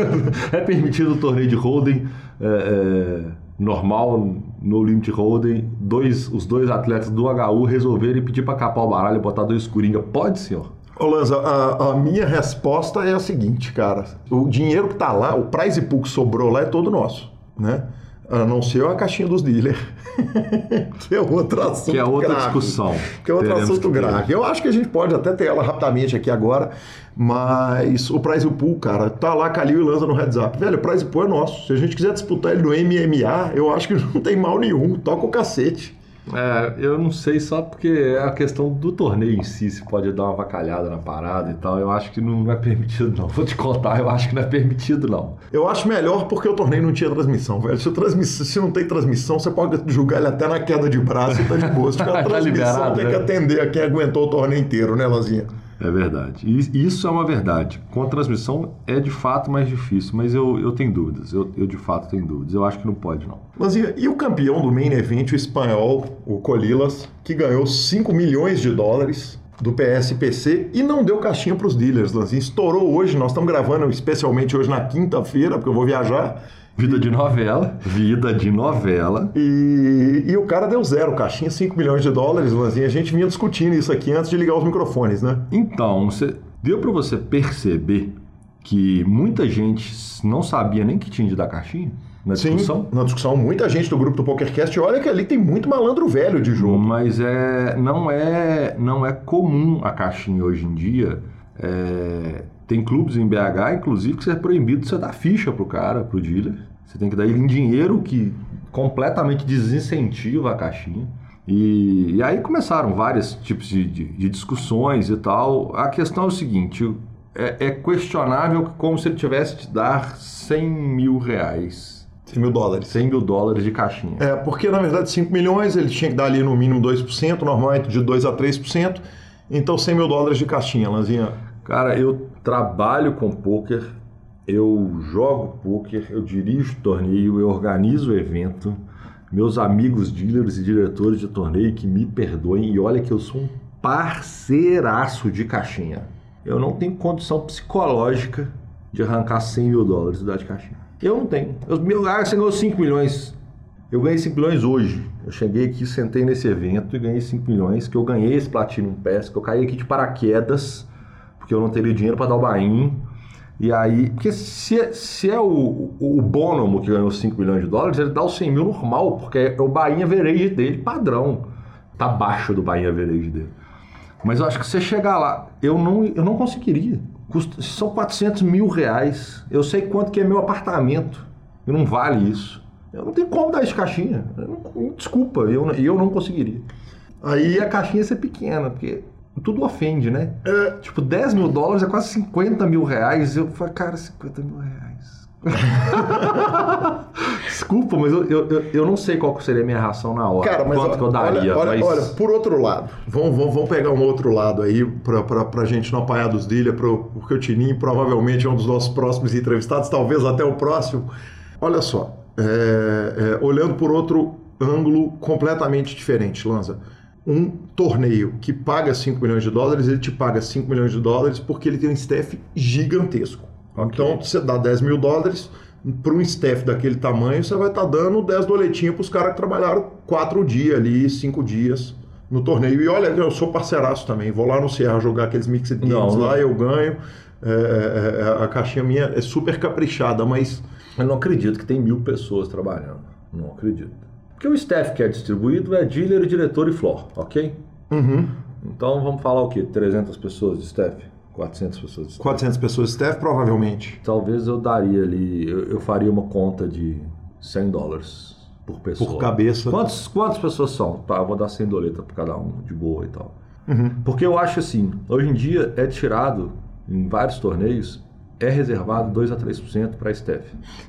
é permitido o torneio de holding é, é, normal, no limit holding, dois, os dois atletas do HU resolverem pedir pra capar o baralho e botar dois coringa. Pode, senhor? Ô Lanza, a, a minha resposta é a seguinte, cara. O dinheiro que tá lá, o prize pool que sobrou lá é todo nosso, né? A não ser a caixinha dos dealers. que é outro assunto Que é outra grave. discussão. Que é outro Teremos assunto grave. Eu acho que a gente pode até ter ela rapidamente aqui agora, mas o prize pool, cara, tá lá Calil e Lanza no heads up. Velho, o prize pool é nosso. Se a gente quiser disputar ele no MMA, eu acho que não tem mal nenhum. Toca o cacete. É, eu não sei só porque é a questão do torneio em si, se pode dar uma vacalhada na parada e tal. Eu acho que não é permitido, não. Vou te contar, eu acho que não é permitido, não. Eu acho melhor porque o torneio não tinha transmissão, velho. Se, transmiss- se não tem transmissão, você pode julgar ele até na queda de braço e tá de boa. Se tiver Tá transmissão, liberado, tem né? que atender a quem aguentou o torneio inteiro, né, Lanzinha? É verdade. E Isso é uma verdade. Com a transmissão é de fato mais difícil, mas eu, eu tenho dúvidas. Eu, eu de fato tenho dúvidas. Eu acho que não pode, não. Lanzinha, e o campeão do main event, o espanhol, o Colilas, que ganhou 5 milhões de dólares do PSPC e não deu caixinha para os dealers, Lanzinha. Estourou hoje, nós estamos gravando especialmente hoje na quinta-feira, porque eu vou viajar. Vida de novela. Vida de novela. E, e o cara deu zero, caixinha 5 milhões de dólares, Lanzinha. A gente vinha discutindo isso aqui antes de ligar os microfones, né? Então, você- deu para você perceber que muita gente não sabia nem que tinha de dar caixinha na discussão? Sim, na discussão, muita gente do grupo do PokerCast, olha que ali tem muito malandro velho de jogo. Mas é, não, é, não é comum a caixinha hoje em dia. É, tem clubes em BH, inclusive, que você é proibido você dar ficha pro cara, pro dealer. Você tem que dar ele em dinheiro que completamente desincentiva a caixinha. E, e aí começaram vários tipos de, de- de discussões e tal. A questão é o seguinte: é, é questionável como se ele tivesse te dar 100 mil reais, 100 mil dólares. 100 mil dólares de caixinha. É, porque na verdade 5 milhões ele tinha que dar ali no mínimo 2%, normalmente de 2 a 3%. Então 100 mil dólares de caixinha, Lanzinha. Cara, eu trabalho com poker, eu jogo poker, eu dirijo torneio, eu organizo o evento. Meus amigos dealers e diretores de torneio que me perdoem e olha que eu sou um parceiraço de caixinha. Eu não tenho condição psicológica de arrancar 100 mil dólares dar de caixinha. Eu não tenho. Eu, meu, ah, você ganhou 5 milhões. Eu ganhei 5 milhões hoje. Eu cheguei aqui, sentei nesse evento e ganhei 5 milhões, que eu ganhei esse Platinum Pass, que eu caí aqui de paraquedas, porque eu não teria dinheiro para dar o bain. E aí, porque se é, se é o, o, Bonomo que ganhou 5 milhões de dólares, ele dá os 100 mil normal, porque é o bain average dele padrão. Tá abaixo do bain average dele. Mas eu acho que você chegar lá, eu não, eu não conseguiria. Custa, são 400 mil reais. Eu sei quanto que é meu apartamento. E não vale isso. Eu não tenho como dar isso caixinha. Eu não- desculpa, eu, eu não conseguiria. Aí a caixinha ser pequena, porque tudo ofende, né? É. Tipo, 10 mil dólares é quase 50 mil reais. Eu falei, cara, 50 mil reais. Desculpa, mas eu, eu, eu, não sei qual seria a minha reação na hora. Cara, mas quanto olha, que eu daria. olha, mas... olha, por outro lado, vamos, vamos, vamos pegar um outro lado aí pra, pra, pra gente não apanhar dos pro- porque o Tininho provavelmente é um dos nossos próximos entrevistados, talvez até o próximo. Olha só, é, é, olhando por outro ângulo completamente diferente, Lanza. Um torneio que paga 5 milhões de dólares, ele te paga 5 milhões de dólares porque ele tem um staff gigantesco. Então, você dá 10 mil dólares para um staff daquele tamanho, você vai estar dando 10 doletinhos para os caras que trabalharam 4 dias ali, 5 dias no torneio. E olha, eu sou parceiraço também. Vou lá no Sierra jogar aqueles Mixed Games Não, não. lá, eu ganho. É, é, é, a caixinha minha é super caprichada, mas Eu não acredito que tem mil pessoas trabalhando. Não acredito. Porque o staff que é distribuído é dealer, diretor e floor, ok? uhum, Então vamos falar o quê? 300 pessoas de staff? 400 pessoas de staff? 400 pessoas de staff, provavelmente. Talvez eu daria ali, eu, eu faria uma conta de 100 dólares por pessoa. Por cabeça. Quantos, quantas pessoas são? Tá, eu vou dar 100 doleta para cada um, de boa e tal. Uhum. Porque eu acho assim, hoje em dia é tirado, em vários torneios, é reservado 2 a 3% para staff.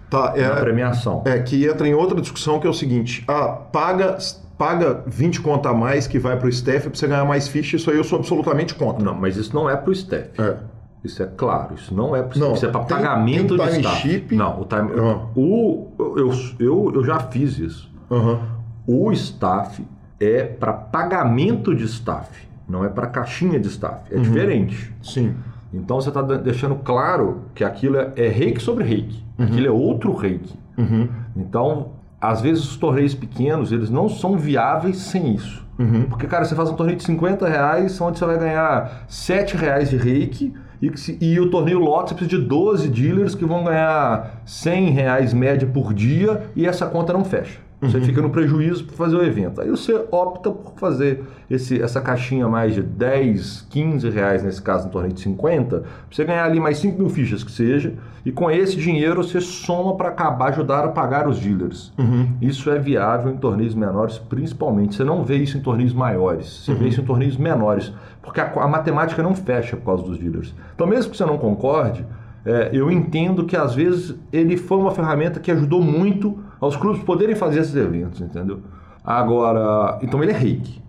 Tá, na é, premiação. é que entra em outra discussão que é o seguinte: ah, paga, paga 20 conta a mais que vai para o staff para você ganhar mais ficha, isso aí eu sou absolutamente contra. Não, mas isso não é pro staff. É. Isso é claro, isso não é Não, isso é para pagamento tem de time staff. chip? Não, o time Ah. o eu, eu, eu já fiz isso. Aham. O staff é para pagamento de staff, não é para caixinha de staff. É diferente. Sim. Então você está deixando claro que aquilo é, é reiki sobre reiki. Aquilo é outro reiki. Uhum. Então, às vezes os torneios pequenos, eles não são viáveis sem isso. Uhum. Porque, cara, você faz um torneio de 50 reais, onde você vai ganhar 7 reais de reiki, e, e o torneio lote você precisa de 12 dealers que vão ganhar 100 reais média por dia, e essa conta não fecha. Você fica no prejuízo para fazer o evento. Aí você opta por fazer esse, essa caixinha mais de 10, 15 reais, nesse caso, no torneio de 50, pra você ganhar ali mais 5 mil fichas que seja, e com esse dinheiro você soma para acabar, ajudar a pagar os dealers. Isso é viável em torneios menores, principalmente. Você não vê isso em torneios maiores, você vê isso em torneios menores, porque a, a matemática não fecha por causa dos dealers. Então, mesmo que você não concorde, é, eu entendo que às vezes ele foi uma ferramenta que ajudou muito aos clubes poderem fazer esses eventos, entendeu? Agora, então ele é reiki.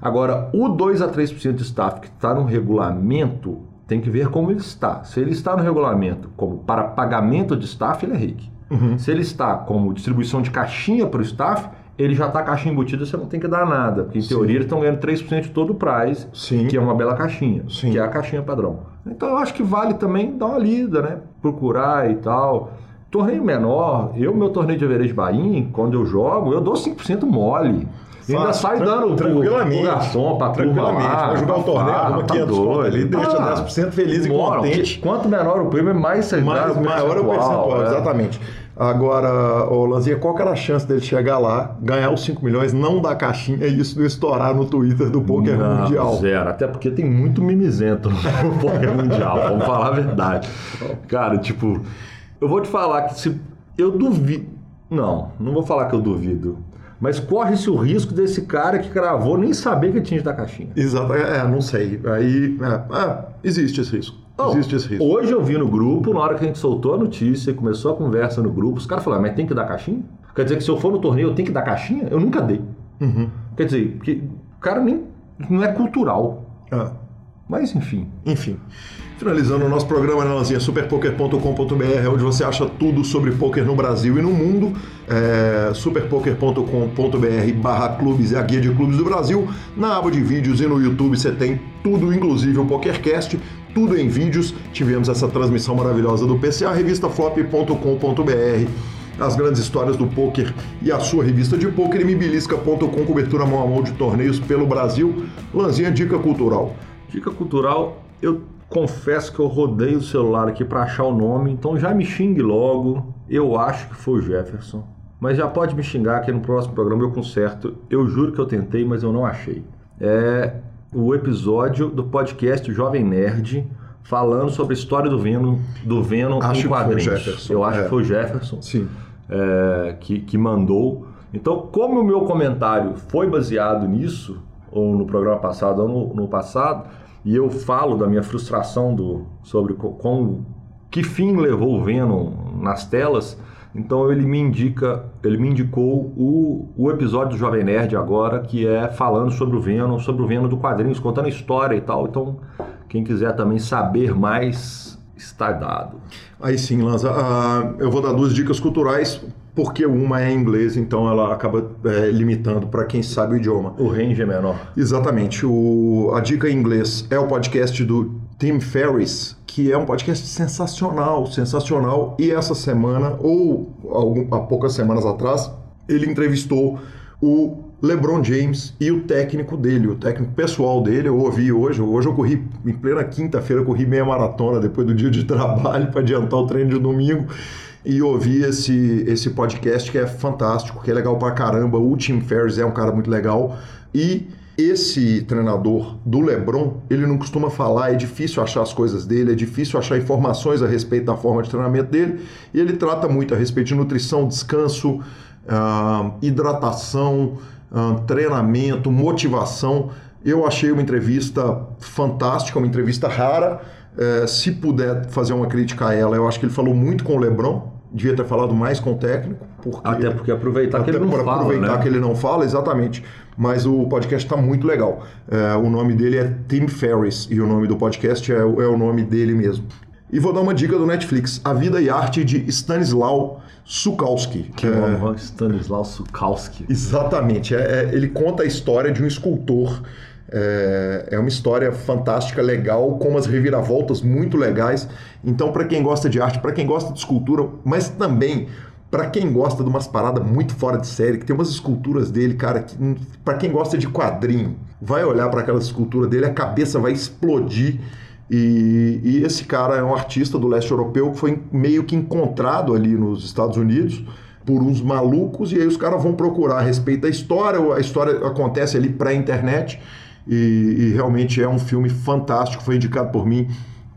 Agora, o 2 a 3% de staff que está no regulamento tem que ver como ele está. Se ele está no regulamento como para pagamento de staff, ele é reiki. Se ele está como distribuição de caixinha para o staff, ele já está caixinha embutida, você não tem que dar nada. Porque em teoria eles estão ganhando 3% de todo o price, Sim. que é uma bela caixinha, Sim. que é a caixinha padrão. Então eu acho que vale também dar uma lida, né? Procurar e tal. Torneio menor, eu, meu torneio de average Bahia, quando eu jogo, eu dou 5% mole. E ainda Fácil, sai dando pro- tranquilamente. pro garçom, pra Tranquilamente. lá. Vai jogar o torneio, arruma tá 500 conto ali, doido. deixa Ah, 10% feliz e contente. Quanto menor o prêmio, mais você Mais, dá maior é o percentual, é. exatamente. Agora, ô Lanzinha, qual que era a chance dele chegar lá, ganhar os 5 milhões, não dar caixinha e isso não estourar no Twitter do Poker Não, Mundial? Zero, até porque tem muito mimizento no poker mundial, vamos falar a verdade. Cara, tipo, eu vou te falar que se eu duvido. Não, não vou falar que eu duvido. Mas corre-se o risco desse cara que gravou nem saber que tinha de dar caixinha. Exato, é, não sei. Aí, é, é, existe esse risco. Não, existe esse risco. Hoje eu vi no grupo, na hora que a gente soltou a notícia, começou a conversa no grupo, os caras falaram, mas tem que dar caixinha? Quer dizer que se eu for no torneio eu tenho que dar caixinha? Eu nunca dei. Uhum. Quer dizer, que o cara nem. não é cultural. É. Mas enfim. Enfim, finalizando o nosso programa, Lanzinha? Superpoker.com.br, onde você acha tudo sobre poker no Brasil e no mundo. É, superpoker.com.br barra clubes é a guia de clubes do Brasil. Na aba de vídeos e no YouTube você tem tudo, inclusive o PokerCast, tudo em vídeos. Tivemos essa transmissão maravilhosa do PCA, revistaflop.com.br as grandes histórias do poker e a sua revista de poker, mbilisca.com, cobertura mão a mão de torneios pelo Brasil. Lanzinha, dica cultural. Dica cultural, eu confesso que eu rodei o celular aqui para achar o nome, então já me xingue logo. Eu acho que foi o Jefferson. Mas já pode me xingar que no próximo programa eu conserto. Eu juro que eu tentei, mas eu não achei. É o episódio do podcast Jovem Nerd falando sobre a história do Venom, do Venom Acho que em foi o quadrinhos. Eu acho é. que foi o Jefferson Sim. é, que, que mandou. Então, como o meu comentário foi baseado nisso, ou no programa passado ou no, no passado, e eu falo da minha frustração do, sobre co- como, que fim levou o Venom nas telas, então ele me indica, ele me indicou o, o episódio do Jovem Nerd agora, que é falando sobre o Venom, sobre o Venom do quadrinhos, contando a história e tal. Então, quem quiser também saber mais, está dado. Aí sim, Lanza. ah, eu vou dar duas dicas culturais, porque uma é em inglês, então ela acaba é, limitando para quem sabe o idioma. O range é menor. Exatamente. O, a dica em inglês é o podcast do Tim Ferriss, que é um podcast sensacional, sensacional. E essa semana, ou algum, há poucas semanas atrás, ele entrevistou o LeBron James e o técnico dele, o técnico pessoal dele. Eu ouvi hoje, hoje eu corri em plena quinta-feira, eu corri meia maratona depois do dia de trabalho para adiantar o treino de domingo e ouvi esse, esse podcast que é fantástico, que é legal pra caramba. O Tim Ferriss é um cara muito legal e esse treinador do LeBron, ele não costuma falar, é difícil achar as coisas dele, é difícil achar informações a respeito da forma de treinamento dele, e ele trata muito a respeito de nutrição, descanso, ah, hidratação, ah, treinamento, motivação. Eu achei uma entrevista fantástica, uma entrevista rara. Eh, se puder fazer uma crítica a ela, eu acho que ele falou muito com o LeBron, devia ter falado mais com o técnico, porque Até porque aproveitar que até ele não fala, aproveitar né? que ele não fala, exatamente. mas o podcast está muito legal. É, o nome dele é Tim Ferriss e o nome do podcast é, é o nome dele mesmo. E vou dar uma dica do Netflix: A Vida e Arte de Stanislau Sukowski. Que nome, Stanislau Sukowski. Exatamente. É, é, ele conta a história de um escultor. É, é, uma história fantástica, legal, com umas reviravoltas muito legais. Então, para quem gosta de arte, para quem gosta de escultura, mas também para quem gosta de umas paradas muito fora de série, que tem umas esculturas dele, cara, que para quem gosta de quadrinho, vai olhar para aquela escultura dele, a cabeça vai explodir. E, e, esse cara é um artista do leste europeu que foi meio que encontrado ali nos Estados Unidos por uns malucos, e aí os caras vão procurar a respeito da história. A história acontece ali pré-internet, e, e realmente é um filme fantástico. Foi indicado por mim,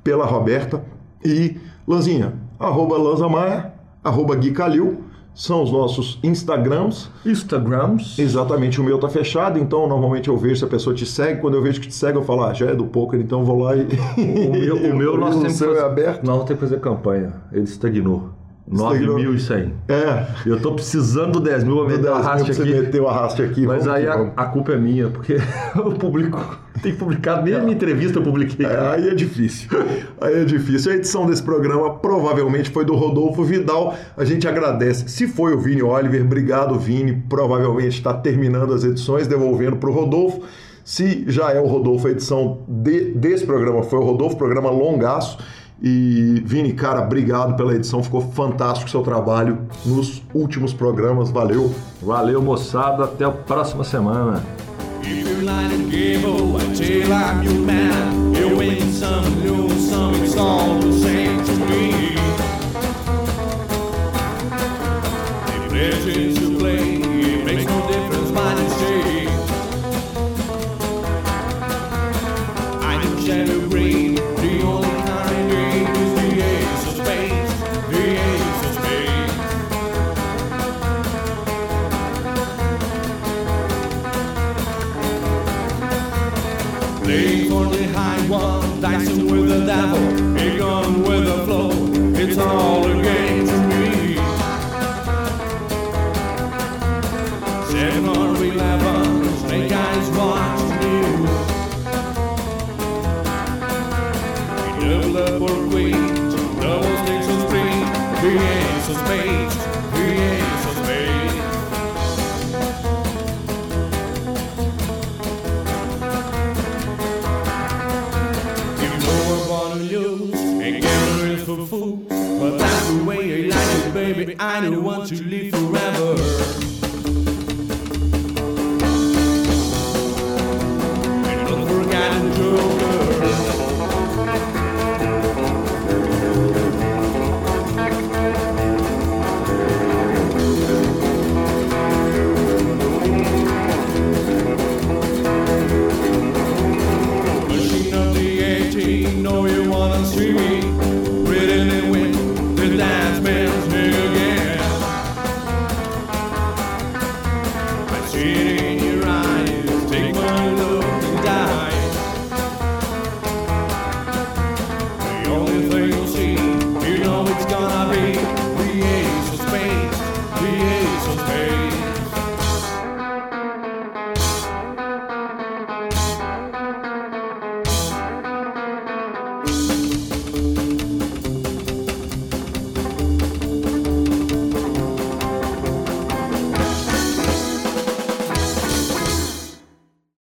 pela Roberta. E Lanzinha, arroba Lanzamaia, arroba Gui Calil, são os nossos Instagrams. Instagrams. Exatamente, o meu tá fechado, então normalmente eu vejo se a pessoa te segue. Quando eu vejo que te segue, eu falo, ah, já é do poker, então vou lá e. O meu, o meu nós temos é aberto. Nós temos que fazer campanha. Ele estagnou. 9.100. É. Eu tô precisando do 10 mil, vou meter o arraste aqui. Você meteu o arraste aqui. Mas aí a, a, culpa é minha, porque eu publico. Tem publicado, nem a minha entrevista eu publiquei. É, aí é difícil. Aí é difícil. A edição desse programa provavelmente foi do Rodolfo Vidal. A gente agradece. Se foi o Vini Oliver, obrigado, Vini. Provavelmente está terminando as edições, devolvendo para o Rodolfo. Se já é o Rodolfo, a edição de, desse programa foi o Rodolfo, programa longaço. E Vini, cara, obrigado pela edição, ficou fantástico o seu trabalho nos últimos programas, valeu. Valeu, moçada, até a próxima semana. Don't want to live